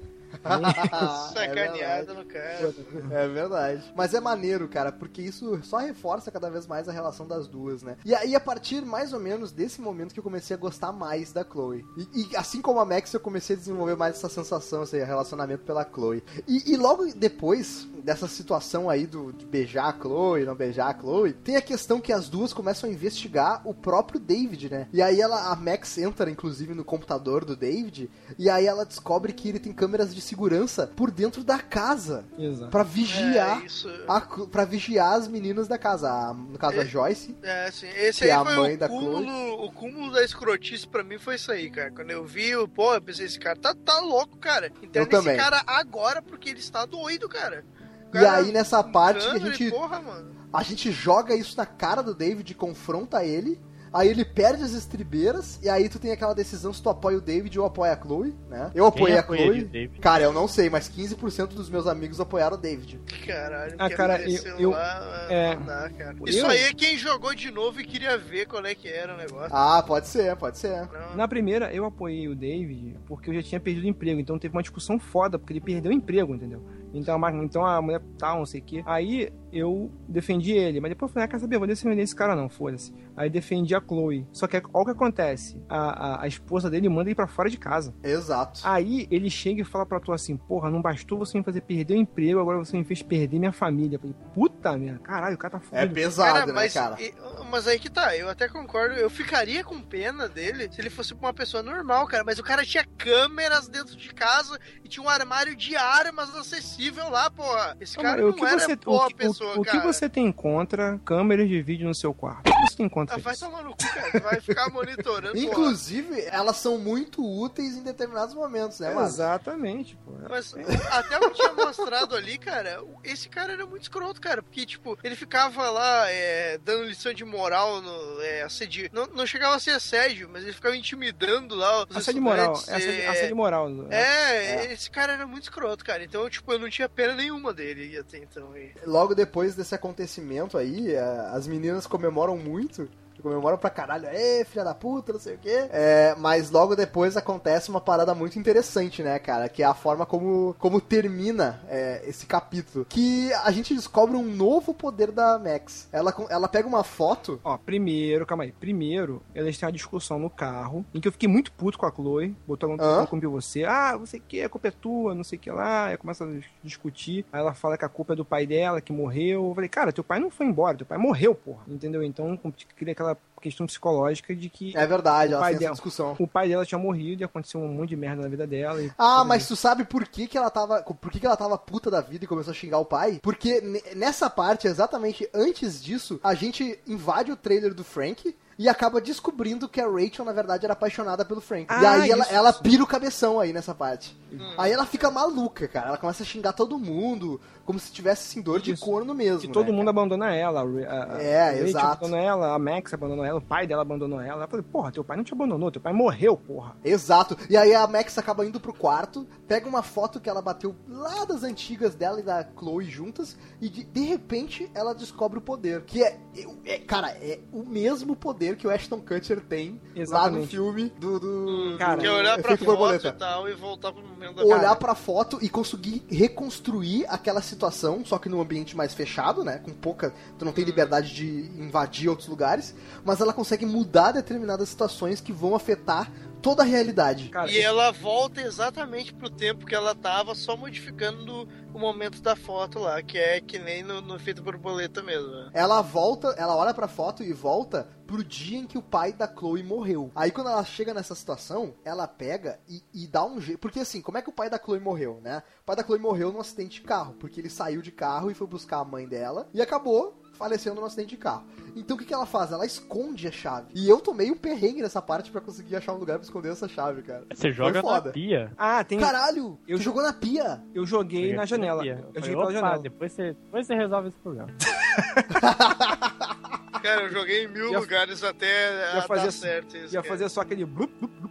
Sacaneada no cara. É verdade. Mas é maneiro, cara, porque isso só reforça cada vez mais a relação das duas, né? E aí, a partir mais ou menos desse momento que eu comecei a gostar mais da Chloe. E, e assim como a Max, eu comecei a desenvolver mais essa sensação, esse relacionamento pela Chloe. E, e logo depois dessa situação aí do, de beijar a Chloe, não beijar a Chloe, tem a questão que as duas começam a investigar o próprio David, né? E aí ela, a Max entra, inclusive, no computador do David, e aí ela descobre que ele tem câmeras de segurança por dentro da casa. Exato. Pra vigiar É, isso. a, para vigiar as meninas da casa. A- no caso, a É. Joyce. É, assim, esse Que aí é a foi mãe o da cúmulo, o cúmulo da escrotice pra mim foi isso aí, cara. Quando eu vi, eu, pô, eu pensei, esse cara tá, tá louco, cara. Interna esse também. cara agora porque ele está doido, cara. O E aí, nessa parte, a câmera e gente, Porra, mano. a gente joga isso na cara do David, confronta ele. Aí ele perde as estribeiras, e aí tu tem aquela decisão se tu apoia o David ou apoia a Chloe, né? Eu apoiei a Chloe. Cara, eu não sei, mas 15% dos meus amigos apoiaram o David. Caralho, Ah, que cara, apareceu eu- eu- lá, é, não dá, cara. eu- Isso aí é quem jogou de novo e queria ver qual é que era o negócio. Ah, pode ser, pode ser. Não. Na primeira, eu apoiei o David porque eu já tinha perdido o emprego. Então teve uma discussão foda, porque ele perdeu o emprego, entendeu? Então a, então a mulher tal, não sei o quê. Aí eu defendi ele, mas depois eu falei, ah, quer saber, eu vou defender esse cara não, foda-se. Aí defendi a Chloe. Só que olha o que acontece. A, a, a esposa dele manda ele pra fora de casa. Exato. Aí ele chega e fala pra tu assim, porra, não bastou você me fazer perder o emprego, agora você me fez perder minha família. Eu falei, puta merda, caralho, o cara tá É fudido. pesado, Cara, né, mas, cara? e- mas aí que tá, eu até concordo, eu ficaria com pena dele se ele fosse uma pessoa normal, cara, mas o cara tinha câmeras dentro de casa e tinha um armário de armas acessível lá, porra. Esse Não, cara não o que era você, boa o, que- o- pessoa, o que cara. você tem contra câmeras de vídeo no seu quarto? O que você tem contra Ah, vai tomar no cu, cara, vai ficar monitorando, porra. Inclusive, elas são muito úteis em determinados momentos, né, mano? Exatamente, pô. Mas até o que tinha mostrado ali, cara, esse cara era muito escroto, cara. Porque, tipo, ele ficava lá é, dando lição de moral no é, assédio. Não, não chegava a ser assédio, mas ele ficava intimidando lá os Assédio moral, é assédio, é, assédio moral. É, esse cara era muito escroto, cara. Então, tipo, eu não tinha pena nenhuma dele até então. E... Logo depois desse acontecimento aí, a- as meninas comemoram muito. Comemoram pra caralho, é filha da puta, não sei o quê. É, mas logo depois acontece uma parada muito interessante, né, cara? Que é a forma como, como termina é, esse capítulo. Que a gente descobre um novo poder da Max. Ela, ela pega uma foto. Ó, primeiro, calma aí. Primeiro, eles têm uma discussão no carro, em que eu fiquei muito puto com a Chloe, botou um Hã? com você. Ah, você que a culpa é tua, não sei o que lá. Aí começa a dis- discutir. Aí ela fala que a culpa é do pai dela, que morreu. Eu falei, cara, teu pai não foi embora, teu pai morreu, porra. Entendeu? Então, cria aquela questão psicológica de que É verdade, o ela pai dela, discussão. o pai dela tinha morrido e aconteceu um monte de merda na vida dela. e- Ah, mas tu sabe por que, que ela tava. Por que, que ela tava puta da vida e começou a xingar o pai? Porque ne- nessa parte, exatamente antes disso, a gente invade o trailer do Frank. E acaba descobrindo que a Rachel, na verdade, era apaixonada pelo Frank. e Ah, aí ela, ela pira o cabeção aí nessa parte. Aí ela fica maluca, cara. Ela começa a xingar todo mundo, como se tivesse assim, dor de Isso. corno mesmo. Que todo né, mundo abandona ela. a a- É, Rachel exato. abandonou ela, a Max abandonou ela, o pai dela abandonou ela. Eu falei, porra, teu pai não te abandonou, teu pai morreu, porra. Exato. E aí a Max acaba indo pro quarto, pega uma foto que ela bateu lá das antigas dela e da Chloe juntas, e de, de repente ela descobre o poder. Que é, é- cara, é o mesmo poder que o Ashton Kutcher tem lá no Exatamente. filme do. do Cara, Que é olhar pra foto Borboleta. e tal e voltar pro momento da Olhar cara. pra foto e conseguir reconstruir aquela situação, só que num ambiente mais fechado, né? Com pouca. Tu não tem liberdade de invadir outros lugares, mas ela consegue mudar determinadas situações que vão afetar toda a realidade. Cara, E ela volta exatamente pro tempo que ela tava, só modificando o momento da foto lá, que é que nem no, no efeito borboleta mesmo. né? Ela volta, ela olha pra foto e volta pro dia em que o pai da Chloe morreu. Aí quando ela chega nessa situação, ela pega e, e dá um jeito. Porque assim, como é que o pai da Chloe morreu, né? O pai da Chloe morreu num acidente de carro, porque ele saiu de carro e foi buscar a mãe dela e acabou falecendo num acidente de carro. Então o que, que ela faz? Ela esconde a chave. E eu tomei um perrengue nessa parte pra conseguir achar um lugar pra esconder essa chave, cara. Você joga na foda. pia. Ah, tem. Caralho! Eu jogou na pia! Eu joguei na janela. pia. Eu joguei pela "Opa, janela. Depois você, depois você resolve esse problema. Cara, eu joguei em mil Ia- lugares até ia a fazer- dar certo isso. Ia cara. fazer só aquele. blup, blup, blup.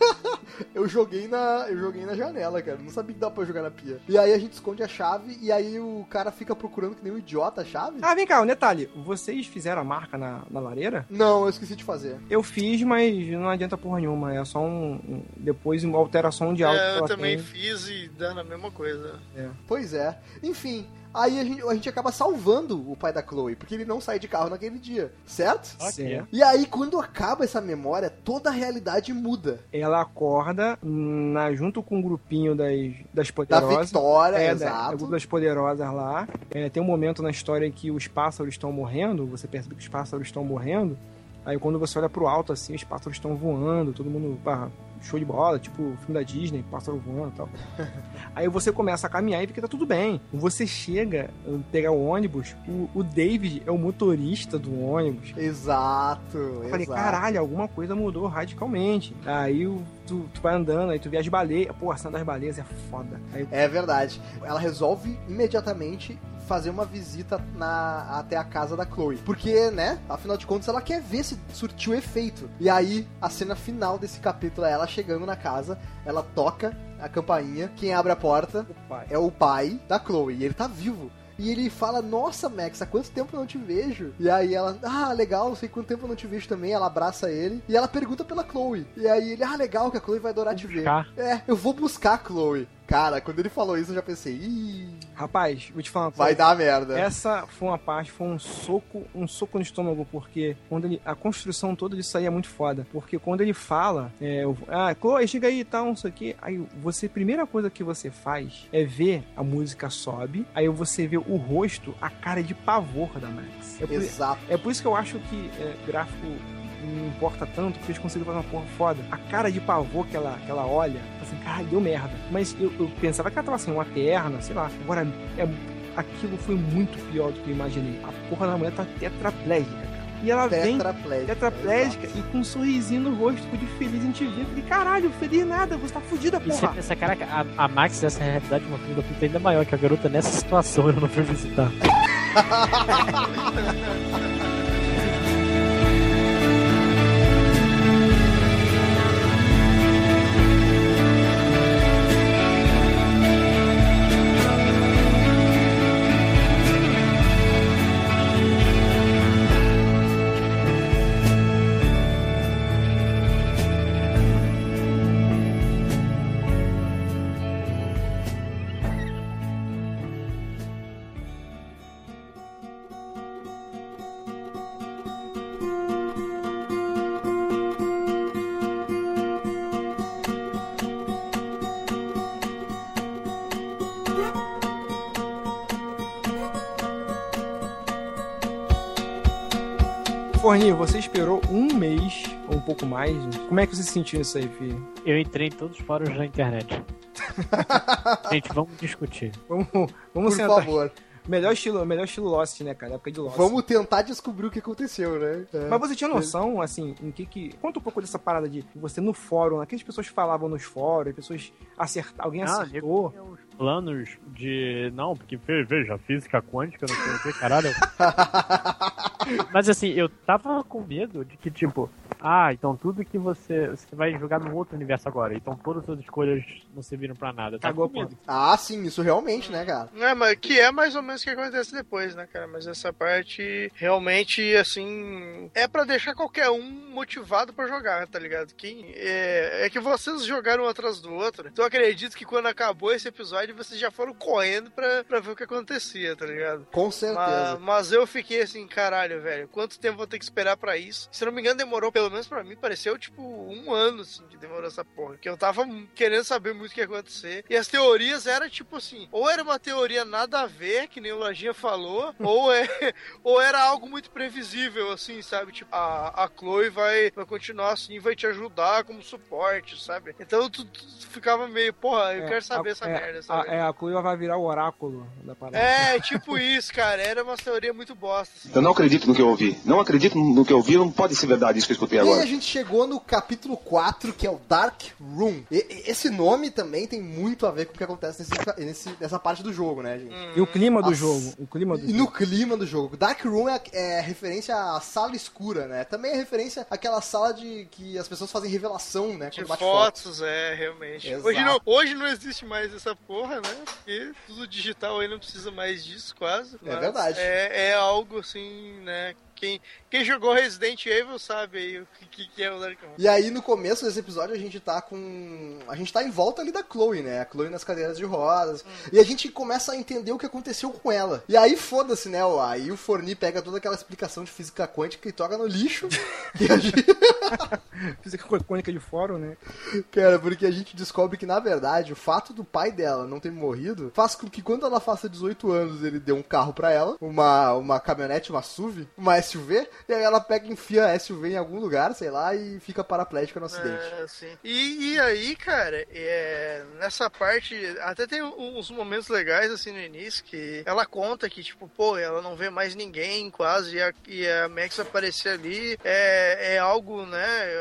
Eu joguei na. Eu joguei na janela, cara. Não sabia que dá pra jogar na pia. E aí a gente esconde a chave e aí o cara fica procurando que nem um idiota a chave. Ah, vem cá, um detalhe. Vocês fizeram a marca na, na lareira? Não, eu esqueci de fazer. Eu fiz, mas não adianta porra nenhuma. É só um. um- depois uma alteração de áudio. É, eu também tem. fiz e dá na mesma coisa. Pois é. Enfim, aí a gente, a gente acaba salvando o pai da Chloe, porque ele não sai de carro naquele dia, certo? Certo. E aí, quando acaba essa memória, toda a realidade muda. Ela acorda na, junto com o grupinho das, das Da poderosas. Victoria, É, da- exato. do grupo das poderosas lá. É, tem um momento na história em que os pássaros estão morrendo, você percebe que os pássaros estão morrendo. Aí quando você olha pro alto assim, os pássaros estão voando, todo mundo, pá, show de bola, tipo filme da Disney, pássaro voando e tal. Aí você começa a caminhar e vê que tá tudo bem. Você chega, pegar o ônibus, o, o David é o motorista do ônibus. Exato. Eu falei, exato. caralho, alguma coisa mudou radicalmente. Aí tu, tu vai andando, aí tu vê as baleias. Pô, a cena das baleias é foda. Aí É verdade. Ela resolve imediatamente fazer uma visita na, até a casa da Chloe. Porque, né, afinal de contas, ela quer ver se surtiu efeito. E aí, a cena final desse capítulo é ela chegando na casa, ela toca a campainha, quem abre a porta o é o pai da Chloe, e ele tá vivo. E ele fala, nossa, Max, há quanto tempo eu não te vejo? E aí ela, ah, legal, não sei quanto tempo eu não te vejo também. Ela abraça ele e ela pergunta pela Chloe. E aí ele, ah, legal, que a Chloe vai adorar te ver. buscar. É, eu vou buscar a Chloe. Cara, quando ele falou isso, eu já pensei, ih, Rapaz, vou te falar uma vai coisa. dar merda. Essa foi uma parte, foi um soco, um soco no estômago, porque quando ele, a construção toda disso aí é muito foda. Porque quando ele fala, é, eu- ah, Chloe, chega aí e tal, não sei o que. Aí você, primeira coisa que você faz é ver a música sobe, aí você vê o rosto, a cara de pavor da Max. É por, Exato. é por isso que eu acho que é, gráfico não importa tanto, porque eles conseguem fazer uma porra foda. A cara de pavor que ela, que ela olha, assim, caralho, deu merda. Mas eu, eu pensava que ela tava assim, uma perna, sei lá. Agora, é, aquilo foi muito pior do que eu imaginei. A porra da mulher tá tetraplégica, cara. E ela vem Tetraplégica. tetraplégica e com um sorrisinho no rosto, tipo, de feliz em te ver. Eu falei, caralho, feliz nada, você tá fudida, E você porra. pensa, caraca, a, a Max dessa realidade é uma filha da puta ainda maior, que a garota nessa situação eu não fui visitar. Forninho, você esperou um mês, ou um pouco mais. Como é que você se sentiu isso aí, filho? Eu entrei em todos os fóruns da internet. Gente, vamos discutir. Vamos, vamos Por sentar. favor. Melhor estilo, melhor estilo Lost, né, cara? Época de Lost. Vamos tentar descobrir o que aconteceu, né? É. Mas você tinha noção, assim, em que que... Conta um pouco dessa parada de você no fórum, né? que as pessoas falavam nos fóruns, as pessoas acertaram, alguém Ah, acertou. tinha os planos de. Não, porque ve- veja, física quântica, não sei o que, caralho. Mas assim, eu tava com medo de que, tipo, ah, então tudo que você. Você vai jogar num outro universo agora. Então todas as suas escolhas não serviram pra nada. Cagou, com medo. Ah, sim, isso realmente, né, cara? É, mas que é mais ou menos o que acontece depois, né, cara? Mas essa parte realmente, assim, é pra deixar qualquer um motivado pra jogar, tá ligado? Quem é, é que vocês jogaram um atrás do outro. Então eu acredito que quando acabou esse episódio, vocês já foram correndo pra, pra ver o que acontecia, tá ligado? Com Mas, certeza. mas eu fiquei assim, caralho, velho, quanto tempo vou ter que esperar pra isso? Se não me engano, demorou, pelo menos pra mim, pareceu tipo um ano, assim, que demorou essa porra. Que eu tava querendo saber muito o que ia acontecer. E as teorias eram tipo assim, ou era uma teoria nada a ver, que nem o Lojinha falou, ou, é, ou era algo muito previsível, assim, sabe? Tipo, a, a Chloe vai, vai continuar assim, vai te ajudar como suporte, sabe? Então tu, tu ficava meio, porra, eu É, quero saber a- essa é, merda, A, é, a Chloe vai virar o oráculo da parada. É, tipo isso, cara. Era uma teoria muito bosta. assim. Eu não acredito no que eu ouvi. Não acredito no que eu ouvi, não pode ser verdade isso que eu escutei E aí agora? a gente chegou no capítulo 4, que é o Dark Room. E- e- esse nome também tem muito a ver com o que acontece nesse, nesse- nessa parte do jogo, né, gente? E o clima do jogo. O clima do E no clima do jogo. Dark Room é, é referência à sala escura, né? Também é referência àquela sala de que as pessoas fazem revelação, né? De quando bate fotos, é, realmente. Exato. Hoje não, hoje não existe mais essa porra, né? Porque tudo digital aí não precisa mais disso, quase. É verdade. É, é algo assim, né? Quem, quem jogou Resident Evil sabe aí o que, que é o Dark Room. E aí, no começo desse episódio, a gente tá com. A gente tá em volta ali da Chloe, né? A Chloe nas cadeiras de rodas. E a gente começa a entender o que aconteceu com ela. E aí, foda-se, né? Aí o Forni pega toda aquela explicação de física quântica e toca no lixo. E a gente... Física quântica de fórum, né? Cara, porque a gente descobre que, na verdade, o fato do pai dela não ter morrido faz com que quando ela faça 18 anos, ele dê um carro pra ela, uma, uma caminhonete, uma SUV, uma SUV, e aí ela pega e enfia a SUV em algum lugar, sei lá, e fica paraplégica no acidente. É, sim. E, e aí, cara, é, nessa parte, até tem uns momentos legais assim no início que ela conta que, tipo, pô, ela não vê mais ninguém quase, e a, e a Max aparecer ali é, é algo, né?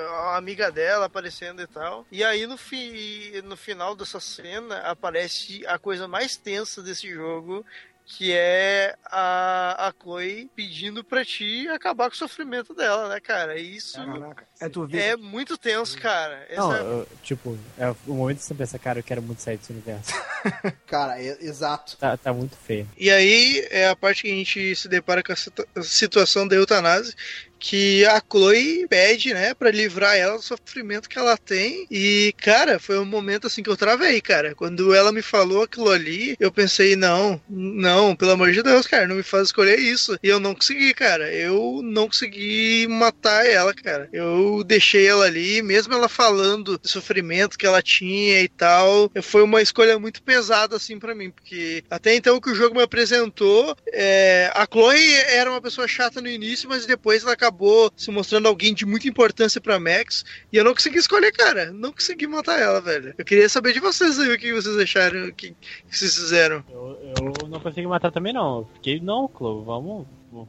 A amiga dela aparecendo e tal. E aí no, fi, no final dessa cena aparece a coisa mais tensa desse jogo. Que é a, a Chloe pedindo pra ti acabar com o sofrimento dela, né, cara? Isso Caraca. É tu vê. é muito tenso, cara. Essa Não, é- eu- tipo, é o momento que você pensa, cara, eu quero muito sair desse universo. Cara, é- exato. Tá, tá muito feio. E aí é a parte que a gente se depara com a situ- situação da eutanásia, que a Chloe pede, né, pra livrar ela do sofrimento que ela tem. E, cara, foi um momento assim que eu travei, cara. Quando ela me falou aquilo ali, eu pensei, não, não, pelo amor de Deus, cara, não me faz escolher isso. E eu não consegui, cara. Eu não consegui matar ela, cara. Eu deixei ela ali, mesmo ela falando do sofrimento que ela tinha e tal. Foi uma escolha muito pesada, assim, pra mim, porque até então que o jogo me apresentou, é, a Chloe era uma pessoa chata no início, mas depois ela acabou se mostrando alguém de muita importância pra Max, e eu não consegui escolher, cara. Não consegui matar ela, velho. Eu queria saber de vocês aí o que vocês acharam, o que, que vocês fizeram. Eu, eu não consegui matar também, não. Eu fiquei, não, Clo, vamos,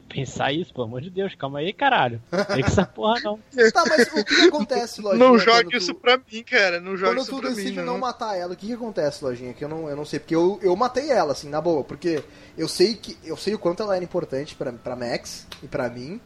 pensar isso, pelo amor de Deus, calma aí, caralho. Tem que essa porra, não. Tá, mas o que, que acontece, Lojinha? Não quando jogue tu- isso pra mim, cara. Não jogue Quando isso tu pra decide mim, não. não. matar ela, o que, que acontece, Lojinha? Que eu não, eu não sei, porque eu, eu matei ela, assim, na boa, porque eu sei que eu sei o quanto ela era importante pra, pra Max e pra mim.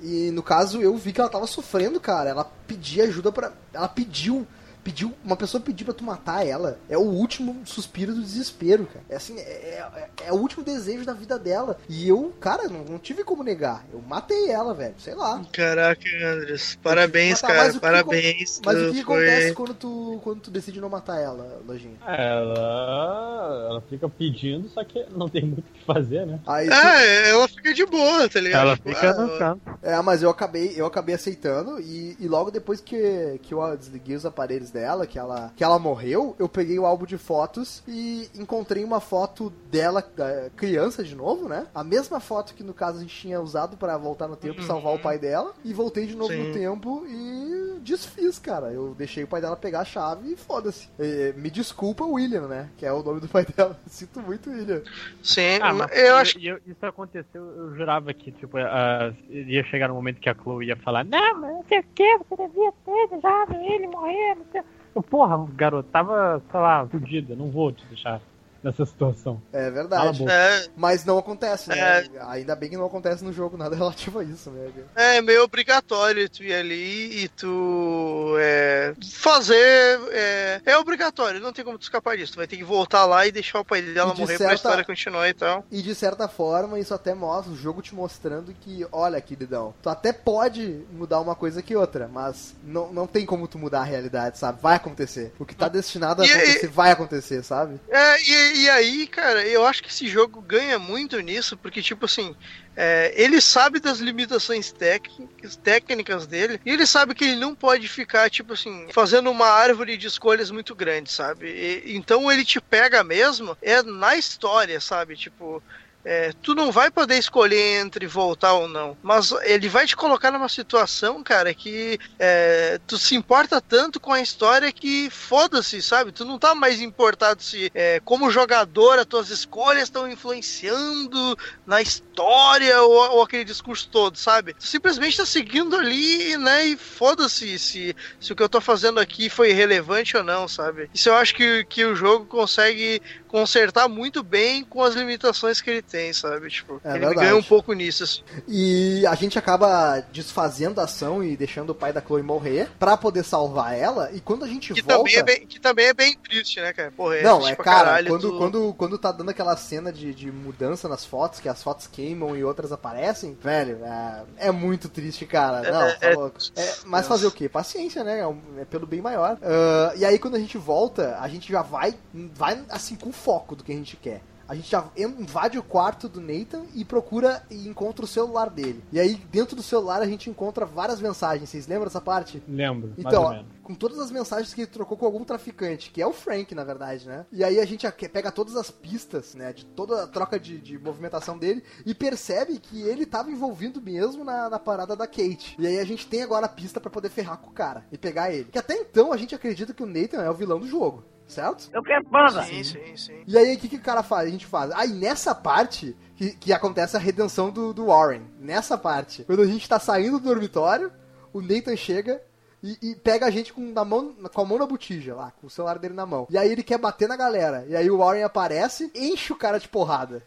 E no caso eu vi que ela tava sofrendo, cara. Ela pedia ajuda pra. Ela pediu. Pediu. Uma pessoa pedir pra tu matar ela. É o último suspiro do desespero, cara. É assim, é, é, é o último desejo da vida dela. E eu, cara, não, não tive como negar. Eu matei ela, velho. Sei lá. Caraca, Andres. Parabéns, Mas tá, mas cara. o que Parabéns. Mas o que, foi- acontece quando tu, quando tu decide não matar ela, Lojinha? Ela, ela fica pedindo, só que não tem muito o que fazer, né? Aí tu- Ah, ela fica de boa, tá ligado? Ela Tipo, fica ah. É, mas eu acabei, eu acabei aceitando e, e logo depois que, que eu desliguei os aparelhos dela, que ela, que ela morreu, eu peguei o álbum de fotos e encontrei uma foto dela, da criança de novo, né? A mesma foto que no caso a gente tinha usado pra voltar no tempo e salvar o pai dela. E voltei de novo Sim. no tempo e desfiz, cara. Eu deixei o pai dela pegar a chave e foda-se. Me desculpa, William, né? Que é o nome do pai dela. Sinto muito, William. Sim, Ah, mas eu acho isso aconteceu, eu jurava que, tipo, ah, ia chegar no momento que a Chloe ia falar, não, mas não sei o que, você devia ter deixado ele morrer, não sei. Porra, garoto, tava, sei lá, fudido, não vou te deixar nessa situação. É verdade. É, Mas não acontece, né? É. Ainda bem que não acontece no jogo nada relativo a isso, né? é meio obrigatório tu ir ali e tu é, fazer. É, é obrigatório, não tem como tu escapar disso. Tu vai ter que voltar lá e deixar o pai dela E de morrer pra certa- história continuar e tal. E de certa forma, isso até mostra o jogo te mostrando que, olha, queridão, tu até pode mudar uma coisa que outra, mas não, não tem como tu mudar a realidade, sabe? Vai acontecer. O que tá destinado a E- acontecer, vai acontecer, sabe? É, e, e aí, cara, eu acho que esse jogo ganha muito nisso, porque, tipo assim, é, ele sabe das limitações técnicas, dele, e ele sabe que ele não pode ficar, tipo assim, fazendo uma árvore de escolhas muito grande, sabe? E- então ele te pega mesmo, é na história, sabe? Tipo. É, tu não vai poder escolher entre voltar ou não. Mas ele vai te colocar numa situação, cara, que é, tu se importa tanto com a história que foda-se, sabe? Tu não tá mais importado se, é, como jogador, as tuas escolhas estão influenciando na história ou, ou aquele discurso todo, sabe? Tu simplesmente tá seguindo ali, né? E foda-se se, se o que eu tô fazendo aqui foi relevante ou não, sabe? Isso eu acho que, que o jogo consegue consertar muito bem com as limitações que ele tem, sabe? Tipo, É ele verdade. ganha um pouco nisso. assim. E a gente acaba desfazendo a ação e deixando o pai da Chloe morrer pra poder salvar ela. E quando a gente Que volta. também, é bem, que também é bem triste, né, cara? Porra, Não, triste é cara, quando, quando, quando tá dando aquela cena de, de mudança nas fotos, que as fotos queimam e outras aparecem, velho, é, é muito triste, cara. Não, É, tá é- louco. É, mas fazer o quê? Paciência, né? É, é pelo bem maior. Ah, e aí quando a gente volta, a gente já vai, vai assim com foco do que a gente quer. A gente já invade o quarto do Nathan e procura e encontra o celular dele. E aí, dentro do celular, a gente encontra várias mensagens. Vocês lembram dessa parte? Lembro, Então, ó, com todas as mensagens que ele trocou com algum traficante, que é o Frank, na verdade, né? E aí a gente pega todas as pistas, né, de toda a troca de, de movimentação dele e percebe que ele tava envolvido mesmo na, na parada da Kate. E aí a gente tem agora a pista pra poder ferrar com o cara e pegar ele. Que até então a gente acredita que o Nathan é o vilão do jogo. Certo? Eu quero banda. Sim, sim, sim. E aí, o que, que o cara faz? A gente faz. Aí, nessa parte, que, que acontece a redenção do, do Warren. Nessa parte. Quando a gente tá saindo do dormitório, o Nathan chega e, e pega a gente com, na mão, com a mão na botija, lá, com o celular dele na mão. E aí ele quer bater na galera. E aí o Warren aparece, enche o cara de porrada.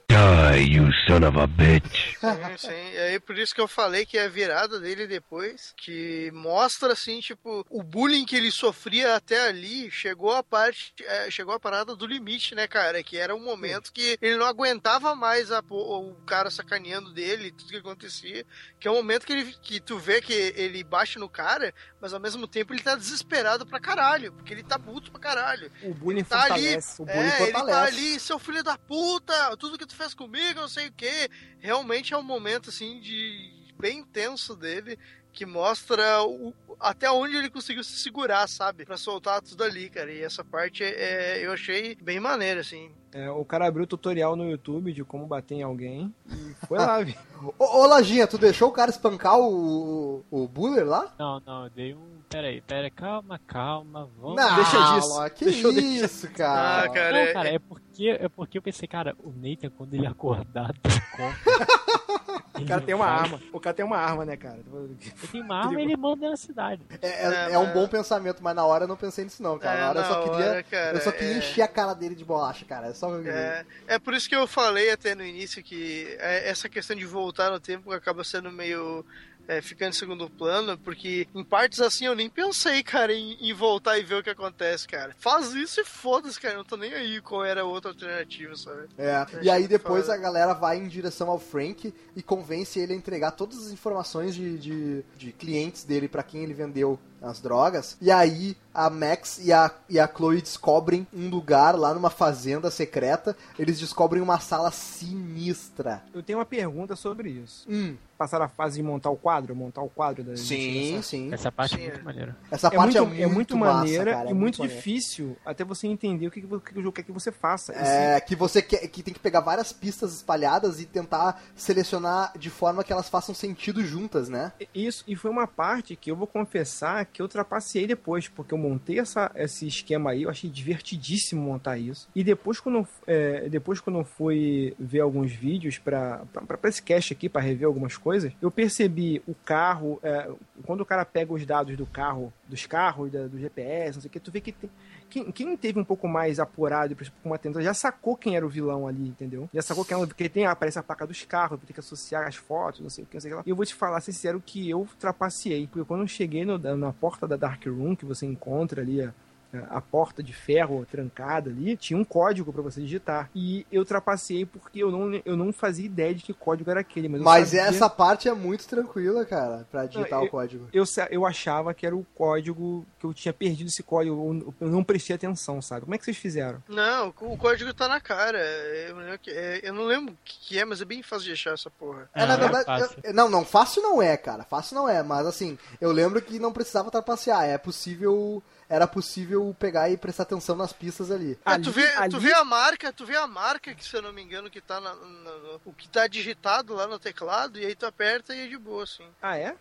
Die, you son of a bitch. Sim, sim. E aí por isso que eu falei que é a virada dele depois, que mostra assim, tipo, o bullying que ele sofria até ali, chegou a parte, é, chegou a parada do limite, né, cara? Que era um momento que ele não aguentava mais a, o cara sacaneando dele, tudo que acontecia, que é um momento que, ele, que tu vê que ele bate no cara, mas ao mesmo tempo ele tá desesperado pra caralho, porque ele tá puto pra caralho. O bullying tá ali, fortalece. O bullying é, ele tá fortalece. ali, seu filho da puta, tudo que tu fez comigo, não sei o que. Realmente é um momento, assim, de bem intenso dele, que mostra o- até onde ele conseguiu se segurar, sabe? Pra soltar tudo ali, cara. E essa parte é, eu achei bem maneira, assim. É, o cara abriu tutorial no YouTube de como bater em alguém e foi lá, viu? Ô, ô Lojinha, tu deixou o cara espancar o, o Buller lá? Não, não, eu dei um. Pera aí, pera aí, calma, calma, vamos. Não, deixa disso. Que Deixa isso, cara. Ah, cara. Não, cara, é porque, é porque eu pensei, cara, o Nathan, quando ele acordar da compra. O cara tem uma arma. O cara tem uma arma, né, cara? Ele tem uma arma e ele manda na cidade. É, é- É, é um bom pensamento, mas na hora eu não pensei nisso não, cara. É, na hora eu só queria, hora, cara, eu só queria é. encher a cara dele de bolacha, cara. É só É, é por isso que eu falei até no início que é, essa questão de voltar no tempo acaba sendo meio. É, ficando em segundo plano, porque em partes assim eu nem pensei, cara, em, em voltar e ver o que acontece, cara. Faz isso e foda-se, cara. Eu não tô nem aí qual era a outra alternativa, sabe? É, e aí depois foda. a galera vai em direção ao Frank e convence ele a entregar todas as informações de, de, de clientes dele pra quem ele vendeu as drogas. E aí a Max e a, e a Chloe descobrem um lugar lá numa fazenda secreta. Eles descobrem uma sala sinistra. Eu tenho uma pergunta sobre isso. Hum, Passaram a fase de montar o quadro, montar o quadro da sim, investigação. sim. Essa parte Sim, é muito é. maneira. Essa É parte muito, é é muito, muito massa, maneira cara, é e muito, maneiro. difícil até você entender o que, que o que o jogo quer que você faça. É, que você quer, que tem que pegar várias pistas espalhadas e tentar selecionar de forma que elas façam sentido juntas, né? Isso, e foi uma parte que eu vou confessar que eu trapacei depois, porque eu montei essa, esse esquema aí, eu achei divertidíssimo montar isso. E depois quando, eu- é, depois quando eu fui ver alguns vídeos pra esse cast aqui, pra rever algumas coisas, eu percebi o carro, é, quando o cara pega os dados do carro, dos carros, da- do GPS, não sei o que, tu vê que tem, quem, quem teve um pouco mais apurado e um pouco mais já sacou quem era o vilão ali, entendeu? Já sacou quem era, porque tem, aparece a placa dos carros, tem que associar as fotos, não sei o que, não sei o que lá. E eu vou te falar sincero que eu trapaceei, porque quando eu cheguei no- na porta da Dark Room, que você encontra ali a porta de ferro trancada ali, tinha um código pra você digitar. E eu trapaceei porque eu não, eu não fazia ideia de que código era aquele. Mas, eu Mas sabia- essa parte é muito tranquila, cara, pra digitar Não, o código. eu, eu achava que era o código, que eu tinha perdido esse código, eu não prestei atenção, sabe? Como é que vocês fizeram? Não, o código tá na cara. Eu, não lembro que- é, eu não lembro o que é, mas é bem fácil de achar essa porra. É, na Ah, verdade, fácil. eu- não, não, fácil não é, cara. Fácil não é, mas assim, eu lembro que não precisava trapacear. É possível. Era impossível pegar e prestar atenção nas pistas ali. É, tu, vê, ali- tu vê a marca, tu vê a marca que, se eu não me engano, que tá na, na- na- o que tá digitado lá no teclado, e aí tu aperta e é de boa, assim. Ah, é?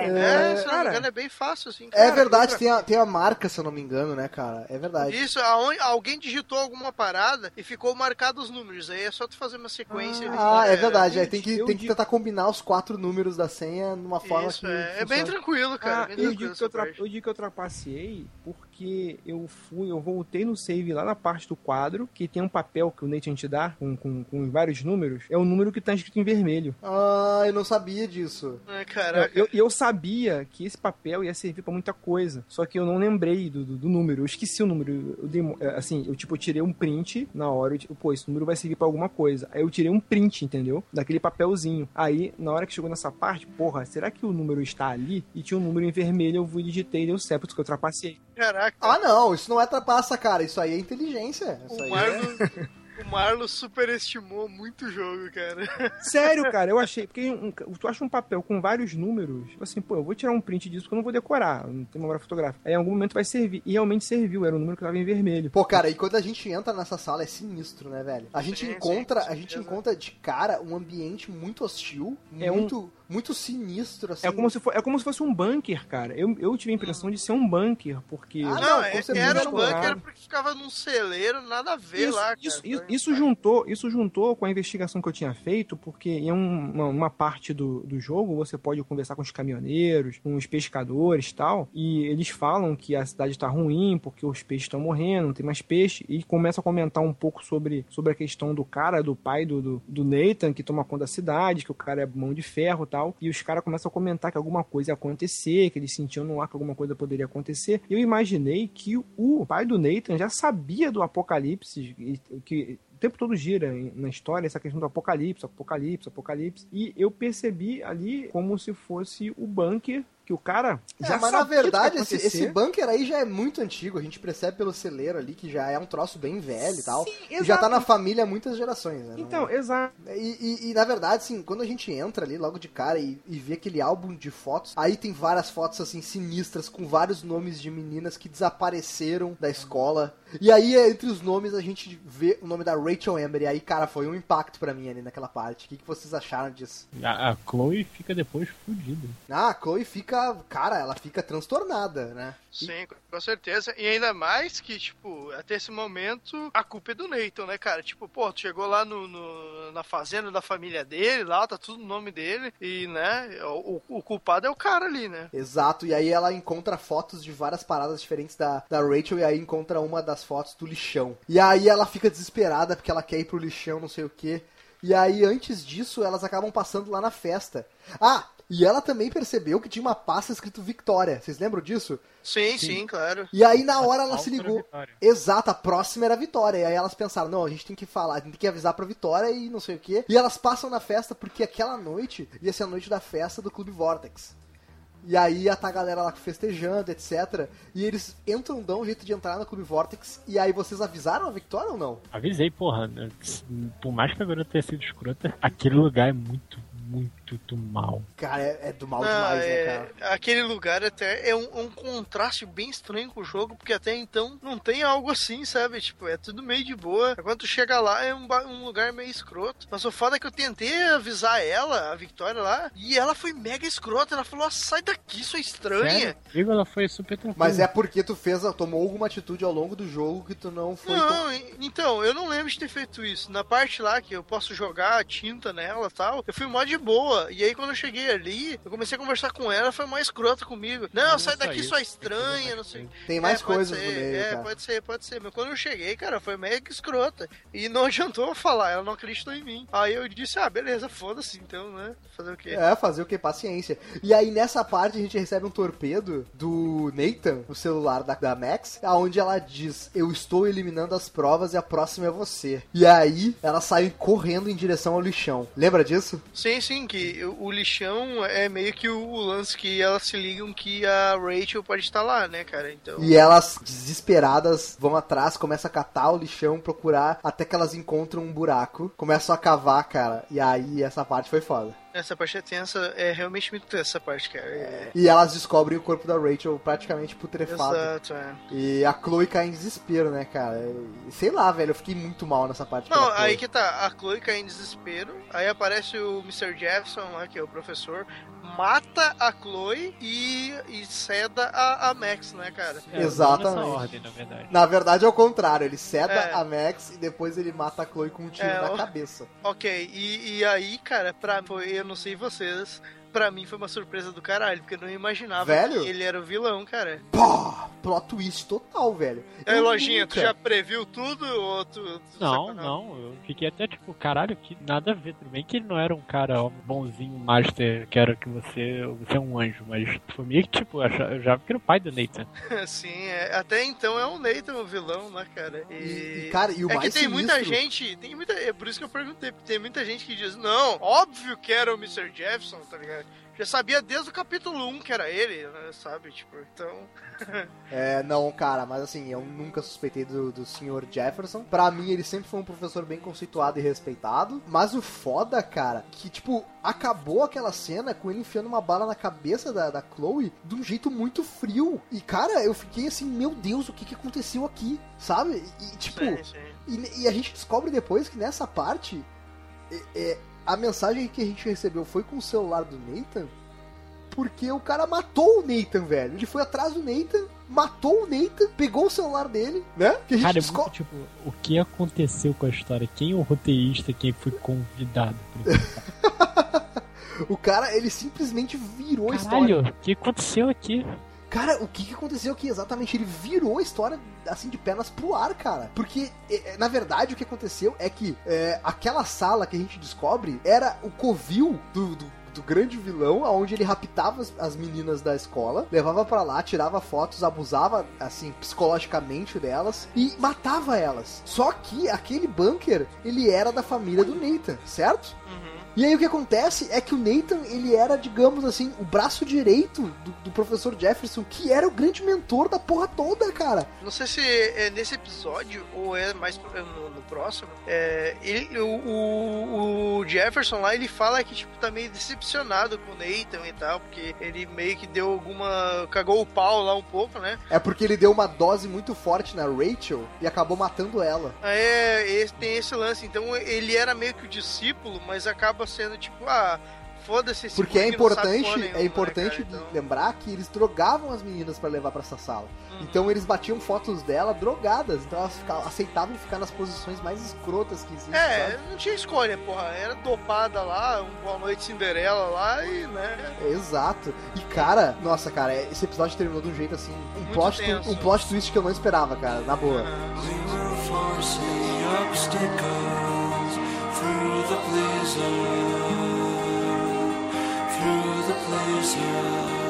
É, É, se eu não me cara. engano, é bem fácil, assim. É cara. verdade, tem a, tem a marca, se eu não me engano, né, cara? É verdade. Isso, aonde, alguém digitou alguma parada e ficou marcado os números. Aí é só tu fazer uma sequência. ali, Ah, é né? verdade. Aí tem que, eu tem que tentar combinar os quatro números da senha numa forma Isso, que. é, é bem tranquilo, cara. Ah, bem eu tranquilo digo, que eu, tra... eu digo que eu trapaceei porque eu fui, eu voltei no save lá na parte do quadro, que tem um papel que o Nathan te dá, com, com, com vários números, é o número que tá escrito em vermelho. Ah, eu não sabia disso. Eu, caraca. eu, eu sabia que esse papel ia servir pra muita coisa, só que eu não lembrei do, do, do número, eu esqueci o número. Eu dei, é, assim, eu tipo, eu tirei um print na hora, eu, tipo, pô, esse número vai servir pra alguma coisa. Aí eu tirei um print, entendeu? Daquele papelzinho. Aí, na hora que chegou nessa parte, porra, será que o número está ali? E tinha um número em vermelho, eu fui digitei e deu certo, porque eu trapacei. Caraca. Ah, não, isso não é trapaça, cara. Isso aí é inteligência. Isso O aí Marlon, é... o Marlon superestimou muito o jogo, cara. Sério, cara, eu achei. Porque um- tu acha um papel com vários números, tipo assim, pô, eu vou tirar um print disso porque eu não vou decorar, não tem memória fotográfica. Aí em algum momento vai servir. E realmente serviu, era um número que tava em vermelho. Pô, cara, e quando a gente entra nessa sala é sinistro, né, velho? A gente Sim, encontra, sim, a gente encontra de cara um ambiente muito hostil, É um- muito, sinistro, assim. É como, se for, é como se fosse um bunker, cara. Eu, eu tive a impressão de ser um bunker, porque. Ah, Não, não, é- era um bunker porque ficava num celeiro, nada a ver Isso, lá, cara. isso, isso, isso juntou, isso juntou com a investigação que eu tinha feito, porque em um- uma, uma parte do, do jogo você pode conversar com os caminhoneiros, com os pescadores e tal, e eles falam que a cidade tá ruim porque os peixes estão morrendo, não tem mais peixe, e começa a comentar um pouco sobre, sobre a questão do cara, do pai do, do, do Nathan, que toma conta da cidade, que o cara é mão de ferro e tal, e os caras começam a comentar que alguma coisa ia acontecer, que eles sentiam no ar que alguma coisa poderia acontecer. Eu imaginei que o pai do Nathan já sabia do apocalipse, que o tempo todo gira na história essa questão do apocalipse, apocalipse, apocalipse. E eu percebi ali como se fosse o bunker que o cara É, já mas na verdade, esse, esse bunker aí já é muito antigo. A gente percebe pelo celeiro ali que já é um troço bem velho e tal. Sim, E já tá na família há muitas gerações, né? Então, Não- exato. E, e- e, na verdade, assim, quando a gente entra ali logo de cara e, e vê aquele álbum de fotos, aí tem várias fotos assim sinistras com vários nomes de meninas que desapareceram da escola. E aí, entre os nomes, a gente vê o nome da Rachel Amber. E aí, cara, foi um impacto pra mim ali naquela parte. O que, que vocês acharam disso? A, a Chloe fica depois fudida. Ah, a Chloe fica. Cara, ela fica transtornada, né? Sim, com certeza. E ainda mais que, tipo, até esse momento, a culpa é do Nathan, né, cara? Tipo, pô, tu chegou lá no, no- na fazenda da família dele, lá, tá tudo no nome dele, e, né, o, o culpado é o cara ali, né? Exato, e aí ela encontra fotos de várias paradas diferentes da, da Rachel e aí encontra uma das fotos do lixão. E aí ela fica desesperada porque ela quer ir pro lixão, não sei o que. E aí, antes disso, elas acabam passando lá na festa. Ah, e ela também percebeu que tinha uma pasta escrito Victoria. Vocês lembram disso? Sim, sim, claro. E aí, na hora, ela se ligou. Vitória. Exato, a próxima era a Vitória. E aí elas pensaram, não, a gente tem que falar, a gente tem que avisar pra Vitória e não sei o quê. E elas passam na festa porque aquela noite ia ser a noite da festa do Clube Vortex. E aí ia tá a galera lá festejando, etc. E eles entram, dão um jeito de entrar no Clube Vortex. E aí vocês avisaram a Vitória ou não? Avisei, porra. Por mais que a garota tenha sido escrota, aquele lugar é muito, muito do mal. Cara, é, é do mal Ah, demais, né, é, cara? aquele lugar até é um, um contraste bem estranho com o jogo, porque até então não tem algo assim, sabe? Tipo, é tudo meio de boa. Quando tu chega lá, é um, um lugar meio escroto. Mas o foda é que eu tentei avisar ela, a Vitória lá, e ela foi mega escrota. Ela falou: ah, sai daqui, sua estranha. Sério? Ela foi super tranquila. Mas é porque tu fez, tomou alguma atitude ao longo do jogo que tu não foi. Não, então, eu não lembro de ter feito isso. Na parte lá que eu posso jogar tinta nela e tal, eu fui mó de boa. E aí quando eu cheguei ali, eu comecei a conversar com ela, foi mais escrota comigo. Não, Não sai daqui, isso, sua tem estranha, não sei. Tem mais É, pode coisas ser, no meio, É, cara. pode ser, pode ser. Mas quando eu cheguei, cara, foi mega escrota. E não adiantou eu falar, ela não acreditou em mim. Aí eu disse, ah, beleza, foda-se então, né? Fazer o quê? É, fazer o que? Paciência. E aí nessa parte a gente recebe um torpedo do Nathan, o celular da, da Max, aonde ela diz: Eu estou eliminando as provas e a próxima é você. E aí ela sai correndo em direção ao lixão. Lembra disso? Sim, sim, que o lixão é meio que o, o lance que elas se ligam que a Rachel pode estar lá, né, cara? Então. E elas, desesperadas, vão atrás, começam a catar o lixão, procurar, até que elas encontram um buraco, começam a cavar, cara. E aí essa parte foi foda. Essa parte é tensa, é realmente muito tensa essa parte, cara. É... E elas descobrem o corpo da Rachel praticamente putrefado. Exato, é. E a Chloe cai em desespero, né, cara? E, Sei lá, velho, eu fiquei muito mal nessa parte. Não, aí que tá, a Chloe cai em desespero, aí aparece o Mr. Jefferson lá, que é o professor, mata a Chloe e, e ceda a, a Max, né, cara? É, Exatamente. Ordem, na verdade. Na verdade é o contrário, ele ceda É. a Max e depois ele mata a Chloe com um tiro É, na o- cabeça. Ok, e, e aí, cara, pra, eu não sei vocês, pra mim foi uma surpresa do caralho, porque eu não imaginava Velho? que ele era o vilão, cara. Pô, plot twist total, velho. É, Lojinha, tu nunca- já previu tudo ou tu... tu Não, sacanagem? não, eu fiquei até tipo, caralho, que nada a ver. Tudo bem que ele não era um cara bonzinho, master, que era que você, você é um anjo, mas foi meio que tipo, eu já que era o pai do Nathan. Sim, é, até então é o Nathan o vilão, né, cara? E, E, e, cara, e o é mais que tem muita sinistro- gente, tem muita, é por isso que eu perguntei, porque tem muita gente que diz, não, óbvio que era o Mr. Jefferson, tá ligado? Já sabia desde o capítulo 1 que era ele, né, sabe? Tipo, então... É, não, cara, mas assim, eu nunca suspeitei do, do Sr. Jefferson. Pra mim, ele sempre foi um professor bem conceituado e respeitado. Mas o foda, cara, que, tipo, acabou aquela cena com ele enfiando uma bala na cabeça da, da Chloe de um jeito muito frio. E, cara, eu fiquei assim, meu Deus, o que, que aconteceu aqui? Sabe? E, tipo, Sim, sim. e, e a gente descobre depois que nessa parte, é, é, a mensagem que a gente recebeu foi com o celular do Nathan, porque o cara matou o Nathan, velho. Ele foi atrás do Nathan, matou o Nathan, pegou o celular dele, né? Que a gente Cara, é muito tipo, o que aconteceu com a história? Quem é o roteirista, quem foi convidado? O cara, ele simplesmente virou a história. Caralho, o que aconteceu aqui? Cara, o que, que aconteceu aqui exatamente? Ele virou a história assim de pernas pro ar, cara. Porque, é, é, na verdade, o que aconteceu é que é, aquela sala que a gente descobre era o covil do. do do grande vilão, aonde ele raptava as, as meninas da escola, levava pra lá, tirava fotos, abusava assim psicologicamente delas e matava elas. Só que aquele bunker, ele era da família do Nathan, certo? E aí o que acontece é que o Nathan, ele era, digamos assim, o braço direito do, do professor Jefferson, que era o grande mentor da porra toda, cara. Não sei se é nesse episódio ou é mais pro- no, no próximo. É, ele, o, o- Jefferson lá, ele fala que tipo, tá meio decepcionado com o Nathan e tal, porque ele meio que deu alguma. cagou o pau lá um pouco, né? É porque ele deu uma dose muito forte na Rachel e acabou matando ela. É, esse, tem esse lance. Então ele era meio que o discípulo, mas acaba sendo tipo, ah, foda-se esse Porque é importante, nenhuma, é né, importante cara? Então- lembrar que eles drogavam as meninas pra levar pra essa sala. Então eles batiam fotos dela drogadas, então elas ficavam- aceitavam ficar nas posições mais escrotas que existem. É, sabe? não tinha escolha, porra. Era dopada lá, um Boa Noite Cinderela lá e, né? Exato. E cara, nossa, cara, esse episódio terminou de um jeito assim, um Muito plot, tenso. um plot twist que eu não esperava, cara, na boa. Through the blizzard, through the blizzard.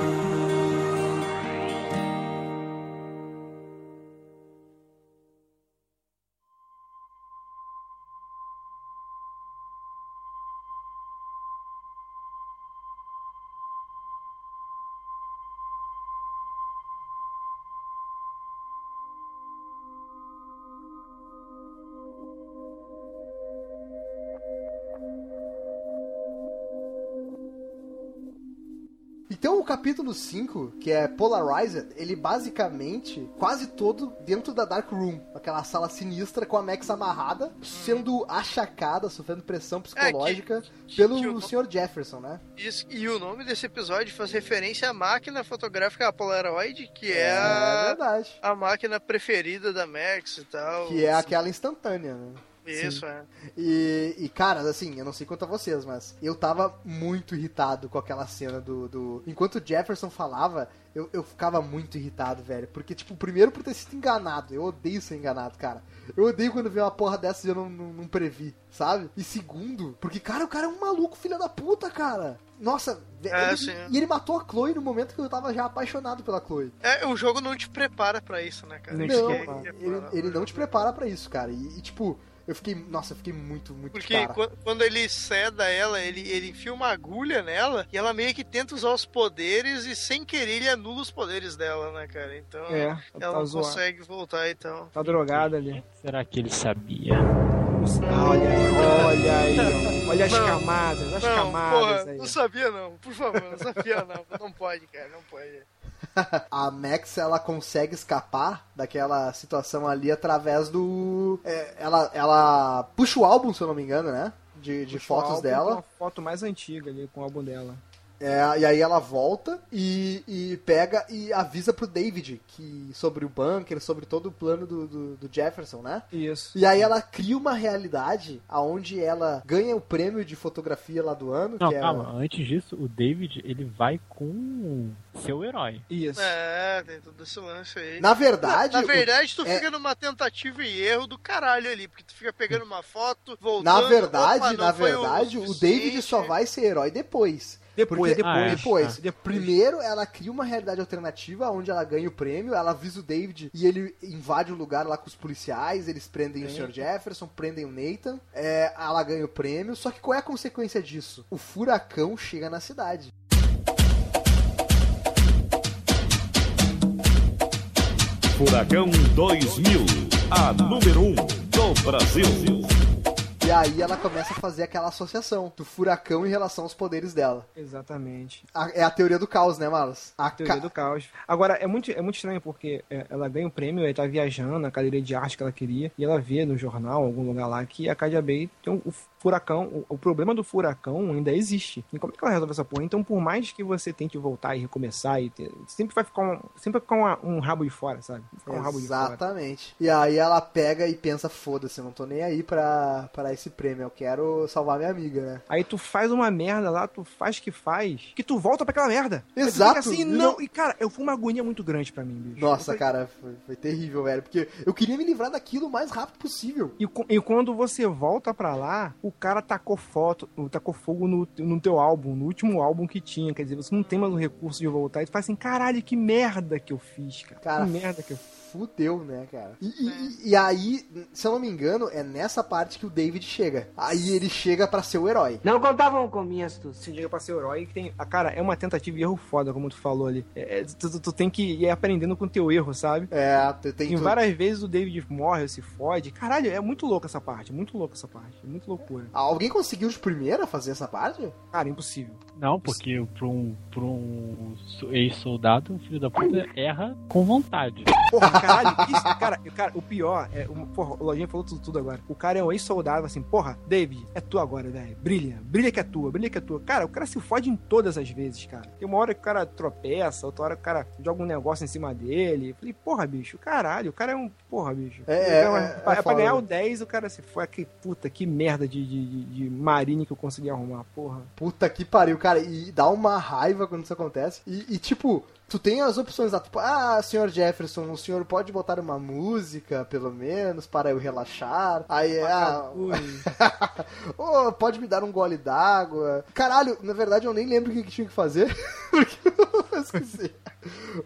Então o capítulo 5, que é Polarized, ele basicamente quase todo dentro da Dark Room, aquela sala sinistra com a Max amarrada, sendo achacada, sofrendo pressão psicológica pelo que o- Sr. Jefferson, né? Isso, e o nome desse episódio faz referência à máquina fotográfica Polaroid, que é, É a, verdade. a máquina preferida da Max e tal. Que é aquela instantânea, né? Isso, Sim. é. E, e, cara, assim, eu não sei quanto a vocês, mas eu tava muito irritado com aquela cena do. do... Enquanto o Jefferson falava, eu, eu ficava muito irritado, velho. Porque, tipo, primeiro por ter sido enganado. Eu odeio ser enganado, cara. Eu odeio quando vê uma porra dessa e eu não, não, não previ, sabe? E segundo, porque, cara, o cara é um maluco, filho da puta, cara. Nossa, velho. É, ele- sim. E ele matou a Chloe no momento que eu tava já apaixonado pela Chloe. É, o jogo não te prepara pra isso, né, cara? Não, que é- ele, é ele, não te prepara pra isso, cara. E, e, tipo, eu fiquei. Nossa, eu fiquei muito, muito Porque cara. quan- quando ele ceda ela, ele, ele enfia uma agulha nela e ela meio que tenta usar os poderes e sem querer ele anula os poderes dela, né, cara? Então É, ela tá não zoado. consegue voltar então. Tá drogada ali. Será que ele sabia? Olha aí, olha aí, olha as Não. camadas, as não, camadas porra, aí. não sabia não, por favor, não sabia não. Não pode, cara, não pode. A Max, ela consegue escapar daquela situação ali através do... é, ela, ela puxa o álbum, se eu não me engano, né? De, de Puxa fotos álbum, dela. Uma foto mais antiga ali com o álbum dela. É, e aí ela volta e, e pega e avisa pro David que sobre o bunker, sobre todo o plano do, do, do Jefferson, né? Isso. E aí ela cria uma realidade aonde ela ganha o prêmio de fotografia lá do ano, Não, que é calma, antes disso, o David, ele vai com seu herói. Isso. É, tem todo esse lance aí. Na verdade, Na verdade, tu o- é- fica numa tentativa e erro do caralho ali, porque tu fica pegando uma foto, na voltando. verdade, opa, na verdade, o, suficiente. David só vai ser herói depois. Depois, Porque depois. depois, Ah, depois. primeiro ela cria uma realidade alternativa onde ela ganha o prêmio, ela avisa o David e ele invade o lugar lá com os policiais, eles prendem o Sim. Sr. Jefferson, prendem o Nathan, é, ela ganha o prêmio, só que qual é a consequência disso? O furacão chega na cidade. Furacão 2000, a número 1 um do Brasil. E aí ela começa a fazer aquela associação do furacão em relação aos poderes dela. Exatamente. A- é a teoria do caos, né, Marlos? A Teoria ca- do caos. Agora, é muito, é muito estranho porque é, ela ganha o prêmio, aí tá viajando na cadeira de arte que ela queria, e ela vê no jornal, algum lugar lá, que a Cadia Bay tem um, o furacão, o, o problema do furacão ainda existe. E como é que ela resolve essa porra? Então, por mais que você tente voltar e recomeçar, e ter- sempre vai ficar, um, sempre vai ficar uma- um rabo de fora, sabe? Ficar um rabo de fora. Exatamente. E aí ela pega e pensa, foda-se, eu não tô nem aí pra, pra esse prêmio, eu quero salvar minha amiga, né? Aí tu faz uma merda lá, tu faz que faz, que tu volta pra aquela merda. Exato. assim, não. E cara, eu fui uma agonia muito grande pra mim, bicho. Nossa, falei, cara, foi, foi terrível, velho. Porque eu queria me livrar daquilo o mais rápido possível. E, e quando você volta pra lá, o cara tacou foto, tacou fogo no, no teu álbum, no último álbum que tinha. Quer dizer, você não tem mais o recurso de voltar. E tu fala assim, caralho, que merda que eu fiz, cara. Cara, que merda que eu fiz. Fudeu, né, cara? E, e- e aí, se eu não me engano, é nessa parte que o David chega. Aí ele chega pra ser o herói. Não contavam com minha astúcia. Você chega pra ser o herói que tem. Ah, cara, é uma tentativa e erro foda, como tu falou ali. É, é, tu, tu- tu tem que ir aprendendo com o teu erro, sabe? É, tu tem Em tu- várias vezes o David morre ou se fode. Caralho, é muito louco essa parte. Muito louco essa parte. É muito loucura. Alguém conseguiu de primeira fazer essa parte? Cara, impossível. Não, porque pra um, pra um so- ex-soldado, o filho da puta erra com vontade. Porra, caralho, cara, cara, o pior é. o- Porra, o Lojinha falou tudo, tudo agora. O cara é um ex-soldado, assim, porra, David, é tu agora, velho. Brilha, brilha que é tua, brilha que é tua. Cara, o cara se fode em todas as vezes, cara. Tem uma hora que o cara tropeça, outra hora que o cara joga um negócio em cima dele. Eu falei, porra, bicho, caralho, o cara é um. Porra, bicho. É, é, cara- é, é pra é foda. ganhar o 10, o cara se foi. Que puta, que merda de, de, de, de marine que eu consegui arrumar, porra. Puta que pariu, cara. E dá uma raiva quando isso acontece. E, e, tipo, tu tem as opções lá, tipo, ah, senhor Jefferson, o senhor pode botar uma música, pelo menos, para eu relaxar. Aí é, ah, Ô, pode me dar um gole d'água. Caralho, na verdade eu nem lembro o que, que tinha que fazer. porque eu esqueci.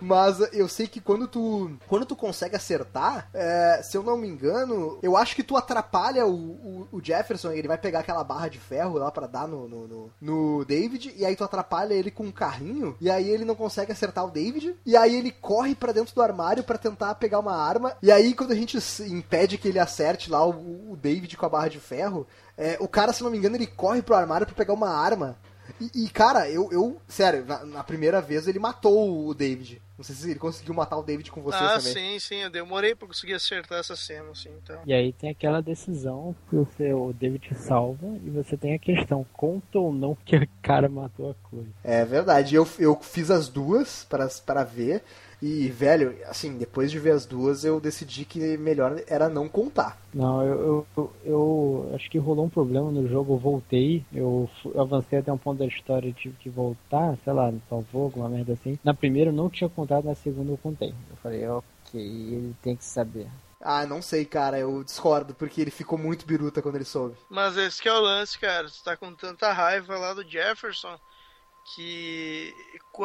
Mas eu sei que quando tu quando tu consegue acertar, é, se eu não me engano, eu acho que tu atrapalha o, o, o Jefferson, ele vai pegar aquela barra de ferro lá pra dar no, no, no, no David, e aí tu atrapalha ele com um carrinho, e aí ele não consegue acertar o David, e aí ele corre pra dentro do armário pra tentar pegar uma arma, e aí quando a gente impede que ele acerte lá o, o David com a barra de ferro, é, o cara, se não me engano, ele corre pro armário pra pegar uma arma. E, e, cara, eu, eu sério, na, na primeira vez ele matou o David. Não sei se ele conseguiu matar o David com vocês ah, também. sim, sim, eu demorei pra conseguir acertar essa cena, assim, então. E aí tem aquela decisão que o seu David te salva e você tem a questão, conta ou não que o cara matou a coisa. É verdade. Eu, eu fiz as duas para para ver. E, velho, assim, depois de ver as duas, eu decidi que melhor era não contar. Não, eu, eu, eu acho que rolou um problema no jogo, eu voltei, eu avancei até um ponto da história e tive que voltar, sei lá, salvou alguma merda assim. Na primeira eu não tinha contado, na segunda eu contei. Eu falei, ok, ele tem que saber. Ah, não sei, cara, eu discordo, porque ele ficou muito biruta quando ele soube. Mas esse que é o lance, cara. Tu tá com tanta raiva lá do Jefferson que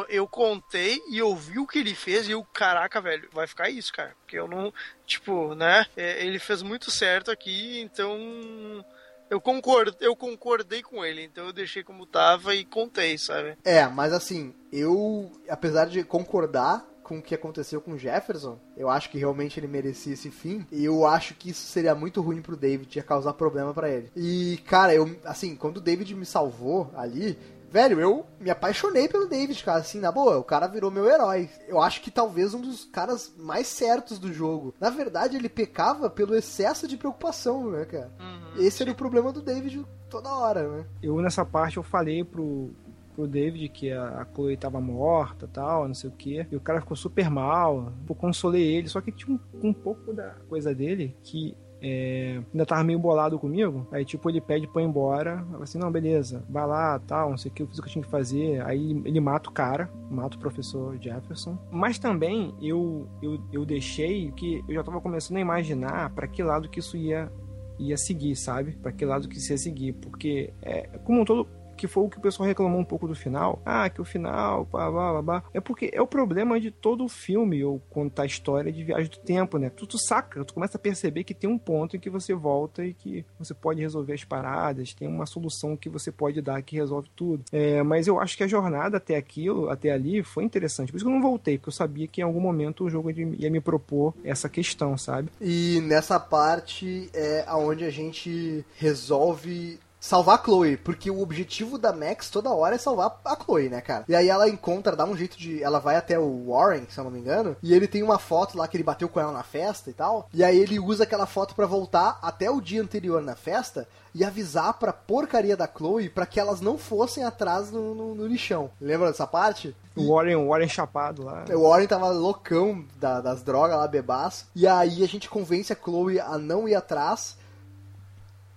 eu contei e eu vi o que ele fez e eu, caraca, velho, vai ficar isso, cara. Porque eu não, tipo, né? é, Ele fez muito certo aqui, então eu concordo, eu concordei com ele, então eu deixei como tava e contei, sabe? É, mas assim, eu, apesar de concordar com o que aconteceu com o Jefferson, eu acho que realmente ele merecia esse fim, e eu acho que isso seria muito ruim pro David, ia causar problema pra ele. E, cara, eu, assim, quando o David me salvou ali, Velho, eu me apaixonei pelo David, cara, assim, na boa, o cara virou meu herói. Eu acho que talvez um dos caras mais certos do jogo. Na verdade, ele pecava pelo excesso de preocupação, né, cara? Esse era o problema do David toda hora, né? Eu, nessa parte, eu falei pro, pro David que a, a Chloe tava morta tal, não sei o que. E o cara ficou super mal. Eu consolei ele, só que tinha um, um pouco da coisa dele que é, ainda tava meio bolado comigo. Aí, tipo, ele pede pra ir embora. Eu assim, não, beleza, vai lá, tal, não sei o que, eu fiz o que eu tinha que fazer. Aí ele mata o cara, mata o professor Jefferson. Mas também eu, eu, eu deixei que eu já tava começando a imaginar para que lado que isso ia ia seguir, sabe? Para que lado que isso ia seguir, porque é, como um todo que foi o que o pessoal reclamou um pouco do final. Ah, que o final, blá, blá, blá, blá. É porque é o problema de todo o filme, ou contar a história de viagem do tempo, né? Tu, tu saca, tu começa a perceber que tem um ponto em que você volta e que você pode resolver as paradas, tem uma solução que você pode dar que resolve tudo. É, mas eu acho que a jornada até aquilo, até ali, foi interessante. Por isso que eu não voltei, porque eu sabia que em algum momento o jogo ia me propor essa questão, sabe? E nessa parte é aonde a gente resolve salvar a Chloe, porque o objetivo da Max toda hora é salvar a Chloe, né, cara? E aí ela encontra, dá um jeito de. Ela vai até o Warren, se eu não me engano, e ele tem uma foto lá que ele bateu com ela na festa e tal. E aí ele usa aquela foto pra voltar até o dia anterior na festa e avisar pra porcaria da Chloe pra que elas não fossem atrás no, no- no lixão. Lembra dessa parte? O Warren, o Warren chapado lá. O Warren tava loucão da- das drogas lá, bebaço. E aí a gente convence a Chloe a não ir atrás.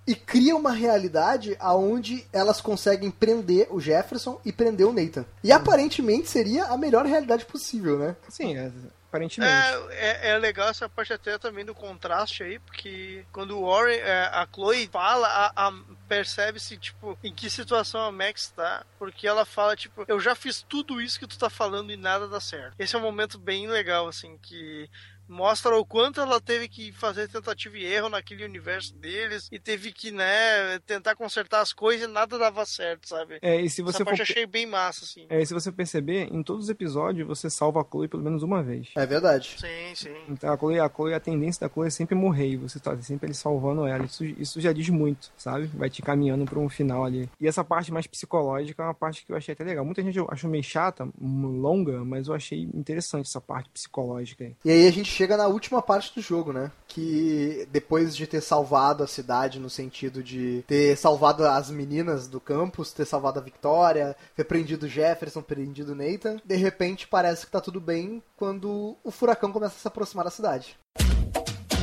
E cria uma realidade aonde elas conseguem prender o Jefferson e prender o Nathan. E aparentemente seria a melhor realidade possível, né? Sim, é, aparentemente. É, é, é legal essa parte até também do contraste aí, porque quando o Warren, é, a Chloe fala, a, a- percebe-se, tipo, em que situação a Max tá, porque ela fala, tipo, eu já fiz tudo isso que tu tá falando e nada dá certo. Esse é um momento bem legal, assim, que mostra o quanto ela teve que fazer tentativa e erro naquele universo deles e teve que, né, tentar consertar as coisas e nada dava certo, sabe? É, e se você Essa parte eu for- achei bem massa, assim. É, e se você perceber, em todos os episódios você salva a Chloe pelo menos uma vez. É verdade. Sim, sim. Então a Chloe, a Chloe, a tendência da Chloe é sempre morrer e você tá sempre ali salvando ela. Isso, isso já diz muito, sabe? Vai te caminhando pra um final ali. E essa parte mais psicológica é uma parte que eu achei até legal. Muita gente achou meio chata, longa, mas eu achei interessante essa parte psicológica aí. E aí a gente chega na última parte do jogo, né? Que depois de ter salvado a cidade no sentido de ter salvado as meninas do campus, ter salvado a Victoria, ter prendido Jefferson, prendido Nathan, de repente parece que tá tudo bem quando o furacão começa a se aproximar da cidade.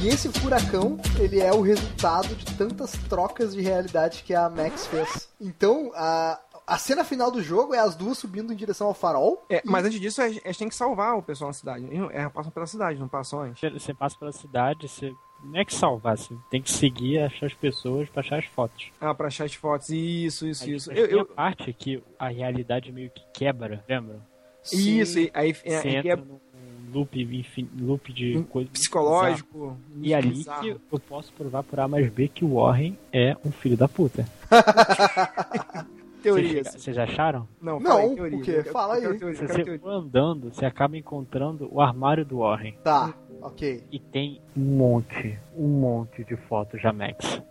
E esse furacão, ele é o resultado de tantas trocas de realidade que a Max fez. Então, a, a cena final do jogo é as duas subindo em direção ao farol. É, mas antes disso, a gente tem que salvar o pessoal na cidade. É, passam pela cidade, não passam antes. Você- passa pela cidade, você não é que salvar, você tem que seguir, achar as pessoas pra achar as fotos. Ah, pra achar as fotos. Isso, isso, Aí isso. tem Eu, a eu- parte que a realidade meio que quebra, lembra? Isso, e aí é, Você é, entra é num loop, infin- loop de coisa psicológico. E ali bizarro. que eu posso provar por A mais B que o Warren é um filho da puta. Teorias. Vocês, vocês acharam? Não, Não, fala aí, teoria. o quê? Fala aí. teoria, você for andando, você acaba encontrando o armário do Warren. Tá, ok. E tem um monte, um monte de fotos da Max.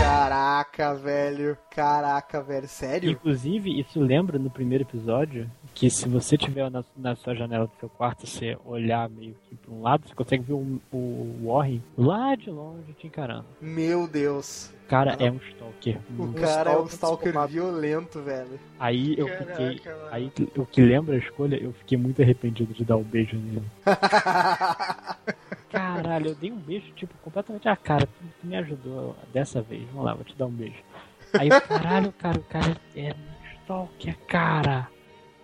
Caraca, velho. Caraca, velho. Sério? Inclusive, isso lembra no primeiro episódio que se você tiver na, na sua janela do seu quarto, você olhar meio que pra um lado, você consegue ver o, o Warren lá de longe te encarando. Meu Deus. O cara é um stalker. O muito. cara é um stalker stalker violento, velho. Aí eu Caraca, fiquei. mano. Aí o que lembra a escolha, eu fiquei muito arrependido de dar um beijo nele. Caralho, eu dei um beijo, tipo, completamente a cara. Tu, tu me ajudou dessa vez. Vamos lá, vou te dar um beijo. Aí eu, caralho, cara, o cara é stalker, cara.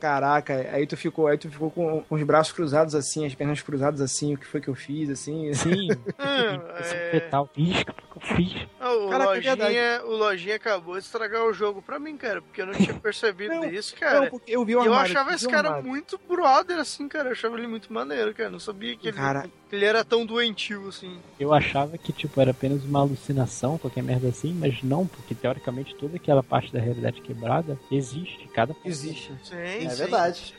Caraca, aí tu ficou, aí tu ficou com, com os braços cruzados assim, as pernas cruzadas assim, o que foi que eu fiz, assim. Sim, impressão é. fetal. Ixi, o que eu fiz? Ah, o, Caraca, é lojinha, o Lojinha acabou de estragar o jogo pra mim, cara, porque eu não tinha percebido Não, isso, cara. Não, porque eu vi o E eu armário. achava vi esse cara armário. muito brother, assim, cara. Eu achava ele muito maneiro, cara. Não sabia que ele. Cara, ele era tão doentio, assim. Eu achava que, tipo, era apenas uma alucinação, qualquer merda assim, mas não, porque teoricamente toda aquela parte da realidade quebrada existe, cada Existe. Sim, É sim, verdade.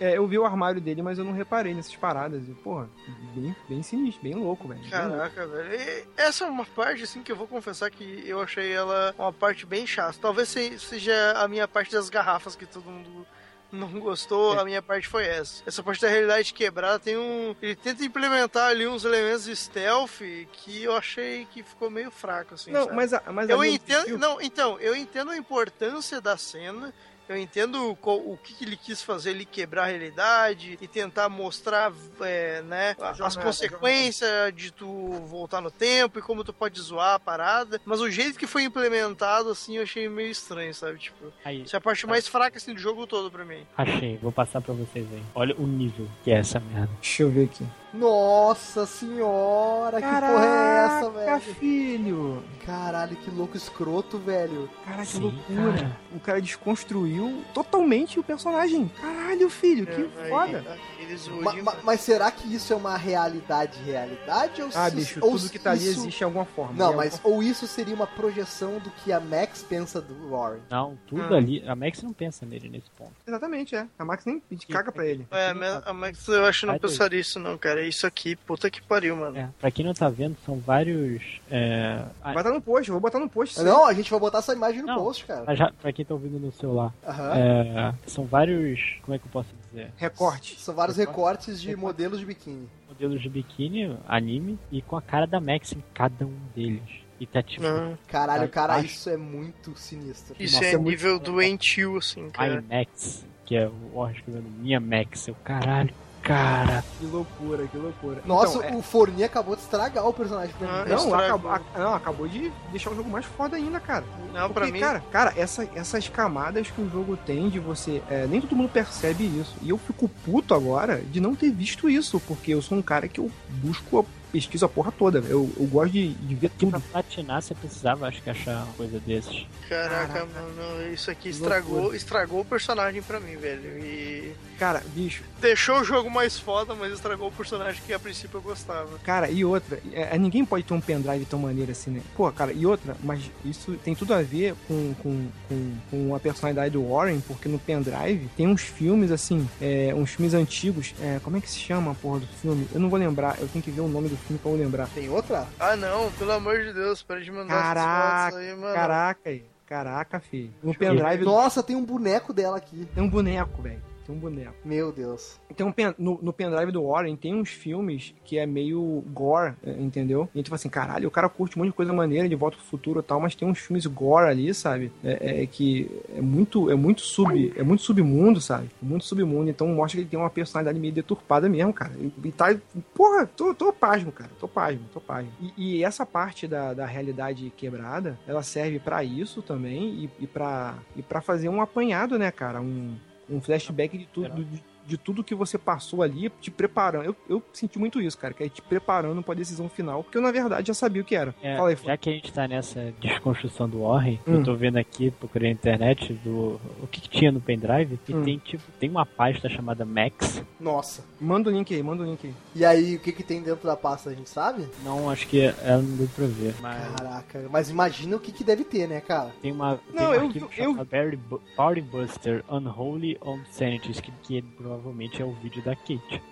É, eu vi o armário dele, mas eu não reparei nessas paradas. E, porra, bem, bem sinistro, bem louco, velho. Bem louco. Caraca, velho. E essa é uma parte, assim, que eu vou confessar que eu achei ela uma parte bem chata. Talvez se- seja a minha parte das garrafas que todo mundo não gostou, É. a minha parte foi essa. Essa parte da realidade quebrada tem um. Ele tenta implementar ali uns elementos de stealth que eu achei que ficou meio fraco, assim. Não, sabe? mas, a- mas eu entendo. Não, então, eu entendo a importância da cena. Eu entendo qual- o que, que ele quis fazer ali, quebrar a realidade e tentar mostrar, é, né, A as jornada, consequências de tu voltar no tempo e como tu pode zoar a parada. Mas o jeito que foi implementado, assim, eu achei meio estranho, sabe? Tipo, Aí, isso é a parte mais fraca, assim, do jogo todo pra mim. achei, vou passar pra vocês aí. Olha o nível que é essa merda. Deixa eu ver aqui. Nossa senhora, que porra é essa, Caraca, velho? filho! Caralho, que louco escroto, velho. Cara, que Sim, loucura. cara. O cara desconstruiu totalmente o personagem. Caralho, filho, que É, aí, foda. Eles Ma- ma- mas será que isso é uma realidade, realidade? Ou Ah, se- bicho, ou tudo que tá ali isso- existe de alguma forma. Não, mas alguma- ou isso seria uma projeção do que a Max pensa do Warren? Não, tudo Ah. ali. A Max não pensa nele nesse ponto. Exatamente, é. A Max nem caga pra ele. É, a Max eu acho que não pensaria isso, não, cara. Isso aqui, puta que pariu, mano. É, pra quem não tá vendo, são vários. É... Vai botar no post, eu vou botar no post. Não, a gente vai botar essa imagem no Não. post, cara. já, pra quem tá ouvindo no celular, Aham. é, são vários. Como é que eu posso dizer? Recorte. São vários recortes de modelos de biquíni. Modelos de biquíni, anime, e com a cara da Max em cada um deles. E tá tipo. Ah, Caralho, Tá cara, baixo. isso é muito sinistro. isso Nossa, é, é nível doentio, assim, My cara. Max, que é o escrevendo Minha Max. Eu, caralho, cara. Que loucura, que loucura. Nossa, Então, é- o Forni acabou de estragar o personagem pra Ah. Não, acabou, a- não, acabou de deixar o jogo mais foda ainda, cara. Não, pra Porque, mim. cara, cara essa, essas camadas que o jogo tem de você. é, nem todo mundo percebe isso. E eu fico puto agora de não ter visto isso, porque eu sou um cara que eu busco a pesquisa a porra toda. Eu, eu gosto de, de ver Pra tudo. platinar, você precisava, acho que, achar uma coisa desses. Caraca, Caraca. mano, isso aqui estragou, estragou o personagem pra mim, velho. E Cara, bicho, deixou o jogo mais foda, mas estragou o personagem que a princípio eu gostava. Cara, e outra, é, ninguém pode ter um pendrive tão maneiro assim, né? Pô, cara, e outra, mas isso tem tudo a ver com, com, com, com a personalidade do Warren, porque no pendrive tem uns filmes, assim, é, uns filmes antigos. é, como é que se chama a porra do filme? Eu não vou lembrar, eu tenho que ver o nome do filme pra eu lembrar. Tem outra? Ah, não, pelo amor de Deus, para de mandar essas Caraca, fotos aí, mano. caraca, aí. Caraca, filho. No pendrive Nossa, tem um boneco dela aqui. tem um boneco, velho. Um boneco. Meu Deus. Tem um pen- no, no pendrive do Warren tem uns filmes que é meio gore, é, entendeu? E tipo assim, caralho, o cara curte um monte de coisa maneira de Volta pro Futuro e tal, mas tem uns filmes gore ali, sabe? É, é que é muito, é muito sub, é muito submundo, sabe? Muito submundo, então mostra que ele tem uma personalidade meio deturpada mesmo, cara. E, tá, porra, tô, tô pasmo, cara. Tô pasmo, tô pasmo. E, e essa parte da, da realidade quebrada, ela serve pra isso também e, e para e para fazer um apanhado, né, cara? Um um flashback de tudo, de, de tudo que você passou ali, te preparando. Eu, eu senti muito isso, cara, que é te preparando pra decisão final, que eu, na verdade, já sabia o que era. É, aí, já que a gente tá nessa desconstrução do Warren, Hum. eu tô vendo aqui, procurei na internet do o que, que tinha no pendrive, e Hum. tem tipo, tem uma pasta chamada Max. Nossa. Manda o link aí, manda o link aí. E aí, o que que tem dentro da pasta, a gente sabe? Não, acho que ela não deu pra ver. Mas Caraca, mas imagina o que que deve ter, né, cara? tem uma tem Não, um eu- eu- Party Bu- Party Buster Unholy Obscenities, que, que provavelmente é o vídeo da Kate.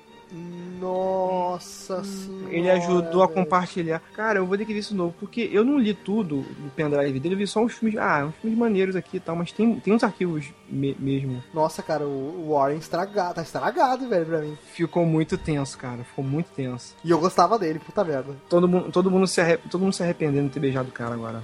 Nossa senhora. Ele ajudou a compartilhar. Cara, eu vou ter que ver isso novo, porque eu não li tudo do pendrive dele, eu vi só uns filmes. Ah, uns filmes maneiros aqui e tal, mas tem, tem uns arquivos me- mesmo. Nossa, cara, o o Warren estragado, tá estragado, velho, pra mim. Ficou muito tenso, cara. Ficou muito tenso. E eu gostava dele, puta merda. Todo mundo, todo mundo, se, arre- todo mundo se arrependendo de ter beijado o cara agora.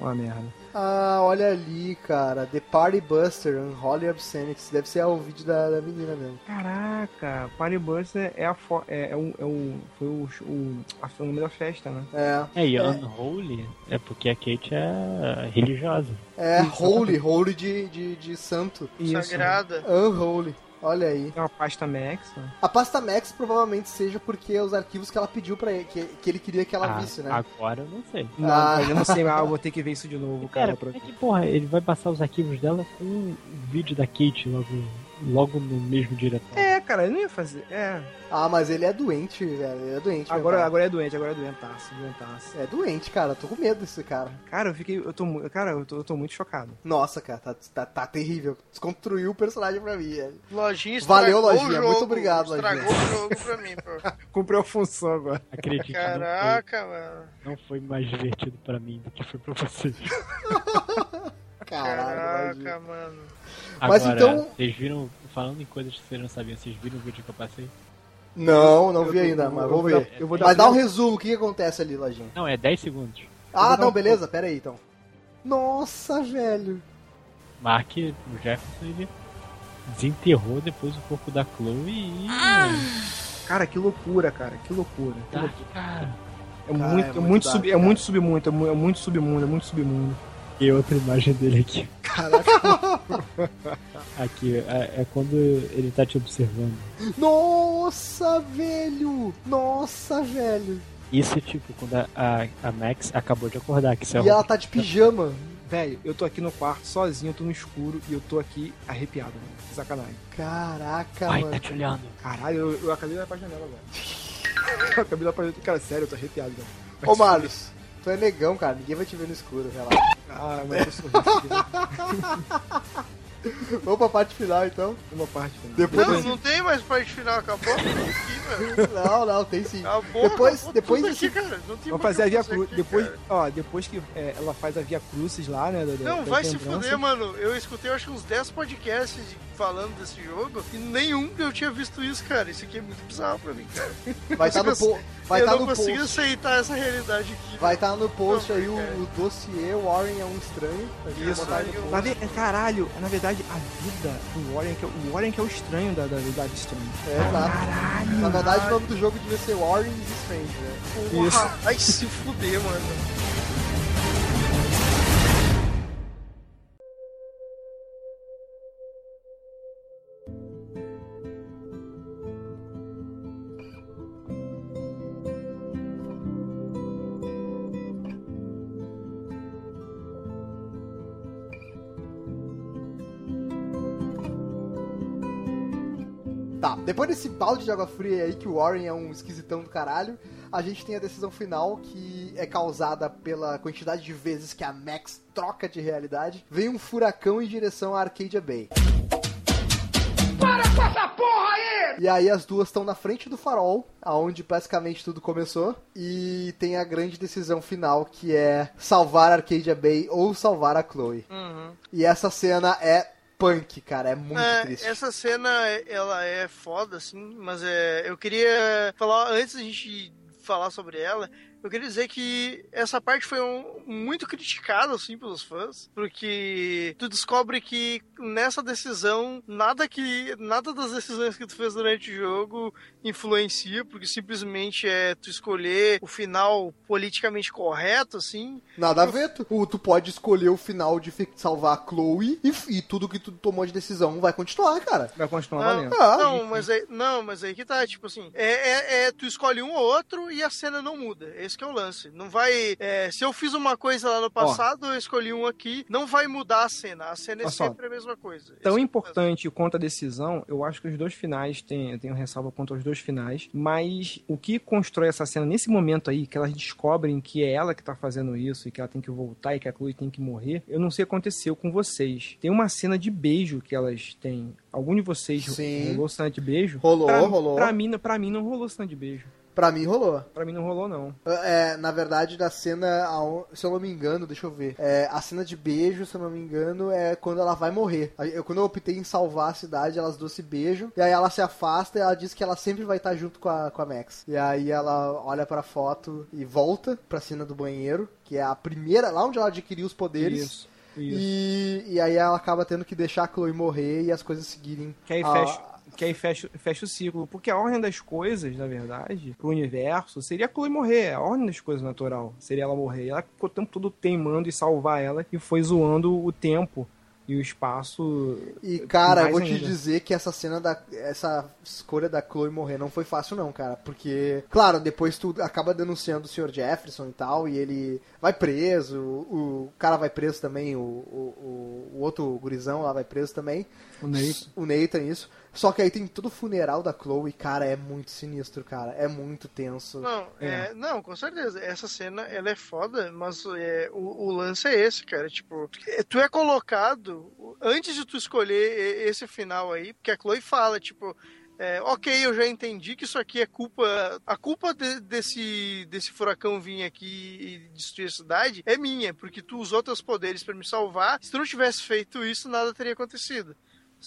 Uma merda. Ah, olha ali, cara. The Party Buster, Unholy Obscenities. Deve ser o vídeo da, da menina mesmo. Caraca, Party Buster é a fo- é, é o, é o foi o, o, nome da festa, né? É. É, e É. Unholy é porque a Kate é religiosa. É, Isso. Holy, Holy de, de, de santo. Isso. Sagrada. Unholy. Olha aí. É uma pasta Max. né? A pasta Max provavelmente seja porque é os arquivos que ela pediu pra ele, que, que ele queria que ela Ah, visse, né? Agora eu não sei. Não, Ah. eu não sei, mas eu vou ter que ver isso de novo, cara. Cara, é que, porra, ele vai passar os arquivos dela com o vídeo da Kate logo, logo no mesmo diretório? É, cara, ele não ia fazer. É. Ah, mas ele é doente, velho. Ele é doente. Agora, agora é doente, agora é doentaço, doentaço. É doente, cara. Eu tô com medo desse cara. Cara, eu fiquei. Eu tô, cara, eu tô, eu tô muito chocado. Nossa, cara, tá, tá, tá terrível. Desconstruiu o personagem pra mim, velho. Lojinha Valeu, estragou Lojinha. o jogo, Muito obrigado, Estragou Lojinha. o jogo pra mim, pô. Cumpriu a função agora. Acredite, Caraca, mano. não foi, não foi mais divertido pra mim do que foi pra vocês. Caralho. Caraca, mano. Mas Agora, então- vocês viram, falando em coisas que vocês não sabiam, vocês viram o vídeo que eu passei? Não, não Eu vi ainda, mas vou ver. eu vou dar Mas dá um resumo, o que, que acontece ali, Lojinha? Não, é 10 segundos. Ah, não, um beleza, pera aí então. Nossa, velho. Mark, o Jefferson, ele desenterrou depois o corpo da Chloe e... Cara, que loucura, cara, que loucura. Que Tá, loucura. cara. É Cara, muito, é é muito muito, dark, sub, é cara. muito submundo, é mu- é muito submundo, é muito submundo. E outra imagem dele aqui. Caraca. Aqui, é, é quando ele tá te observando. Nossa, velho. Nossa, velho. Isso, tipo, quando a, a, a Max acabou de acordar, que é E ela tá de pijama. Velho, eu tô aqui no quarto sozinho, eu tô no escuro e eu tô aqui arrepiado, mano. Que Sacanagem. Caraca, Ai, mano. tá te olhando. Caralho, eu, eu acabei de olhar pra janela agora. eu acabei de olhar pra janela. Cara, sério, eu tô arrepiado, velho. Ô. Marlos, tu é negão, cara. Ninguém vai te ver no escuro, relaxa. Ah, mas eu sou. Vamos pra parte final, então. Uma parte, velho. Depois Não, desse- não tem mais parte final, acabou. Aqui, velho. Não, não, tem sim. Acabou, Depois- acabou depois tudo desse- aqui, cara. Não tem Vamos fazer a que Via Cruz. Depois, cara. ó, depois que é, ela faz a Via Crucis lá, né? da- da- Não, das vai se fuder, mano. Eu escutei, acho, uns 10 podcasts falando desse jogo e nenhum eu tinha visto isso, cara. Isso aqui é muito bizarro pra mim, cara. Vai estar no, po vai eu tá não no consigo post. aceitar essa realidade aqui. Vai estar no post Não, aí o, cara. o dossiê Warren é um estranho. Isso, post. Na ve- caralho, na verdade, a vida do Warren, que é, o Warren que é o estranho da, da verdade estranha. É, exato. Na verdade, o nome do jogo devia ser Warren is Strange, né? Porra, Isso. Vai se fuder, mano. Depois desse balde de água fria aí, que o Warren é um esquisitão do caralho, a gente tem a decisão final que é causada pela quantidade de vezes que a Max troca de realidade. Vem um furacão em direção à Arcadia Bay. Para com essa porra aí! E aí as duas estão na frente do farol, aonde basicamente tudo começou, e tem a grande decisão final que é salvar a Arcadia Bay ou salvar a Chloe. Uhum. E essa cena é punk, cara, é muito É, triste. essa cena, ela é foda, assim, mas é, eu queria falar, antes da gente falar sobre ela, eu queria dizer que essa parte foi um- muito criticada, assim, pelos fãs, porque tu descobre que nessa decisão, nada que nada das decisões que tu fez durante o jogo influencia, porque simplesmente é tu escolher o final politicamente correto, assim, Nada a ver, tu, tu pode escolher o final de salvar a Chloe e, e tudo que tu tomou de decisão vai continuar, cara. Vai continuar Não, valendo. Ah. não, mas aí, não, mas aí que tá, tipo assim, é, é, é, tu escolhe um ou outro e a cena não muda. Esse que é o lance. Não vai. é, se eu fiz uma coisa lá no passado, eu escolhi um aqui, não vai mudar a cena. A cena é só. sempre a mesma coisa. Tão Esse- importante quanto a decisão, eu acho que os dois finais têm, eu tenho ressalva quanto aos dois finais, mas o que constrói essa cena nesse momento aí, que elas descobrem que é ela que tá fazendo isso e que ela tem que voltar e que a Chloe tem que morrer, eu não sei o que aconteceu com vocês. Tem uma cena de beijo que elas têm. Algum de vocês Sim. rolou cena de beijo? Rolou, pra, rolou. Pra mim, pra mim não rolou cena de beijo. Pra mim rolou. Pra mim não rolou, não. É, na verdade, da cena, se eu não me engano, deixa eu ver. É, a cena de beijo, se eu não me engano, é quando ela vai morrer. Eu, quando eu optei em salvar a cidade, elas duas se beijam. E aí ela se afasta e ela diz que ela sempre vai estar junto com a, com a Max. E aí ela olha pra foto e volta pra cena do banheiro, que é a primeira, lá onde ela adquiriu os poderes. Isso. Isso. E, e aí ela acaba tendo que deixar a Chloe morrer e as coisas seguirem. Que aí a- fecha, que aí fecha, fecha o ciclo. Porque a ordem das coisas, na verdade, pro universo, seria a Chloe morrer. A ordem das coisas natural seria ela morrer. Ela ficou o tempo todo teimando e salvar ela e foi zoando o tempo e o espaço. E, cara, eu vou te ainda. dizer que essa cena da. Essa escolha da Chloe morrer não foi fácil, não, cara. Porque, claro, depois tu acaba denunciando o Sr. Jefferson e tal, e ele vai preso, o, o cara vai preso também, o, o, o- o outro gurizão lá vai preso também. O Nathan. O Nathan, isso. Só que aí tem todo o funeral da Chloe, cara, é muito sinistro, cara. É muito tenso. Não, é, não, com certeza. Essa cena, ela é foda, mas é, o, o lance é esse, cara. Tipo, tu é colocado, antes de tu escolher esse final aí, porque a Chloe fala, tipo, é, ok, eu já entendi que isso aqui é culpa. A culpa de- desse, desse furacão vir aqui e destruir a cidade é minha, porque tu usou teus poderes pra me salvar. Se tu não tivesse feito isso, nada teria acontecido.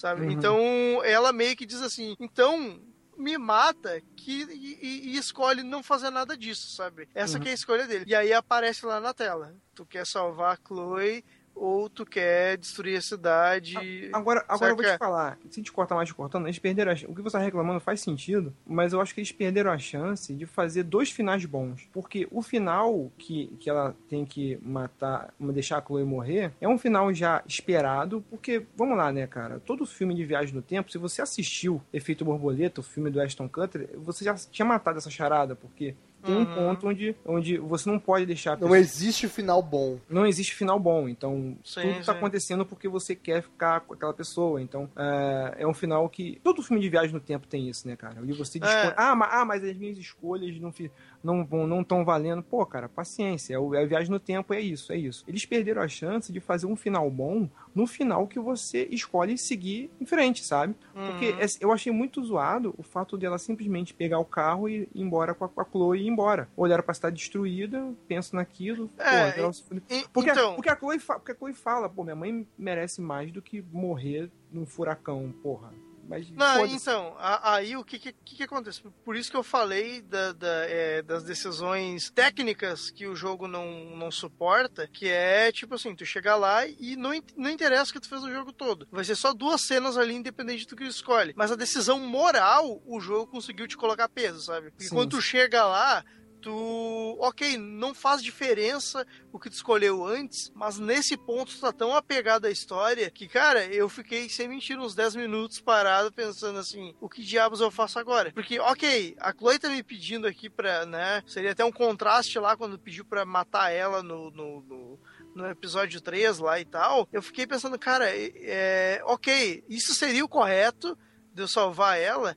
Sabe? Uhum. Então ela meio que diz assim: então me mata que, e, e- escolhe não fazer nada disso, sabe? Essa Uhum. que é a escolha dele. E aí aparece lá na tela: tu quer salvar a Chloe ou tu quer destruir a cidade. Agora, agora eu vou te Saca? falar, se te cortar mais te cortando, eles perderam a. O que você tá reclamando faz sentido, mas eu acho que eles perderam a chance de fazer dois finais bons. Porque o final que, que ela tem que matar, deixar a Chloe morrer, é um final já esperado, porque, vamos lá, né, cara? Todo filme de viagem no tempo, se você assistiu Efeito Borboleta, o filme do Ashton Kutcher, você já tinha matado essa charada, porque tem um Uhum. ponto onde, onde você não pode deixar a Não pessoa- existe final bom. não existe final bom. Então, Sim, tudo tá sim. acontecendo porque você quer ficar com aquela pessoa. Então, é, é um final que. Todo filme de viagem no tempo tem isso, né, cara? E você É. escolhe. Ah, mas, ah, mas as minhas escolhas não fi- não vão- não estão valendo. Pô, cara, paciência. É é a viagem no tempo, é isso, é isso. Eles perderam a chance de fazer um final bom no final que você escolhe seguir em frente, sabe? Porque Uhum. é- eu achei muito zoado o fato dela simplesmente pegar o carro e ir embora com a, com a Chloe e ir embora. Olhar pra cidade destruída, penso naquilo. pô, É, se fudeu. e- porque, então- porque, a Chloe porque a Chloe fala, pô, minha mãe merece mais do que morrer num furacão, porra. Mas Não, então, a- aí o que, que, que acontece? Por isso que eu falei da- da, é, das decisões técnicas que o jogo não, não suporta, que é tipo assim, tu chegar lá e não, não interessa o que tu fez o jogo todo. Vai ser só duas cenas ali, independente do que tu escolhe. Mas a decisão moral, o jogo conseguiu te colocar peso, sabe? E Sim, quando tu chega lá, tu. Ok, não faz diferença o que tu escolheu antes, mas nesse ponto tu tá tão apegado à história que, cara, eu fiquei, sem mentir, uns 10 minutos parado pensando assim: o que diabos eu faço agora? Porque, ok, a Chloe tá me pedindo aqui pra, né? Seria até um contraste lá quando pediu pra matar ela no. no, no no episódio 3 lá e tal, eu fiquei pensando, cara, é, ok, isso seria o correto de eu salvar ela,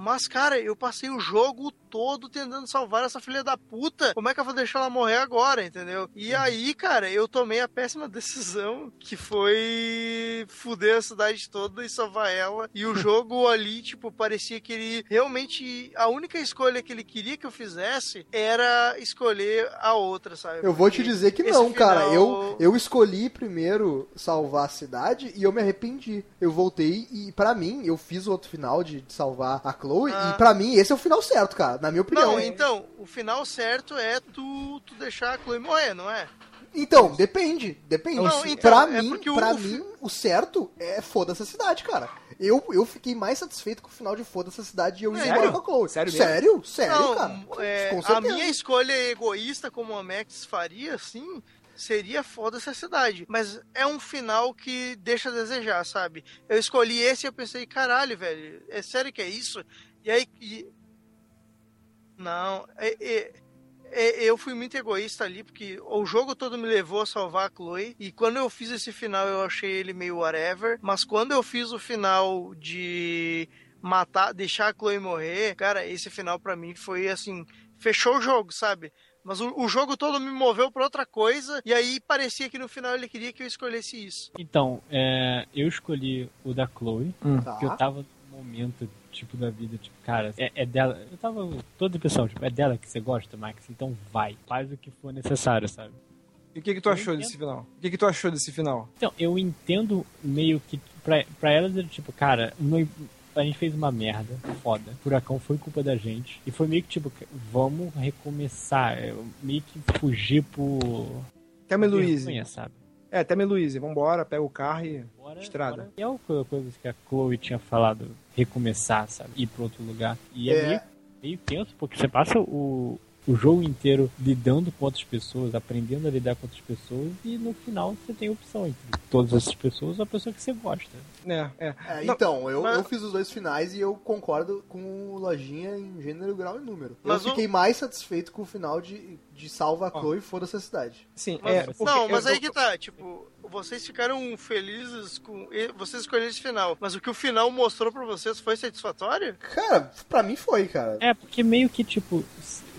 mas, cara, eu passei o jogo todo tentando salvar essa filha da puta. Como é que eu vou deixar ela morrer agora, entendeu? E aí, cara, eu tomei a péssima decisão que foi fuder a cidade toda e salvar ela. E o jogo ali, tipo, parecia que ele realmente. A única escolha que ele queria que eu fizesse era escolher a outra, sabe? Eu vou te dizer que não, cara. final- Eu, eu escolhi primeiro salvar a cidade e eu me arrependi. Eu voltei e, pra mim, eu fiz o outro final de, de salvar a Chloe. Ah. E pra mim, esse é o final certo, cara. Na minha opinião. Não, então, o final certo é tu, tu deixar a Chloe morrer, não é? Então, depende. Depende. Não, então, pra é mim, o- pra o mim, o certo é foda-se a cidade, cara. Eu, eu fiquei mais satisfeito com o final de foda-se a cidade e eu ia Sério? embora com a Chloe. Sério? Sério? Sério, Não, cara. é, com a minha escolha egoísta, como a Max faria, assim, seria foda essa cidade. Mas é um final que deixa a desejar, sabe? Eu escolhi esse e eu pensei, caralho, velho, é sério que é isso? E aí. e- Não, é- é- é- eu fui muito egoísta ali, porque o jogo todo me levou a salvar a Chloe. E quando eu fiz esse final, eu achei ele meio whatever. Mas quando eu fiz o final de matar, deixar a Chloe morrer, cara, esse final pra mim foi assim, fechou o jogo, sabe? Mas o, o jogo todo me moveu pra outra coisa, e aí parecia que no final ele queria que eu escolhesse isso. Então, é, eu escolhi o da Chloe, Hum. porque Tá. eu tava num momento, tipo, da vida, tipo, cara, é, é dela. Eu tava toda pessoal, tipo, é dela que você gosta, Max, então vai. Faz o que for necessário, sabe? E o que, que tu achou desse final? O que, que tu achou desse final? Então, eu entendo meio que pra, pra elas era tipo, cara, não- a gente fez uma merda foda. O furacão foi culpa da gente. E foi meio que tipo, vamos recomeçar. é, Meio que fugir por. Thelma e sabe? É, Thelma e. Vambora, pega o carro e Bora- estrada. bora- E é uma coisa que a Chloe tinha falado, recomeçar, sabe? Ir pra outro lugar. E é, É. Meio, meio tenso, porque você passa o, o jogo inteiro lidando com outras pessoas, aprendendo a lidar com outras pessoas, e no final você tem a opção entre todas essas pessoas ou a pessoa que você gosta. É, é. É, Não, então, eu, mas- eu fiz os dois finais e eu concordo com o Lojinha em gênero, grau e número. Mas eu fiquei mais satisfeito com o final de, de Salva a Chloe e foda-se a cidade. Sim, Mas- é. porque não, mas eu- aí que tá, tipo, vocês ficaram felizes com. Vocês escolheram esse final. Mas o que o final mostrou pra vocês foi satisfatório? Cara, pra mim foi, cara. É, porque meio que, tipo,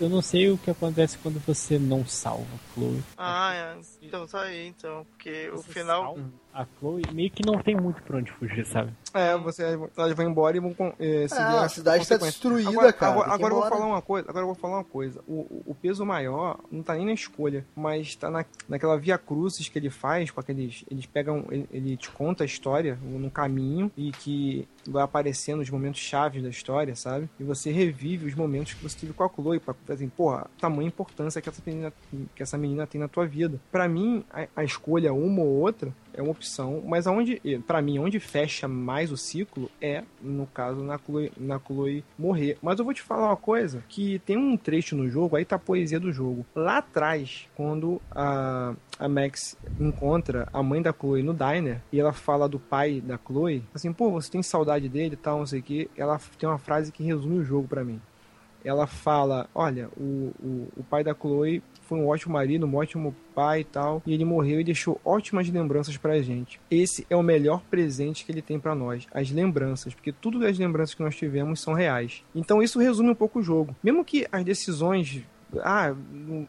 eu não sei o que acontece quando você não salva a Chloe. Ah, é. então tá aí, então. Porque o Você final. salva A Chloe meio que não tem muito pra onde fugir, sabe? É, você, elas vão embora e vão com- eh, seguir a as cidade tá destruída, agora, cara, Agora, agora eu vou falar uma coisa. Agora eu vou falar uma coisa. O, o- peso maior não tá nem na escolha, mas tá na, naquela via crucis que ele faz com aqueles. Eles pegam. Ele, ele te conta a história no caminho e que vai aparecendo os momentos chaves da história, sabe? E você revive os momentos que você teve com a Chloe, pra assim, porra, tamanha importância que essa menina, que essa menina tem na tua vida. Pra mim, a, a escolha uma ou outra é uma opção, mas aonde, pra mim, onde fecha mais o ciclo é, no caso, na Chloe, na Chloe morrer. Mas eu vou te falar uma coisa, que tem um trecho no jogo, aí tá a poesia do jogo. Lá atrás, quando a, a Max encontra a mãe da Chloe no diner, e ela fala do pai da Chloe, assim, pô, você tem saudade dele tal, não sei o que, ela tem uma frase que resume o jogo pra mim ela fala: Olha, o, o, o pai da Chloe foi um ótimo marido, um ótimo pai e tal, e ele morreu e deixou ótimas lembranças pra gente. Esse é o melhor presente que ele tem pra nós, as lembranças, porque tudo das lembranças que nós tivemos são reais. Então isso resume um pouco o jogo. Mesmo que as decisões. Ah,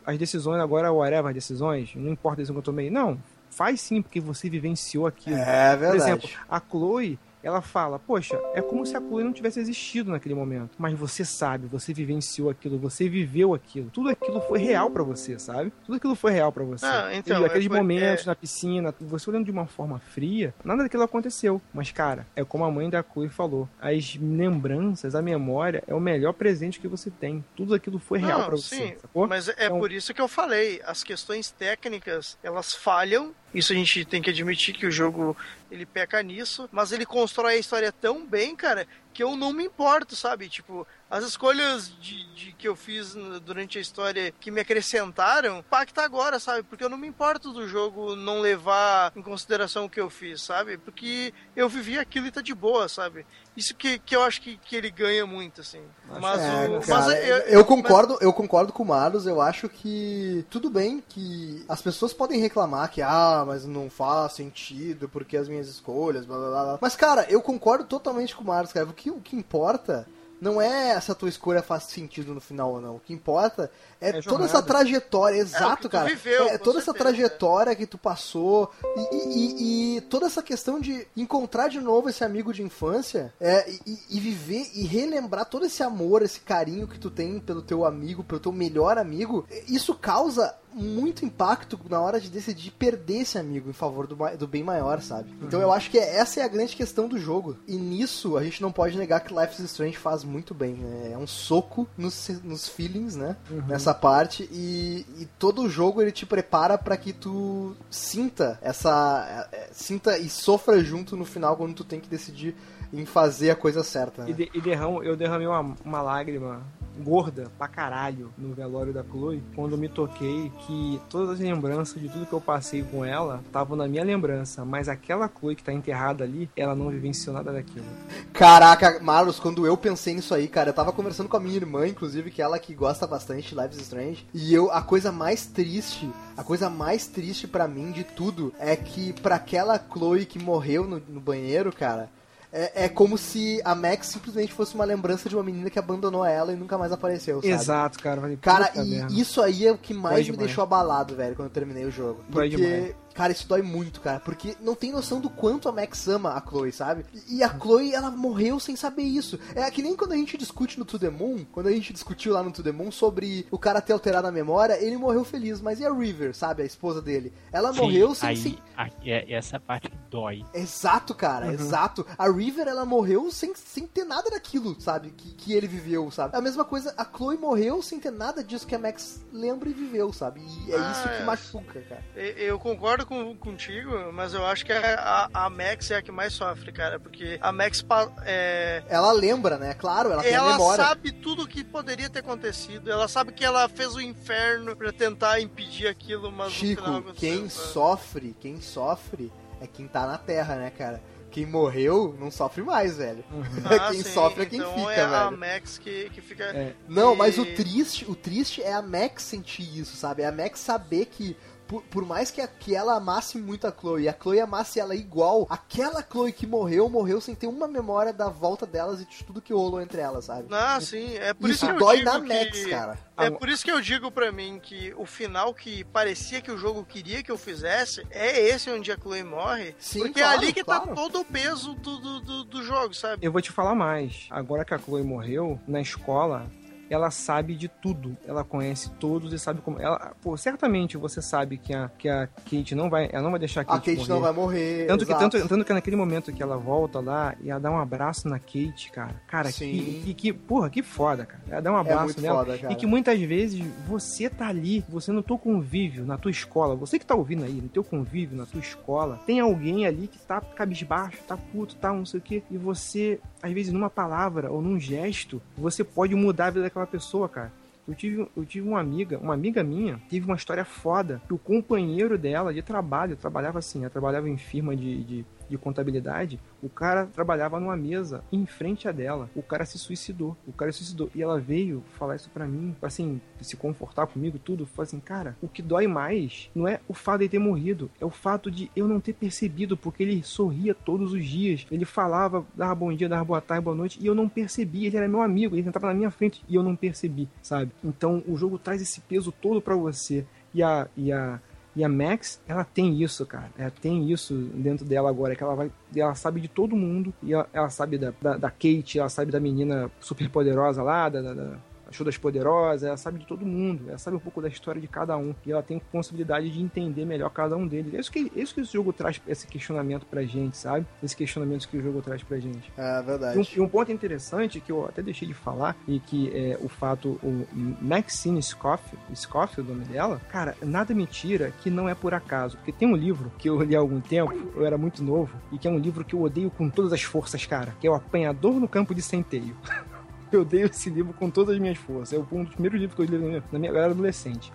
as decisões agora, whatever, as decisões, não importa a decisão que eu tomei. Não, faz sim, porque você vivenciou aquilo. É Por verdade. exemplo, a Chloe, ela fala, poxa, é como se a Chloe não tivesse existido naquele momento. Mas você sabe, você vivenciou aquilo, você viveu aquilo. Tudo aquilo foi real pra você, sabe? Tudo aquilo foi real pra você. Ah, então, E aqueles é, foi- momentos é- na piscina, você olhando de uma forma fria, nada daquilo aconteceu. Mas, cara, é como a mãe da Chloe falou, as lembranças, a memória é o melhor presente que você tem. Tudo aquilo foi real Não, pra você, sim, sacou? Mas é Então- por isso que eu falei, as questões técnicas, elas falham. Isso a gente tem que admitir que o jogo ele peca nisso, mas ele constrói a história tão bem, cara, que eu não me importo, sabe? Tipo, as escolhas de, de que eu fiz durante a história que me acrescentaram, impacta agora, sabe? Porque eu não me importo do jogo não levar em consideração o que eu fiz, sabe? Porque eu vivi aquilo e tá de boa, sabe? Isso que, que eu acho que, que ele ganha muito, assim. Mas, É, o, cara, mas eu, eu concordo, eu concordo com o Marlos, eu acho que tudo bem que as pessoas podem reclamar que ah, mas não faz sentido porque as minhas escolhas, blá blá blá. blá. Mas cara, eu concordo totalmente com o Marlos, cara. O que, o que importa não é se a tua escolha faz sentido no final ou não. O que importa é, É toda essa trajetória, É, exato, tu cara. viveu, é toda essa certeza. trajetória que tu passou e, e- e- e toda essa questão de encontrar de novo esse amigo de infância é, e, e viver e relembrar todo esse amor, esse carinho que tu tem pelo teu amigo, pelo teu melhor amigo, isso causa muito impacto na hora de decidir perder esse amigo em favor do, do bem maior, sabe? Então eu acho que essa é a grande questão do jogo. E nisso a gente não pode negar que Life is Strange faz muito bem, né? É um soco nos, nos feelings, né? Nessa parte e, e todo o jogo ele te prepara pra que tu sinta essa é, é, sinta e sofra junto no final quando tu tem que decidir em fazer a coisa certa. E, Né? de- e derramo, eu derramei uma, uma lágrima gorda pra caralho no velório da Chloe quando eu me toquei que todas as lembranças de tudo que eu passei com ela estavam na minha lembrança, mas aquela Chloe que tá enterrada ali, ela não vivenciou nada daquilo. Caraca, Marlos, quando eu pensei nisso aí, cara, eu tava conversando com a minha irmã, inclusive, que ela que gosta bastante de Life is Strange, e eu, a coisa mais triste, a coisa mais triste pra mim de tudo é que pra aquela Chloe que morreu no, no banheiro, cara, é, é como se a Max simplesmente fosse uma lembrança de uma menina que abandonou ela e nunca mais apareceu, sabe? Exato, cara. Falei, Cara, e merda. isso aí é o que mais Dói me demais. deixou abalado, velho, quando eu terminei o jogo. Dói Porque, demais. Cara, isso dói muito, cara. Porque não tem noção do quanto a Max ama a Chloe, sabe? E a Chloe, ela morreu sem saber isso. É que nem quando a gente discute no To The Moon, quando a gente discutiu lá no To The Moon sobre o cara ter alterado a memória, ele morreu feliz. Mas e a River, sabe? A esposa dele? Ela morreu sem... aí, sem... a- é, essa parte que dói. Exato, cara, Uhum. exato. A River, ela morreu sem, sem ter nada daquilo, sabe? Que, que ele viveu, sabe? A mesma coisa, a Chloe morreu sem ter nada disso que a Max lembra e viveu, sabe? E é Ah, isso que é. machuca, cara. E- Eu concordo com, contigo, mas eu acho que a, a, a Max é a que mais sofre, cara, porque a Max é, Ela lembra, né? Claro, ela, tem a ela memória. sabe tudo o que poderia ter acontecido, ela sabe que ela fez o inferno pra tentar impedir aquilo, mas no final Chico, quem sofre, quem sofre é quem tá na Terra, né, cara? Quem morreu não sofre mais, velho. Ah, quem sim, sofre é quem então fica, é a velho. Max que, que fica. É. Não, E- mas o triste, o triste é a Max sentir isso, sabe? É a Max saber que por, por mais que, a- que ela amasse muito a Chloe e a Chloe amasse ela igual, aquela Chloe que morreu, morreu sem ter uma memória da volta delas e de tudo que rolou entre elas, sabe? Ah, sim. É por isso, Isso que eu dói digo na que... Max, cara. É por isso que eu digo pra mim que o final que parecia que o jogo queria que eu fizesse é esse onde a Chloe morre. Sim, porque claro, é ali que claro. tá todo o peso do, do, do, do jogo, sabe? Eu vou te falar mais. Agora que a Chloe morreu, na escola, ela sabe de tudo. Ela conhece todos e sabe como. Ela, pô, certamente você sabe que a, que a Kate não vai. Ela não vai deixar a A Kate, Kate morrer. não vai morrer. Tanto que, exato. tanto, tanto que naquele momento que ela volta lá e ela dá um abraço na Kate, cara. Cara, que, que, que- Porra, que foda, cara. Ela dá um É abraço muito nela. foda. E que muitas vezes você tá ali, você no teu convívio, na tua escola, você que tá ouvindo aí, no teu convívio, na tua escola, tem alguém ali que tá cabisbaixo, tá puto, tá não sei o quê, e você, às vezes, numa palavra ou num gesto, você pode mudar a vida daquela pessoa, cara. Eu tive, eu tive uma amiga, uma amiga minha, teve uma história foda, que o companheiro dela de trabalho, trabalhava assim, ela trabalhava em firma de, de, de contabilidade, o cara trabalhava numa mesa em frente a dela, o cara se suicidou, o cara se suicidou, e ela veio falar isso pra mim, assim, se confortar comigo, tudo, falou assim, cara, o que dói mais não é o fato de ter morrido, é o fato de eu não ter percebido, porque ele sorria todos os dias, ele falava, dava bom dia, dava boa tarde, boa noite, e eu não percebi, ele era meu amigo, ele sentava na minha frente, e eu não percebi, sabe? Então o jogo traz esse peso todo pra você, e a, e a, e a Max, ela tem isso, cara. Ela tem isso dentro dela agora, que ela vai. Ela sabe de todo mundo. E ela, ela sabe da, da, da Kate, ela sabe da menina super poderosa lá, da, da, da Show das Poderosas, ela sabe de todo mundo, ela sabe um pouco da história de cada um. E ela tem possibilidade de entender melhor cada um deles. É isso que, é isso que esse jogo traz, esse questionamento pra gente, sabe? Esse questionamento que o jogo traz pra gente. É verdade. um, e um ponto interessante que eu até deixei de falar, e que é o fato, o Maxine Scofield, Scofield, o nome dela, cara, nada me tira que não é por acaso. Porque tem um livro que eu li há algum tempo, eu era muito novo, e que é um livro que eu odeio com todas as forças, cara, que é o Apanhador no Campo de Centeio. Eu odeio esse livro com todas as minhas forças. É um dos primeiros livros que eu li na minha, na minha era adolescente.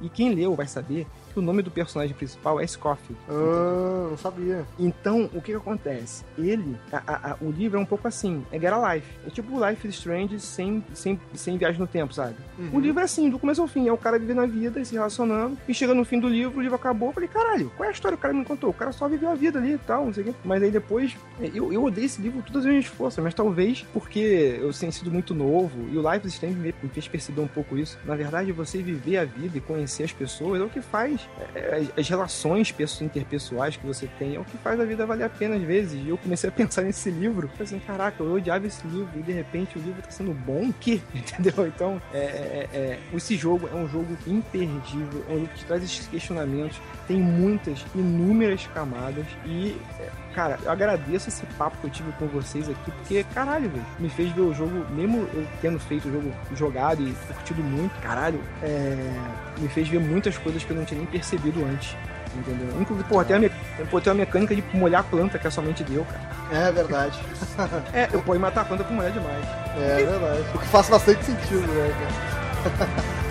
E quem leu vai saber o nome do personagem principal é Scofield. Ah, não sabia. Então, o que, que acontece? Ele, a- a- o livro é um pouco assim, é Get a Life. É tipo Life is Strange sem, sem, sem viagem no tempo, sabe? Uhum. O livro é assim, do começo ao fim. É o cara vivendo a vida e se relacionando. E chega no fim do livro, o livro acabou. Eu falei, caralho, qual é a história que o cara me contou? O cara só viveu a vida ali e tal, não sei o quê. Mas aí depois, eu, eu odeio esse livro todas as minhas forças, mas talvez porque eu tenho sido muito novo e o Life is Strange me fez perceber um pouco isso. Na verdade, você viver a vida e conhecer as pessoas é o que faz é, as, relações pesso- interpessoais que você tem, é o que faz a vida valer a pena às vezes. E eu comecei a pensar nesse livro, assim, caraca, eu odiava esse livro e de repente o livro tá sendo bom, que? Entendeu? Então, é, é- é- esse jogo é um jogo imperdível, é um jogo que traz esses questionamentos, tem muitas, inúmeras camadas e, é, cara, eu agradeço esse papo que eu tive com vocês aqui, porque, caralho, velho, me fez ver o jogo, mesmo eu tendo feito o jogo jogado e curtido muito, caralho, é, me fez ver muitas coisas que eu não tinha nem percebido antes. Entendeu? Inclusive, pô, tem, a me... pô, tem uma mecânica de molhar a planta que é somente deu, cara. É verdade. É, eu pode matar a planta com molhar demais. É verdade. O que faz bastante sentido, né, cara?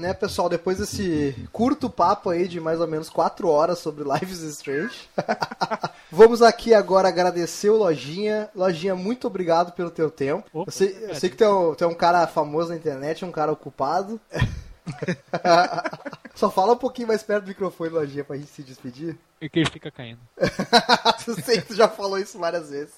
né, pessoal, depois desse curto papo aí de mais ou menos 4 horas sobre Life is Strange, vamos aqui agora agradecer o Lojinha. Lojinha, muito obrigado pelo teu tempo. eu, sei, eu sei que tu é, um, tu é um cara famoso na internet, um cara ocupado. Só fala um pouquinho mais perto do microfone, Lojinha, pra gente se despedir. E que ele fica caindo. eu sei que tu já falou isso várias vezes.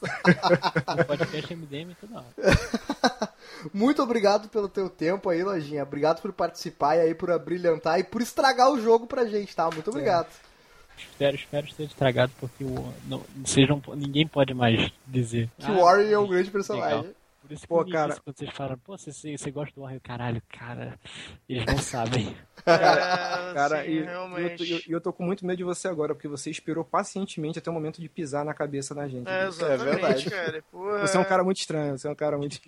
No podcast MDM toda hora. Muito obrigado pelo teu tempo aí, Lojinha. Obrigado por participar e aí por brilhantar e por estragar o jogo pra gente, tá? Muito obrigado. Espero, espero ter estragado porque o, não, sejam, ninguém pode mais dizer. Que o Warren é um grande personagem. legal. Por isso que Pô, cara. quando vocês falam, pô, você, você, gosta do Warren, caralho, cara, eles não sabem. É, Cara, sim, e, eu, realmente. tô, e eu tô com muito medo de você agora, porque você esperou pacientemente até o momento de pisar na cabeça da gente. É, exatamente, verdade. cara. Porra. Você é um cara muito estranho, você é um cara muito.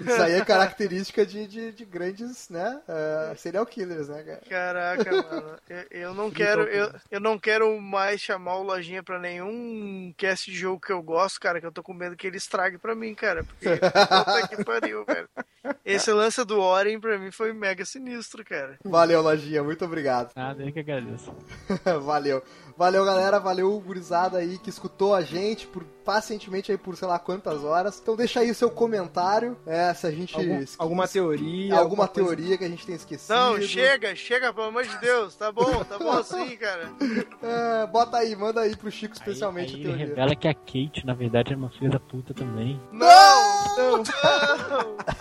Isso aí é característica de, de, de grandes, né? eh, serial killers, né, cara? Caraca, mano. Eu, eu não quero, eu, eu não quero mais chamar o Lojinha pra nenhum cast de jogo que eu gosto, cara, que eu tô com medo que ele estrague pra mim, cara. Porque puta que pariu, velho. Esse lance do Oren pra mim foi mega sinistro, cara. Valeu, Lojinha, muito obrigado. Nada, eu que agradeço. Valeu. Valeu, galera. Valeu, gurizada aí que escutou a gente por pacientemente aí por sei lá quantas horas. Então deixa aí o seu comentário. É, se a gente. Algum- esque- alguma teoria. Alguma coisa- teoria que a gente tenha esquecido. Não, chega, chega, pelo amor de Deus. Tá bom, tá bom assim, cara. É, bota aí, manda aí pro Chico Aí, especialmente aí a ele teoria. revela que a Kate, na verdade, é uma filha da puta também. Não! Não!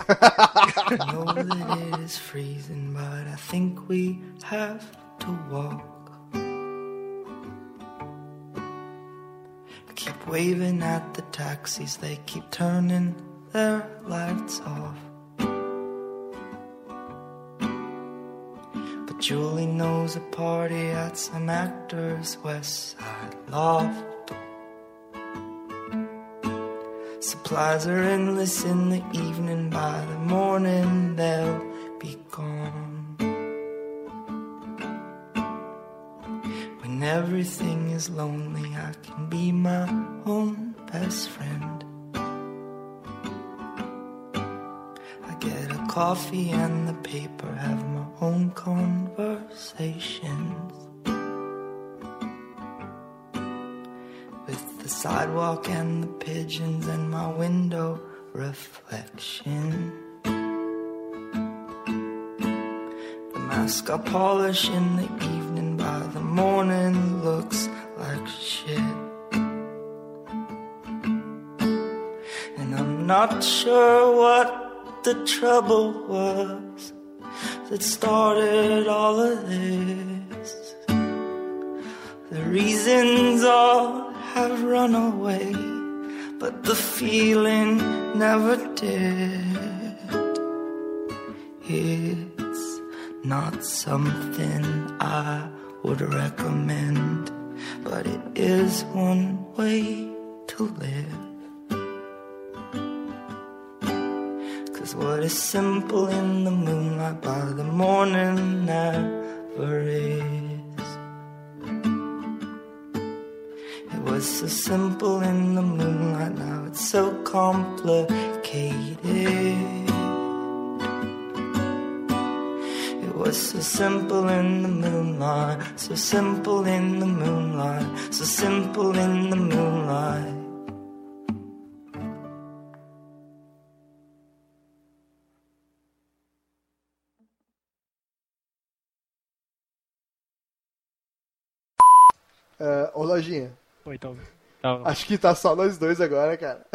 I know that it is freezing, but I think we have to walk. Keep waving at the taxis, they keep turning their lights off. But Julie knows a party at some actor's West Side loft. Supplies are endless in the evening, by the morning they'll be gone. When everything is lonely, I can be my own best friend. I get a coffee and the paper, have my own conversations. With the sidewalk and the pigeons and my window reflection. The mask I polish in the evening morning looks like shit. And I'm not sure what the trouble was that started all of this. The reasons all have run away, but the feeling never did. It's not something I would recommend, but it is one way to live. Cause what is simple in the moonlight by the morning never is. It was so simple in the moonlight, now it's so complicated. Was so simple in the moonlight, so simple in the moonlight, so simple in the moonlight. É, ô, Lojinha, Pô, então. então acho que tá só nós dois agora, cara.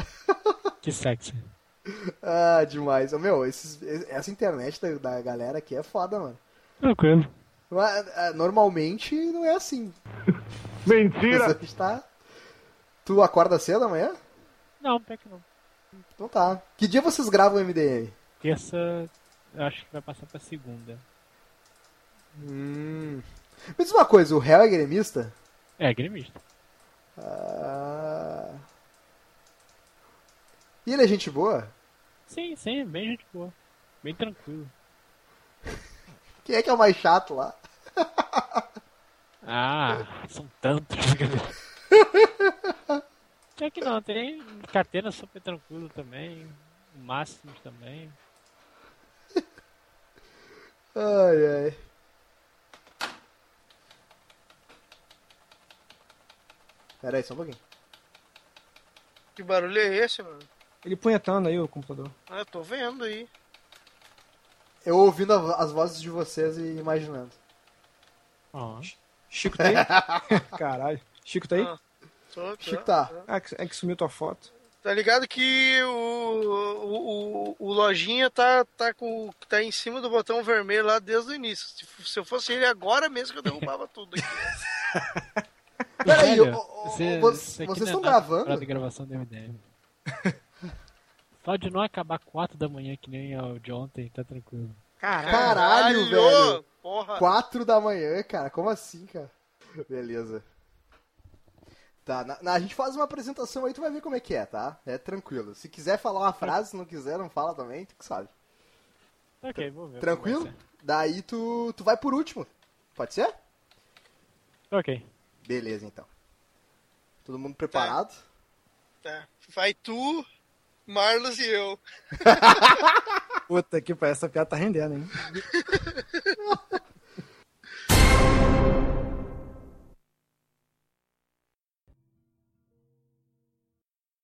que sexy. Ah, demais. Meu, esses- essa internet da, da galera aqui é foda, mano. Tranquilo. Mas, é, Normalmente não é assim. Mentira! Tá... Tu acorda cedo amanhã? Não, até que não. Então tá. Que dia vocês gravam o MDM? Terça, eu acho que vai passar pra segunda. Hum. Me diz uma coisa, o réu é gremista? É, gremista. Ah... E ele é gente boa? Sim, sim, bem gente boa. Bem tranquilo. Quem é que é o mais chato lá? Ah, são tantos. Pior que não, tem carteira super tranquilo também. Máximos também. Ai, ai. Pera aí, só um pouquinho. Que barulho é esse, mano? Ele punhetando aí o computador. Ah, tô vendo aí. Eu ouvindo a- as vozes de vocês e imaginando. Ó. Chico tá aí? Caralho. Chico tá aí? Ah, tô, tô, Chico tá. Ah, é que sumiu tua foto. Tá ligado que o, o, o, o Lojinha tá, tá, com, tá em cima do botão vermelho lá desde o início. Se, se eu fosse ele agora mesmo que eu derrubava tudo aqui. Peraí, Velho, você- vocês estão nada gravando? à gravação do MDM. Só de não acabar 4 da manhã que nem o de ontem, tá tranquilo. Caralho. Caralho, velho. Porra. 4 da manhã, cara. Como assim, cara? Beleza. Tá, na- na- a gente faz uma apresentação aí, tu vai ver como é que é, tá? É tranquilo. Se quiser falar uma frase, se não quiser, não fala também, tu que sabe. Ok, vou ver. Tranquilo? Daí tu, tu vai por último. Pode ser? Ok. Beleza, então. Todo mundo preparado? Tá. Vai tu, Marlos e eu. Puta que pariu, essa piada tá rendendo, hein?